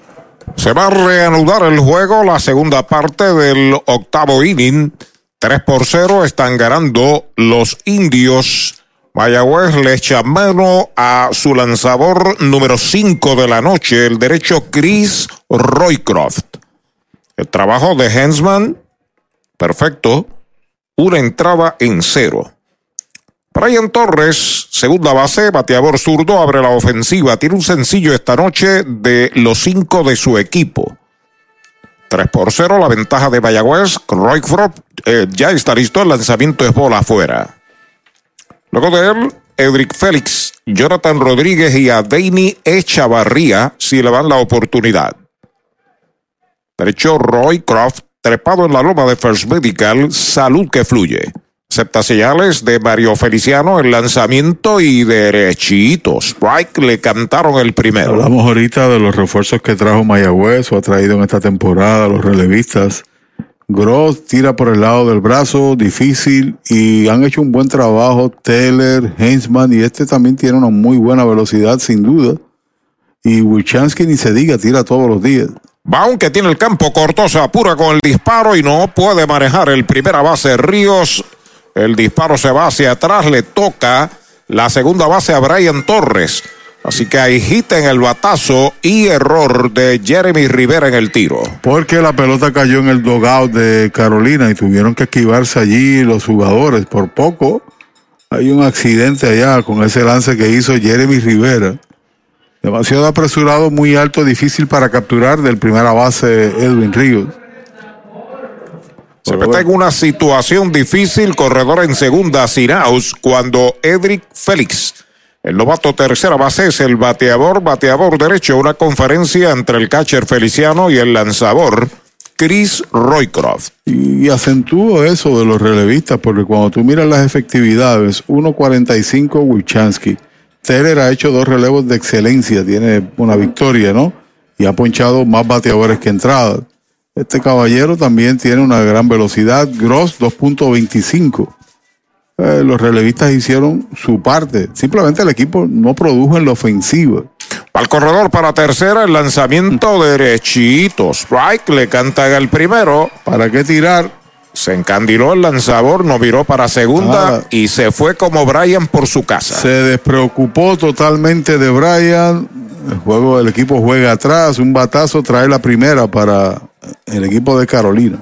Se va a reanudar el juego, la segunda parte del octavo inning. 3 por 0 están ganando los indios. Mayagüez le echa mano a su lanzador número 5 de la noche, el derecho Chris Roycroft. El trabajo de Hensman, perfecto. Una entrada en cero. Brian Torres, segunda base, bateador zurdo, abre la ofensiva. Tiene un sencillo esta noche de los cinco de su equipo. 3 por 0, la ventaja de Mayagüez. Roycroft eh, ya está listo, el lanzamiento es bola afuera. Luego de él, Edric Félix, Jonathan Rodríguez y Adeini Echavarría si le dan la oportunidad. Derecho Roycroft, trepado en la loma de First Medical, salud que fluye. Señales de Mario Feliciano, el lanzamiento y derechito. Strike le cantaron el primero. Hablamos ahorita de los refuerzos que trajo Mayagüez o ha traído en esta temporada, los relevistas. Gross tira por el lado del brazo, difícil, y han hecho un buen trabajo. Taylor, Heinzman, y este también tiene una muy buena velocidad, sin duda. Y Wichansky ni se diga, tira todos los días. Baum que tiene el campo corto, se apura con el disparo y no puede manejar el primera base Ríos. El disparo se va hacia atrás, le toca la segunda base a Brian Torres. Así que hit en el batazo y error de Jeremy Rivera en el tiro. Porque la pelota cayó en el dogout de Carolina y tuvieron que esquivarse allí los jugadores. Por poco hay un accidente allá con ese lance que hizo Jeremy Rivera. Demasiado apresurado, muy alto, difícil para capturar del primera base Edwin Ríos. Se mete en una situación difícil, corredor en segunda, Sinaus, cuando Edric Félix, el novato tercera base, es el bateador, bateador derecho, una conferencia entre el catcher Feliciano y el lanzador Chris Roycroft. Y, acentúo eso de los relevistas, porque cuando tú miras las efectividades, 1.45 Wilchansky. Teller ha hecho dos relevos de excelencia, tiene una victoria, ¿no? Y ha ponchado más bateadores que entradas. Este caballero también tiene una gran velocidad, Gross 2.25. Eh, los relevistas hicieron su parte. Simplemente el equipo no produjo en la ofensiva. Al corredor para tercera, el lanzamiento derechito. Strike le canta el primero. ¿Para qué tirar? Se encandiló el lanzador, no viró para segunda Ah. y se fue como Brian por su casa. Se despreocupó totalmente de Brian. El juego, el equipo juega atrás, un batazo trae la primera para el equipo de Carolina.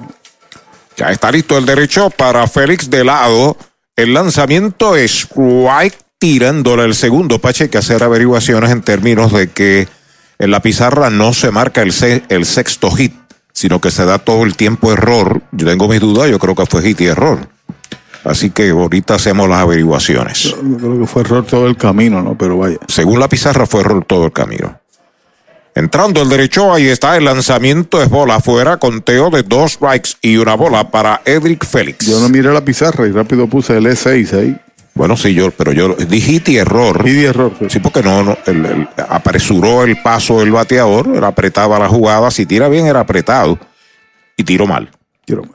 Ya está listo el derecho para Félix de lado. El lanzamiento es strike tirándole el segundo. Pache, hay que hacer averiguaciones en términos de que en la pizarra no se marca el, el sexto hit, sino que se da todo el tiempo error. Yo tengo mis dudas, yo creo que fue hit y error. Así que ahorita hacemos las averiguaciones. Yo creo que fue error todo el camino, ¿no? Pero vaya. Según la pizarra fue error todo el camino. Entrando el derecho, ahí está el lanzamiento, es bola afuera, conteo de dos strikes y una bola para Edric Félix. Yo no miré la pizarra y rápido puse el E6 ahí. Bueno, sí, yo, pero yo dije y error. Y error. Sí, porque no, no el- el- apresuró el paso del bateador, era apretaba la jugada, si tira bien era apretado y tiró mal. Tiró mal.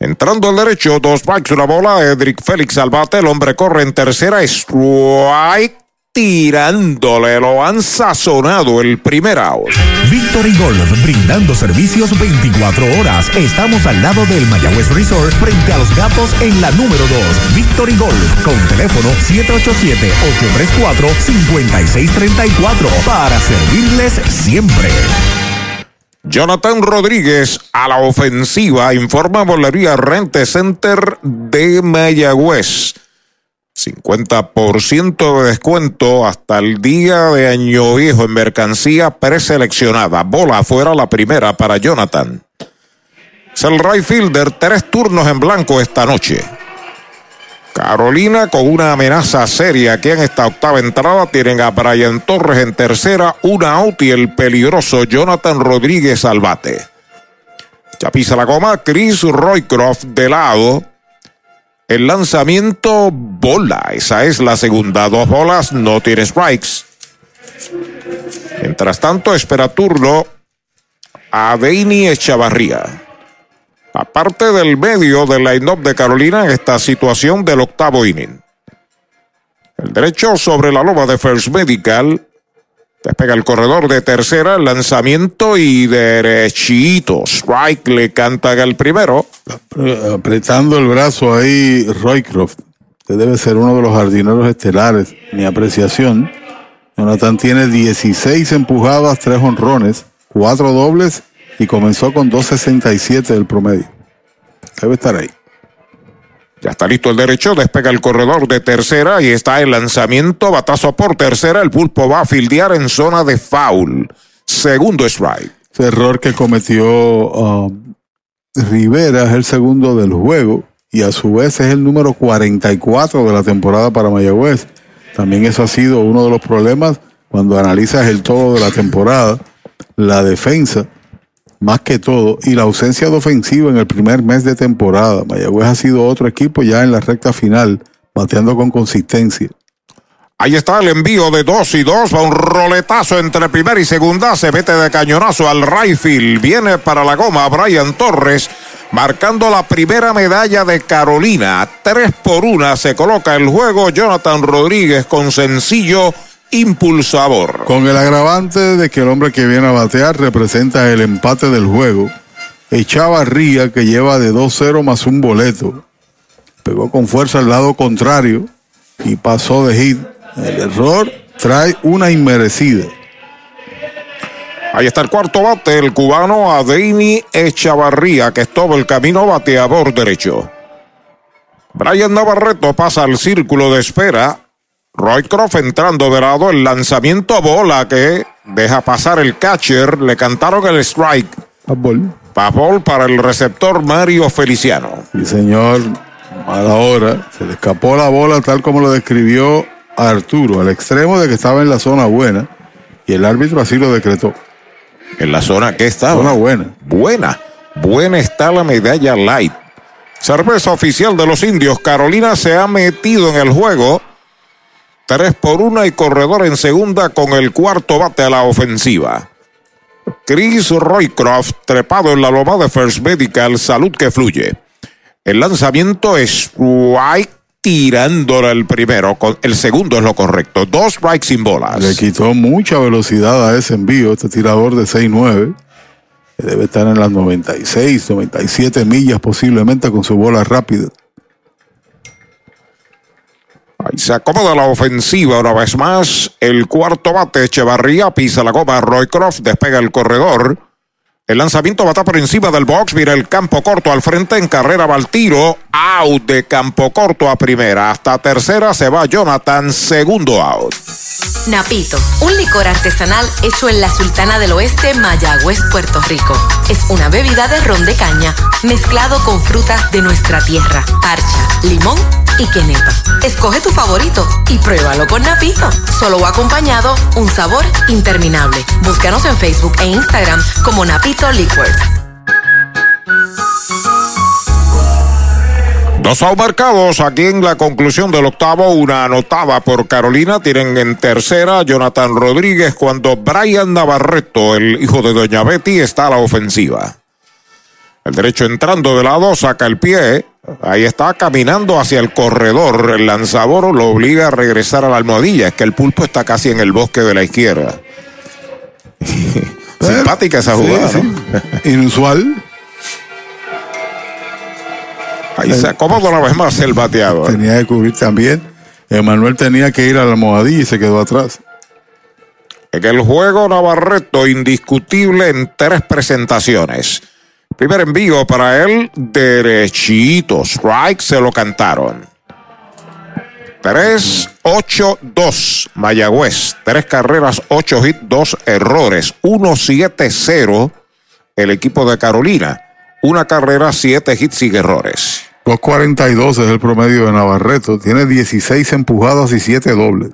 Entrando al derecho, dos strikes, una bola, Edric Félix al bate, el hombre corre en tercera, strike, tirándole, lo han sazonado el primer out. Victory Golf, brindando servicios 24 horas. Estamos al lado del Mayagüez Resort, frente a los gatos en la número 2. Victory Golf, con teléfono 787-834-5634, para servirles siempre. Jonathan Rodríguez a la ofensiva, informa Bolería Rente Center de Mayagüez. 50% de descuento hasta el día de Año Viejo en mercancía preseleccionada. Bola afuera la primera para Jonathan. Es el right fielder, tres turnos en blanco esta noche. Carolina con una amenaza seria aquí en esta octava entrada. Tienen a Brian Torres en tercera, una out y el peligroso Jonathan Rodríguez al bate. Ya pisa la goma, Chris Roycroft de lado. El lanzamiento, bola. Esa es la segunda. Dos bolas, no tiene strikes. Mientras tanto, espera turno a Deini Echavarría. Aparte del medio del line-up de Carolina en esta situación del octavo inning. El derecho sobre la loma de First Medical. Despega el corredor de tercera, lanzamiento y derechito. Strike le canta el primero. Apretando el brazo ahí, Roycroft. Usted debe ser uno de los jardineros estelares. Mi apreciación. Jonathan tiene 16 empujadas, 3 honrones, 4 dobles y comenzó con 2.67 del promedio. Debe estar ahí. Ya está listo el derecho, despega el corredor de tercera y está el lanzamiento, batazo por tercera, el pulpo va a fildear en zona de foul. Segundo strike. Ese error que cometió um, Rivera es el segundo del juego y a su vez es el número 44 de la temporada para Mayagüez. También eso ha sido uno de los problemas cuando analizas el todo de la temporada, la defensa, más que todo, y la ausencia de ofensiva en el primer mes de temporada. Mayagüez ha sido otro equipo ya en la recta final, bateando con consistencia. Ahí está el envío de dos y dos, va un roletazo entre primera y segunda, se mete de cañonazo al right field, viene para la goma Brian Torres, marcando la primera medalla de Carolina, tres por una se coloca el juego Jonathan Rodríguez con sencillo impulsador. Con el agravante de que el hombre que viene a batear representa el empate del juego. Echavarría que lleva de 2-0 más un boleto. Pegó con fuerza al lado contrario y pasó de hit. El error trae una inmerecida. Ahí está el cuarto bate, el cubano Adeini Echavarría, que es todo el camino bateador derecho. Brian Navarreto pasa al círculo de espera. Roycroft entrando de lado, el lanzamiento a bola que deja pasar el catcher. Le cantaron el strike. Papol para el receptor Mario Feliciano. Y señor, a la hora, se le escapó la bola tal como lo describió Arturo, al extremo de que estaba en la zona buena. Y el árbitro así lo decretó. En la zona que estaba. Zona buena. Buena. Buena está la medalla light. Cerveza oficial de los indios. Carolina se ha metido en el juego. Tres por una y corredor en segunda con el cuarto bate a la ofensiva. Chris Roycroft trepado en la loma de First Medical. Salud que fluye. El lanzamiento es strike tirándole el primero. El segundo es lo correcto. Dos strikes sin bolas. Le quitó mucha velocidad a ese envío, este tirador de 6-9. Debe estar en las 96, 97 millas posiblemente con su bola rápida. Ahí se acomoda la ofensiva una vez más. El cuarto bate, Echevarría, pisa la goma, Roycroft despega el corredor. El lanzamiento va por encima del box, mira el campo corto al frente, en carrera va al tiro, out de campo corto a primera, hasta tercera se va Jonathan, segundo out. Napito, un licor artesanal hecho en la Sultana del Oeste, Mayagüez, Puerto Rico. Es una bebida de ron de caña mezclado con frutas de nuestra tierra, parcha, limón y quenepa. Escoge tu favorito y pruébalo con Napito. Solo acompañado, un sabor interminable. Búscanos en Facebook e Instagram como Napito Liquors. Dos marcados aquí en la conclusión del octavo, una anotada por Carolina, tienen en tercera Jonathan Rodríguez cuando Brian Navarreto, el hijo de Doña Betty, está a la ofensiva. El derecho entrando de lado, saca el pie, ahí está caminando hacia el corredor, el lanzador lo obliga a regresar a la almohadilla, es que el pulpo está casi en el bosque de la izquierda. Simpática esa jugada. Sí, sí. Inusual. Ahí se acomoda una vez más el bateador. Tenía que cubrir también. Emanuel tenía que ir a la almohadilla y se quedó atrás. En el juego Navarreto indiscutible en tres presentaciones. Primer envío para él, derechito. Strike se lo cantaron. 3, 8, 2. Mayagüez. Tres carreras, 8 hits, 2 errores. 1, 7, 0. El equipo de Carolina. Una carrera, 7 hits y errores. 2.42 es el promedio de Navarreto. Tiene 16 empujadas y 7 dobles.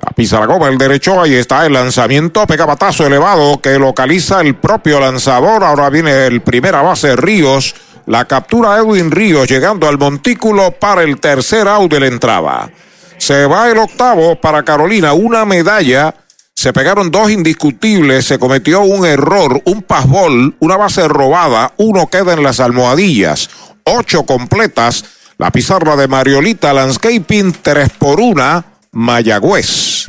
A pisa la goma el derecho, ahí está el lanzamiento, pega batazo elevado que localiza el propio lanzador. Ahora viene el primera base Ríos. La captura Edwin Ríos llegando al montículo para el tercer out de la entrada. Se va el octavo para Carolina, una medalla. Se pegaron dos indiscutibles, se cometió un error, un pasbol, una base robada, uno queda en las almohadillas, ocho completas. La pizarra de Mariolita Landscaping, tres por una, Mayagüez.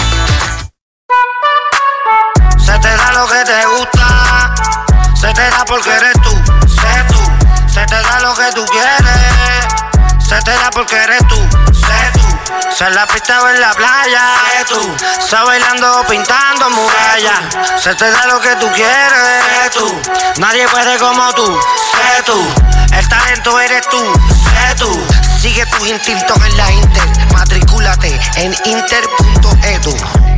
Da lo que te gusta, se te da porque eres tú, sé tú. Se te da lo que tú quieres, se te da porque eres tú, sé tú. Se la pista o en la playa, sé tú. Se bailando pintando murallas, se te da lo que tú quieres, sé tú. Nadie puede como tú, sé tú. El talento eres tú, sé tú. Sigue tus instintos en la Inter, matricúlate en inter.edu.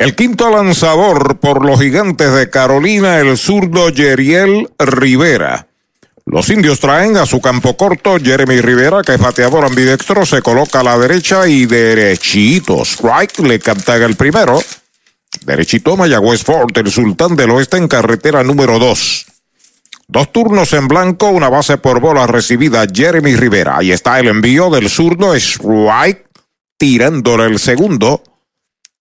El quinto lanzador por los gigantes de Carolina, el zurdo Yeriel Rivera. Los indios traen a su campo corto Jeremy Rivera, que es bateador ambidextro, se coloca a la derecha y derechito. Strike le cantan el primero. Derechito Mayagüez Fort, el sultán del oeste en carretera número 2. Dos turnos en blanco, una base por bola recibida Jeremy Rivera. Ahí está el envío del zurdo Strike, tirándole el segundo.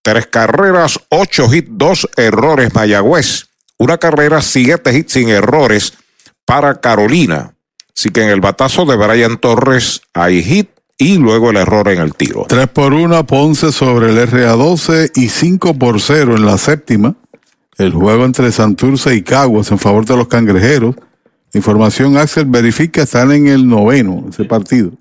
Tres carreras, ocho hits, dos errores Mayagüez. Una carrera, siete hits sin errores para Carolina. Así que en el batazo de Brian Torres hay hit y luego el error en el tiro. 3 por 1 Ponce sobre el RA12 y 5 por 0 en la séptima. El juego entre Santurce y Caguas en favor de los cangrejeros. Información Axel verifica, están en el noveno ese partido.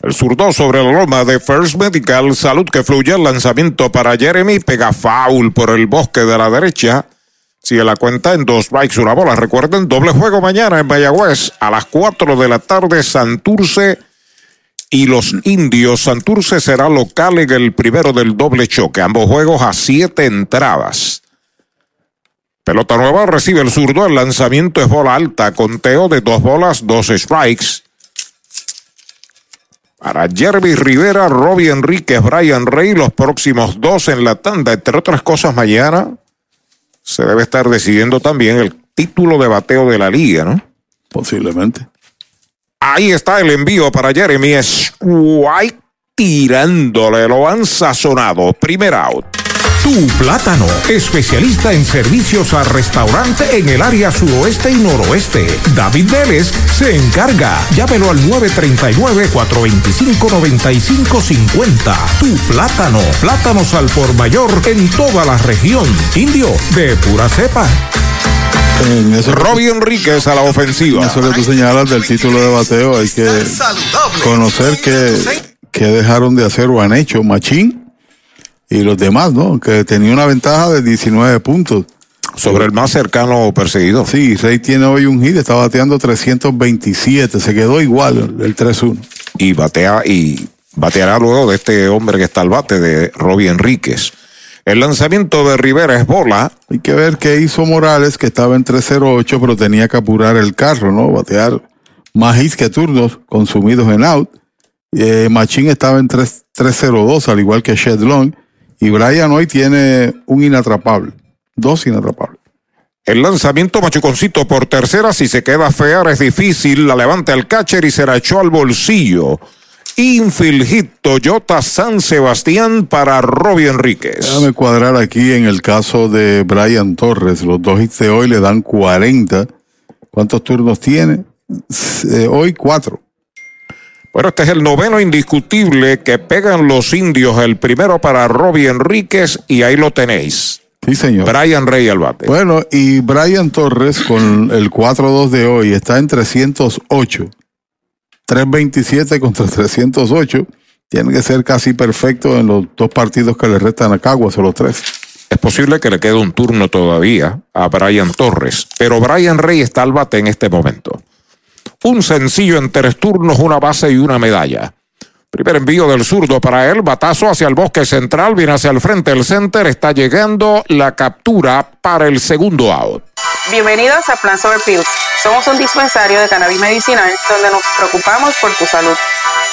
El zurdo sobre la loma de First Medical, salud que fluye, el lanzamiento para Jeremy, pega foul por el bosque de la derecha. Sigue la cuenta en dos bikes, una bola. Recuerden, doble juego mañana en Mayagüez a las 4 de la tarde, Santurce y los indios. Santurce será local en el primero del doble choque. Ambos juegos a siete entradas. Pelota nueva recibe el zurdo. El lanzamiento es bola alta. Conteo de dos bolas, dos strikes. Para Jeremy Rivera, Robbie Enríquez, Brian Rey, los próximos dos en la tanda. Entre otras cosas, mañana se debe estar decidiendo también el título de bateo de la liga, ¿no? Posiblemente. Ahí está el envío para Jeremy White tirándole, lo han sazonado. Primer out. Tu Plátano, especialista en servicios a restaurante en el área suroeste y noroeste. David Vélez se encarga. Llámelo al 939-425-9550. Tu Plátano, plátanos al por mayor en toda la región. Indio, de pura cepa. En eso Robbie Enríquez a la ofensiva. Eso que tú señalas del título de bateo, hay que conocer que, que dejaron de hacer o han hecho Machín y los demás, ¿no? Que tenía una ventaja de 19 puntos. Sobre el más cercano perseguidor. Sí, Rey tiene hoy un hit, está bateando 327, se quedó igual el 3-1. Y batea y bateará luego de este hombre que está al bate de Robbie Enríquez. El lanzamiento de Rivera es bola. Hay que ver qué hizo Morales, que estaba en 3-0-8, pero tenía que apurar el carro, ¿no? Batear más hits que turnos consumidos en out. Eh, Machín estaba en 3-0-2, al igual que Shed Long. Y Brian hoy tiene un inatrapable, dos inatrapables. El lanzamiento machuconcito por tercera, si se queda fea es difícil, la levanta el catcher y se la echó al bolsillo. Infield hit Toyota San Sebastián para Robbie Enríquez. Déjame cuadrar aquí en el caso de Brian Torres. Los dos hits de hoy le dan 40. ¿Cuántos turnos tiene? Eh, hoy cuatro. Bueno, este es el noveno indiscutible que pegan los indios. El primero para Robbie Enríquez y ahí lo tenéis. Sí, señor. Brian Rey al bate. Bueno, y Brian Torres con el 4-2 de hoy está en 308. 327 contra 308. Tiene que ser casi perfecto en los dos partidos que le restan a Caguas o los tres. Es posible que le quede un turno todavía a Brian Torres, pero Brian Rey está al bate en este momento. Un sencillo en tres turnos, una base y una medalla. Primer envío del zurdo para él, batazo hacia el bosque central, viene hacia el frente del center, está llegando la captura para el segundo out. Bienvenidos a Plan Sober Pills. Somos un dispensario de cannabis medicinal donde nos preocupamos por tu salud.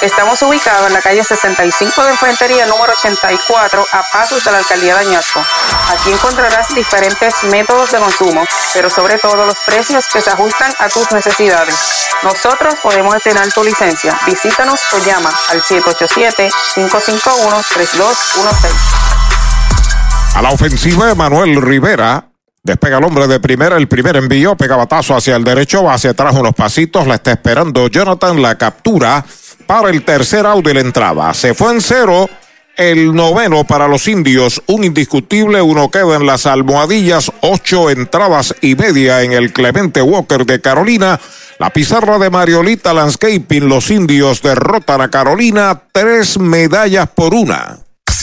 Estamos ubicados en la calle 65 de Infantería número 84 a pasos de la alcaldía de Añasco. Aquí encontrarás diferentes métodos de consumo, pero sobre todo los precios que se ajustan a tus necesidades. Nosotros podemos detener tu licencia. Visítanos o llama al 787-551-3216. A la ofensiva, Manuel Rivera Despega el hombre de primera, el primer envío, pega batazo hacia el derecho, va hacia atrás unos pasitos, la está esperando Jonathan, la captura para el tercer out de la entrada. Se fue en cero el noveno para los indios, un indiscutible, uno queda en las almohadillas, ocho entradas y media en el Clemente Walker de Carolina. La pizarra de Mariolita Landscaping, los indios derrotan a Carolina, tres medallas por una.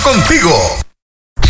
contigo.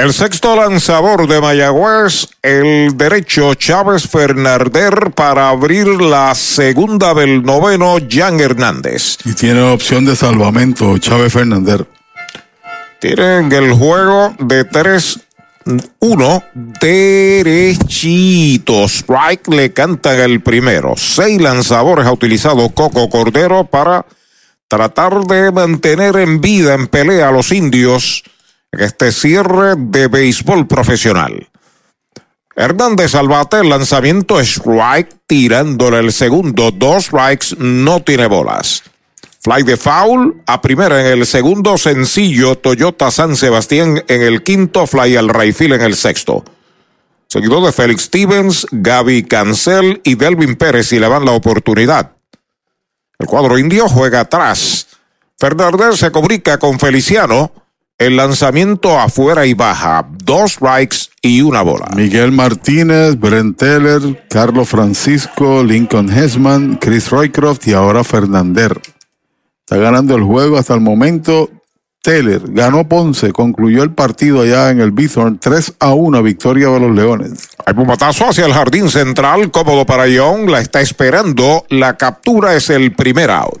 El sexto lanzador de Mayagüez, el derecho Chávez Fernández para abrir la segunda del noveno, Jan Hernández. Y tiene opción de salvamento, Chávez Fernández. Tienen el juego de 3 uno derechito. Strike le cantan el primero. Seis lanzadores ha utilizado Coco Cordero para tratar de mantener en vida, en pelea a los indios este cierre de béisbol profesional. Hernández al bate, lanzamiento strike, tirándole el segundo, dos strikes, no tiene bolas. Fly de foul a primera en el segundo, sencillo Toyota San Sebastián en el quinto, fly al Rayfield en el sexto. Seguido de Félix Stevens, Gaby Cancel y Delvin Pérez y le van la oportunidad. El cuadro indio juega atrás. Fernández se comunica con Feliciano. El lanzamiento afuera y baja. Dos strikes y una bola. Miguel Martínez, Brent Teller, Carlos Francisco, Lincoln Hesman, Chris Roycroft y ahora Fernández. Está ganando el juego hasta el momento Taylor ganó Ponce, concluyó el partido allá en el Bithorn 3 a 1, victoria de los Leones. Hay un batazo hacia el jardín central, cómodo para Young, la está esperando, la captura es el primer out.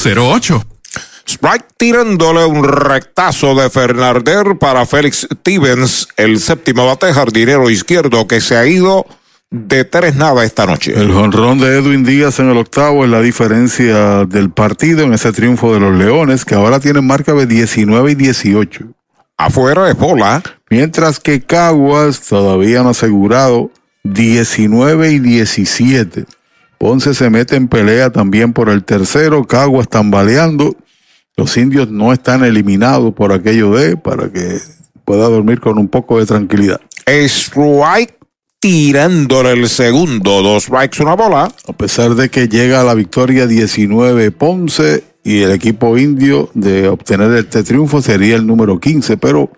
8808 Sprite tirándole un rectazo de Fernarder para Félix Stevens, el séptimo bate jardinero izquierdo que se ha ido de tres nada esta noche. El jonrón de Edwin Díaz en el octavo es la diferencia del partido en ese triunfo de los Leones, que ahora tienen marca de 19 y 18. Afuera es bola. Mientras que Caguas todavía no ha asegurado 19 y 17. Ponce se mete en pelea también por el tercero, Caguas tambaleando. Los indios no están eliminados por aquello de, para que pueda dormir con un poco de tranquilidad. Strike tirándole el segundo, dos strikes, una bola. A pesar de que llega a la victoria 19 Ponce y el equipo indio de obtener este triunfo sería el número 15, pero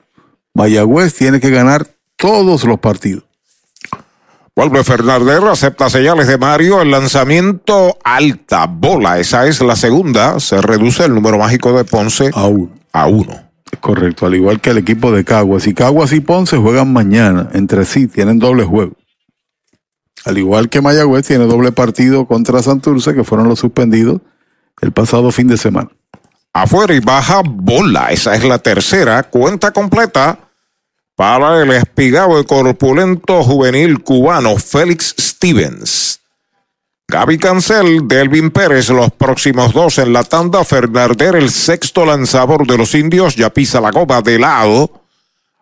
Mayagüez tiene que ganar todos los partidos. Vuelve Fernández, acepta señales de Mario, el lanzamiento alta, bola, esa es la segunda, se reduce el número mágico de Ponce a uno. A uno. Correcto, al igual que el equipo de Caguas. Y Caguas y Ponce juegan mañana entre sí, tienen doble juego. Al igual que Mayagüez tiene doble partido contra Santurce, que fueron los suspendidos el pasado fin de semana. Afuera y baja bola, esa es la tercera, cuenta completa para el espigado y corpulento juvenil cubano Félix Stevens. Gaby Cancel, Delvin Pérez, los próximos dos en la tanda. Fernández, el sexto lanzador de los indios, ya pisa la goma de lado.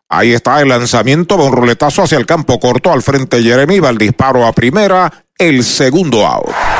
Ahí está el lanzamiento un roletazo hacia el campo corto al frente Jeremy, va el disparo a primera, el segundo out.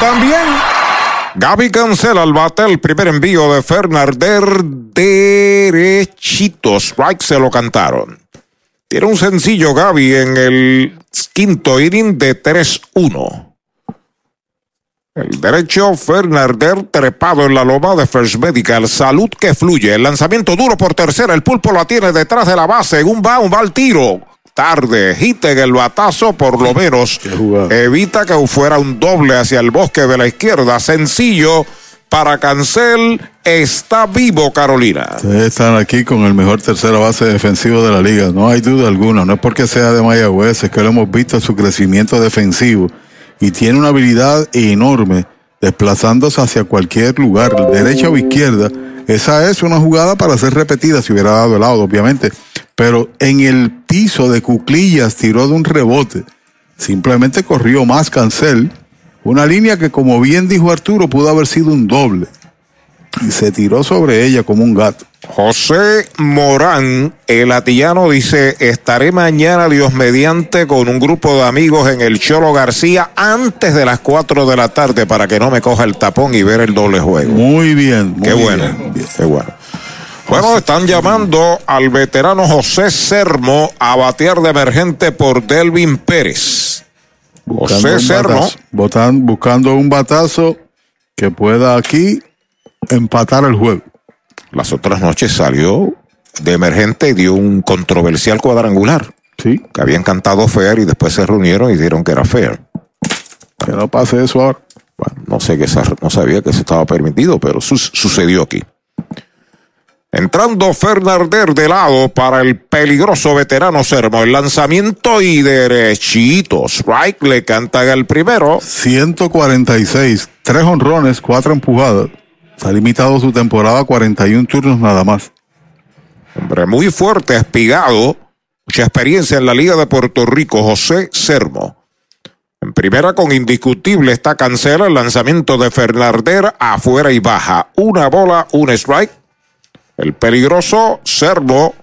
también. Gaby cancela el bate, el primer envío de Fernández derechito. Strike se lo cantaron. Tiene un sencillo Gaby en el quinto inning de 3-1. El derecho Fernández trepado en la loma de First Medical. Salud que fluye. El lanzamiento duro por tercera. El pulpo la tiene detrás de la base. Un va, un va al tiro tarde. Hite en el batazo, por lo menos evita que fuera un doble hacia el bosque de la izquierda. Sencillo para Cancel. Está vivo, Carolina. Ustedes están aquí con el mejor tercera base defensivo de la liga. No hay duda alguna. No es porque sea de Mayagüez, es que lo hemos visto su crecimiento defensivo. Y tiene una habilidad enorme desplazándose hacia cualquier lugar, derecha o izquierda. Esa es una jugada para ser repetida si hubiera dado el lado, obviamente pero en el piso de cuclillas tiró de un rebote. Simplemente corrió más cancel. Una línea que, como bien dijo Arturo, pudo haber sido un doble. Y se tiró sobre ella como un gato. José Morán, el atillano, dice: Estaré mañana, Dios mediante, con un grupo de amigos en el Cholo García antes de las 4 de la tarde para que no me coja el tapón y ver el doble juego. Muy bien. Muy qué bueno. Qué bueno. Bueno, están llamando al veterano José Sermo a batear de emergente por Delvin Pérez. José Sermo. buscando un batazo que pueda aquí empatar el juego. Las otras noches salió de emergente y dio un controversial cuadrangular. Sí. Que habían cantado fair y después se reunieron y dijeron que era fair. Que no pase eso ahora. Bueno, no sé que no sabía que eso estaba permitido, pero sucedió aquí. Entrando Fernández de lado para el peligroso veterano Sermo. El lanzamiento y derechito. Strike le canta el primero. 146. Tres honrones, cuatro empujadas. Ha limitado su temporada a 41 turnos nada más. Hombre muy fuerte, espigado, mucha experiencia en la Liga de Puerto Rico, José Sermo. En primera con indiscutible está cancela el lanzamiento de Fernarder afuera y baja. Una bola, un strike. El peligroso Servo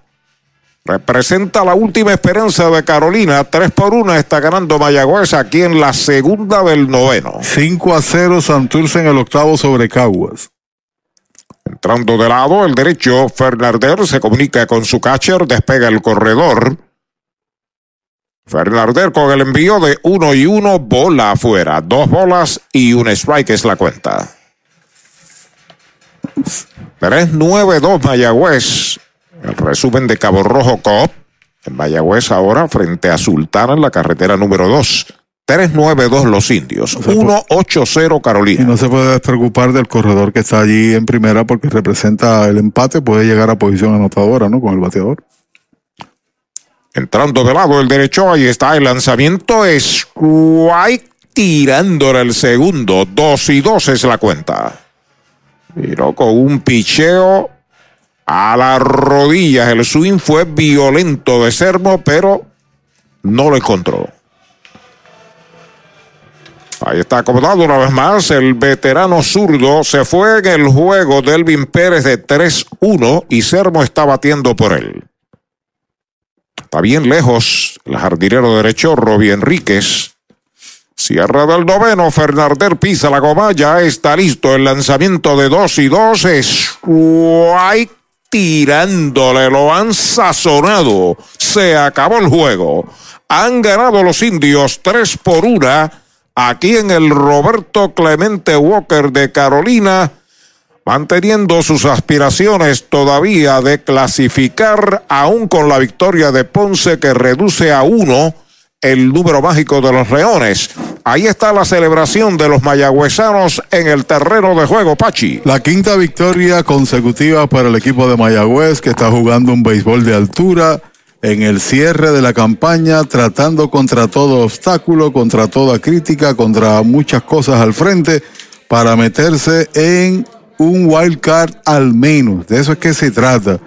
representa la última esperanza de Carolina. 3 por 1 está ganando Mayagüez aquí en la segunda del noveno. 5 a 0 Santurce en el octavo sobre Caguas. Entrando de lado, el derecho, Fernarder se comunica con su catcher, despega el corredor. Fernarder con el envío de uno y uno, bola afuera. Dos bolas y un strike es la cuenta. 3-9-2 Mayagüez. El resumen de Cabo Rojo Cop. En Mayagüez ahora frente a Sultana en la carretera número 2. 3-9-2 los indios. 1-8-0 Carolina. Y no se puede despreocupar del corredor que está allí en primera porque representa el empate, puede llegar a posición anotadora, ¿no? Con el bateador. Entrando de lado el derecho, ahí está el lanzamiento. Es White tirándole el segundo. 2 y 2 es la cuenta. Miró con un picheo a las rodillas. El swing fue violento de Sermo, pero no lo encontró. Ahí está acomodado una vez más. El veterano zurdo se fue en el juego de Elvin Pérez de 3-1 y Sermo está batiendo por él. Está bien lejos el jardinero derecho, Robbie Enríquez. Cierra del noveno, Fernarder pisa la goma, ya está listo el lanzamiento de 2 y 2. Strike tirándole, lo han sazonado. Se acabó el juego. Han ganado los indios 3 por 1 aquí en el Roberto Clemente Walker de Carolina, manteniendo sus aspiraciones todavía de clasificar, aún con la victoria de Ponce que reduce a uno el número mágico de los Leones. Ahí está la celebración de los mayagüezanos en el terreno de juego, Pachi. La quinta victoria consecutiva para el equipo de Mayagüez que está jugando un béisbol de altura en el cierre de la campaña, tratando contra todo obstáculo, contra toda crítica, contra muchas cosas al frente, para meterse en un wild card al menos. De eso es que se trata.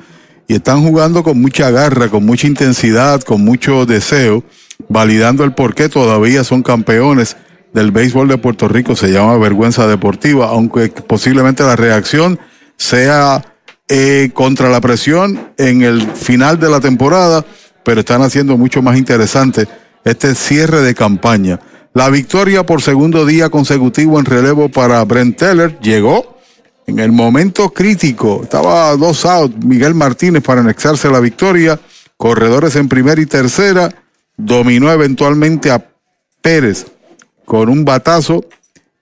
Y están jugando con mucha garra, con mucha intensidad, con mucho deseo, validando el por qué todavía son campeones del béisbol de Puerto Rico. Se llama vergüenza deportiva, aunque posiblemente la reacción sea eh, contra la presión en el final de la temporada, pero están haciendo mucho más interesante este cierre de campaña. La victoria por segundo día consecutivo en relevo para Brent Teller llegó en el momento crítico. Estaba dos out Miguel Martínez para anexarse la victoria. Corredores en primera y tercera. Dominó eventualmente a Pérez con un batazo.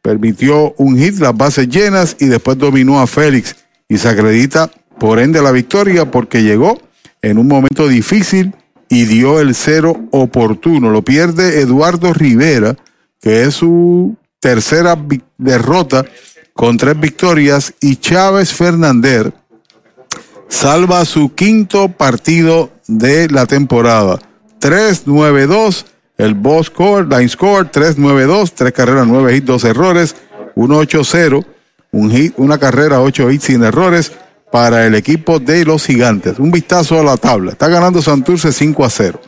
Permitió un hit, las bases llenas y después dominó a Félix y se acredita por ende la victoria porque llegó en un momento difícil y dio el cero oportuno. Lo pierde Eduardo Rivera, que es su tercera derrota con tres victorias, y Chávez Fernández salva su quinto partido de la temporada. 3-9-2, el boss score, line score, 3-9-2, tres carreras, nueve hits, dos errores, 1-8-0, un hit, una carrera, ocho hits sin errores para el equipo de los gigantes. Un vistazo a la tabla. Está ganando Santurce 5 a 0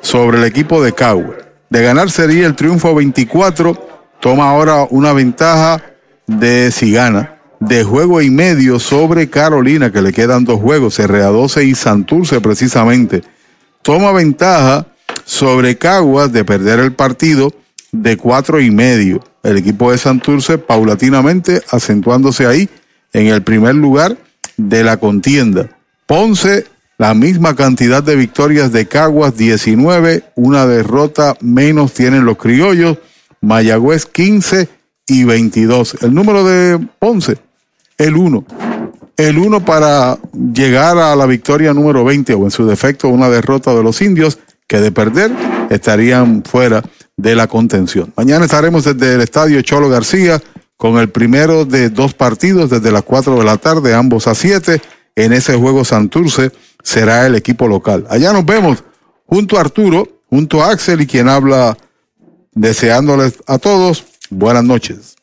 sobre el equipo de Cagua. De ganar sería el triunfo 24. Toma ahora una ventaja de si gana de juego y medio sobre Carolina, que le quedan dos juegos, CRA12 y Santurce precisamente. Toma ventaja sobre Caguas de perder el partido de cuatro y medio. El equipo de Santurce paulatinamente acentuándose ahí en el primer lugar de la contienda. Ponce, la misma cantidad de victorias de Caguas, 19, una derrota menos tienen los criollos, Mayagüez 15 y 22. El número de Ponce, el 1. El 1 para llegar a la victoria número 20 o en su defecto una derrota de los indios que de perder estarían fuera de la contención. Mañana estaremos desde el estadio Cholo García con el primero de dos partidos desde las 4 de la tarde, ambos a 7. En ese juego Santurce será el equipo local. Allá nos vemos junto a Arturo, junto a Axel y quien habla deseándoles a todos buenas noches.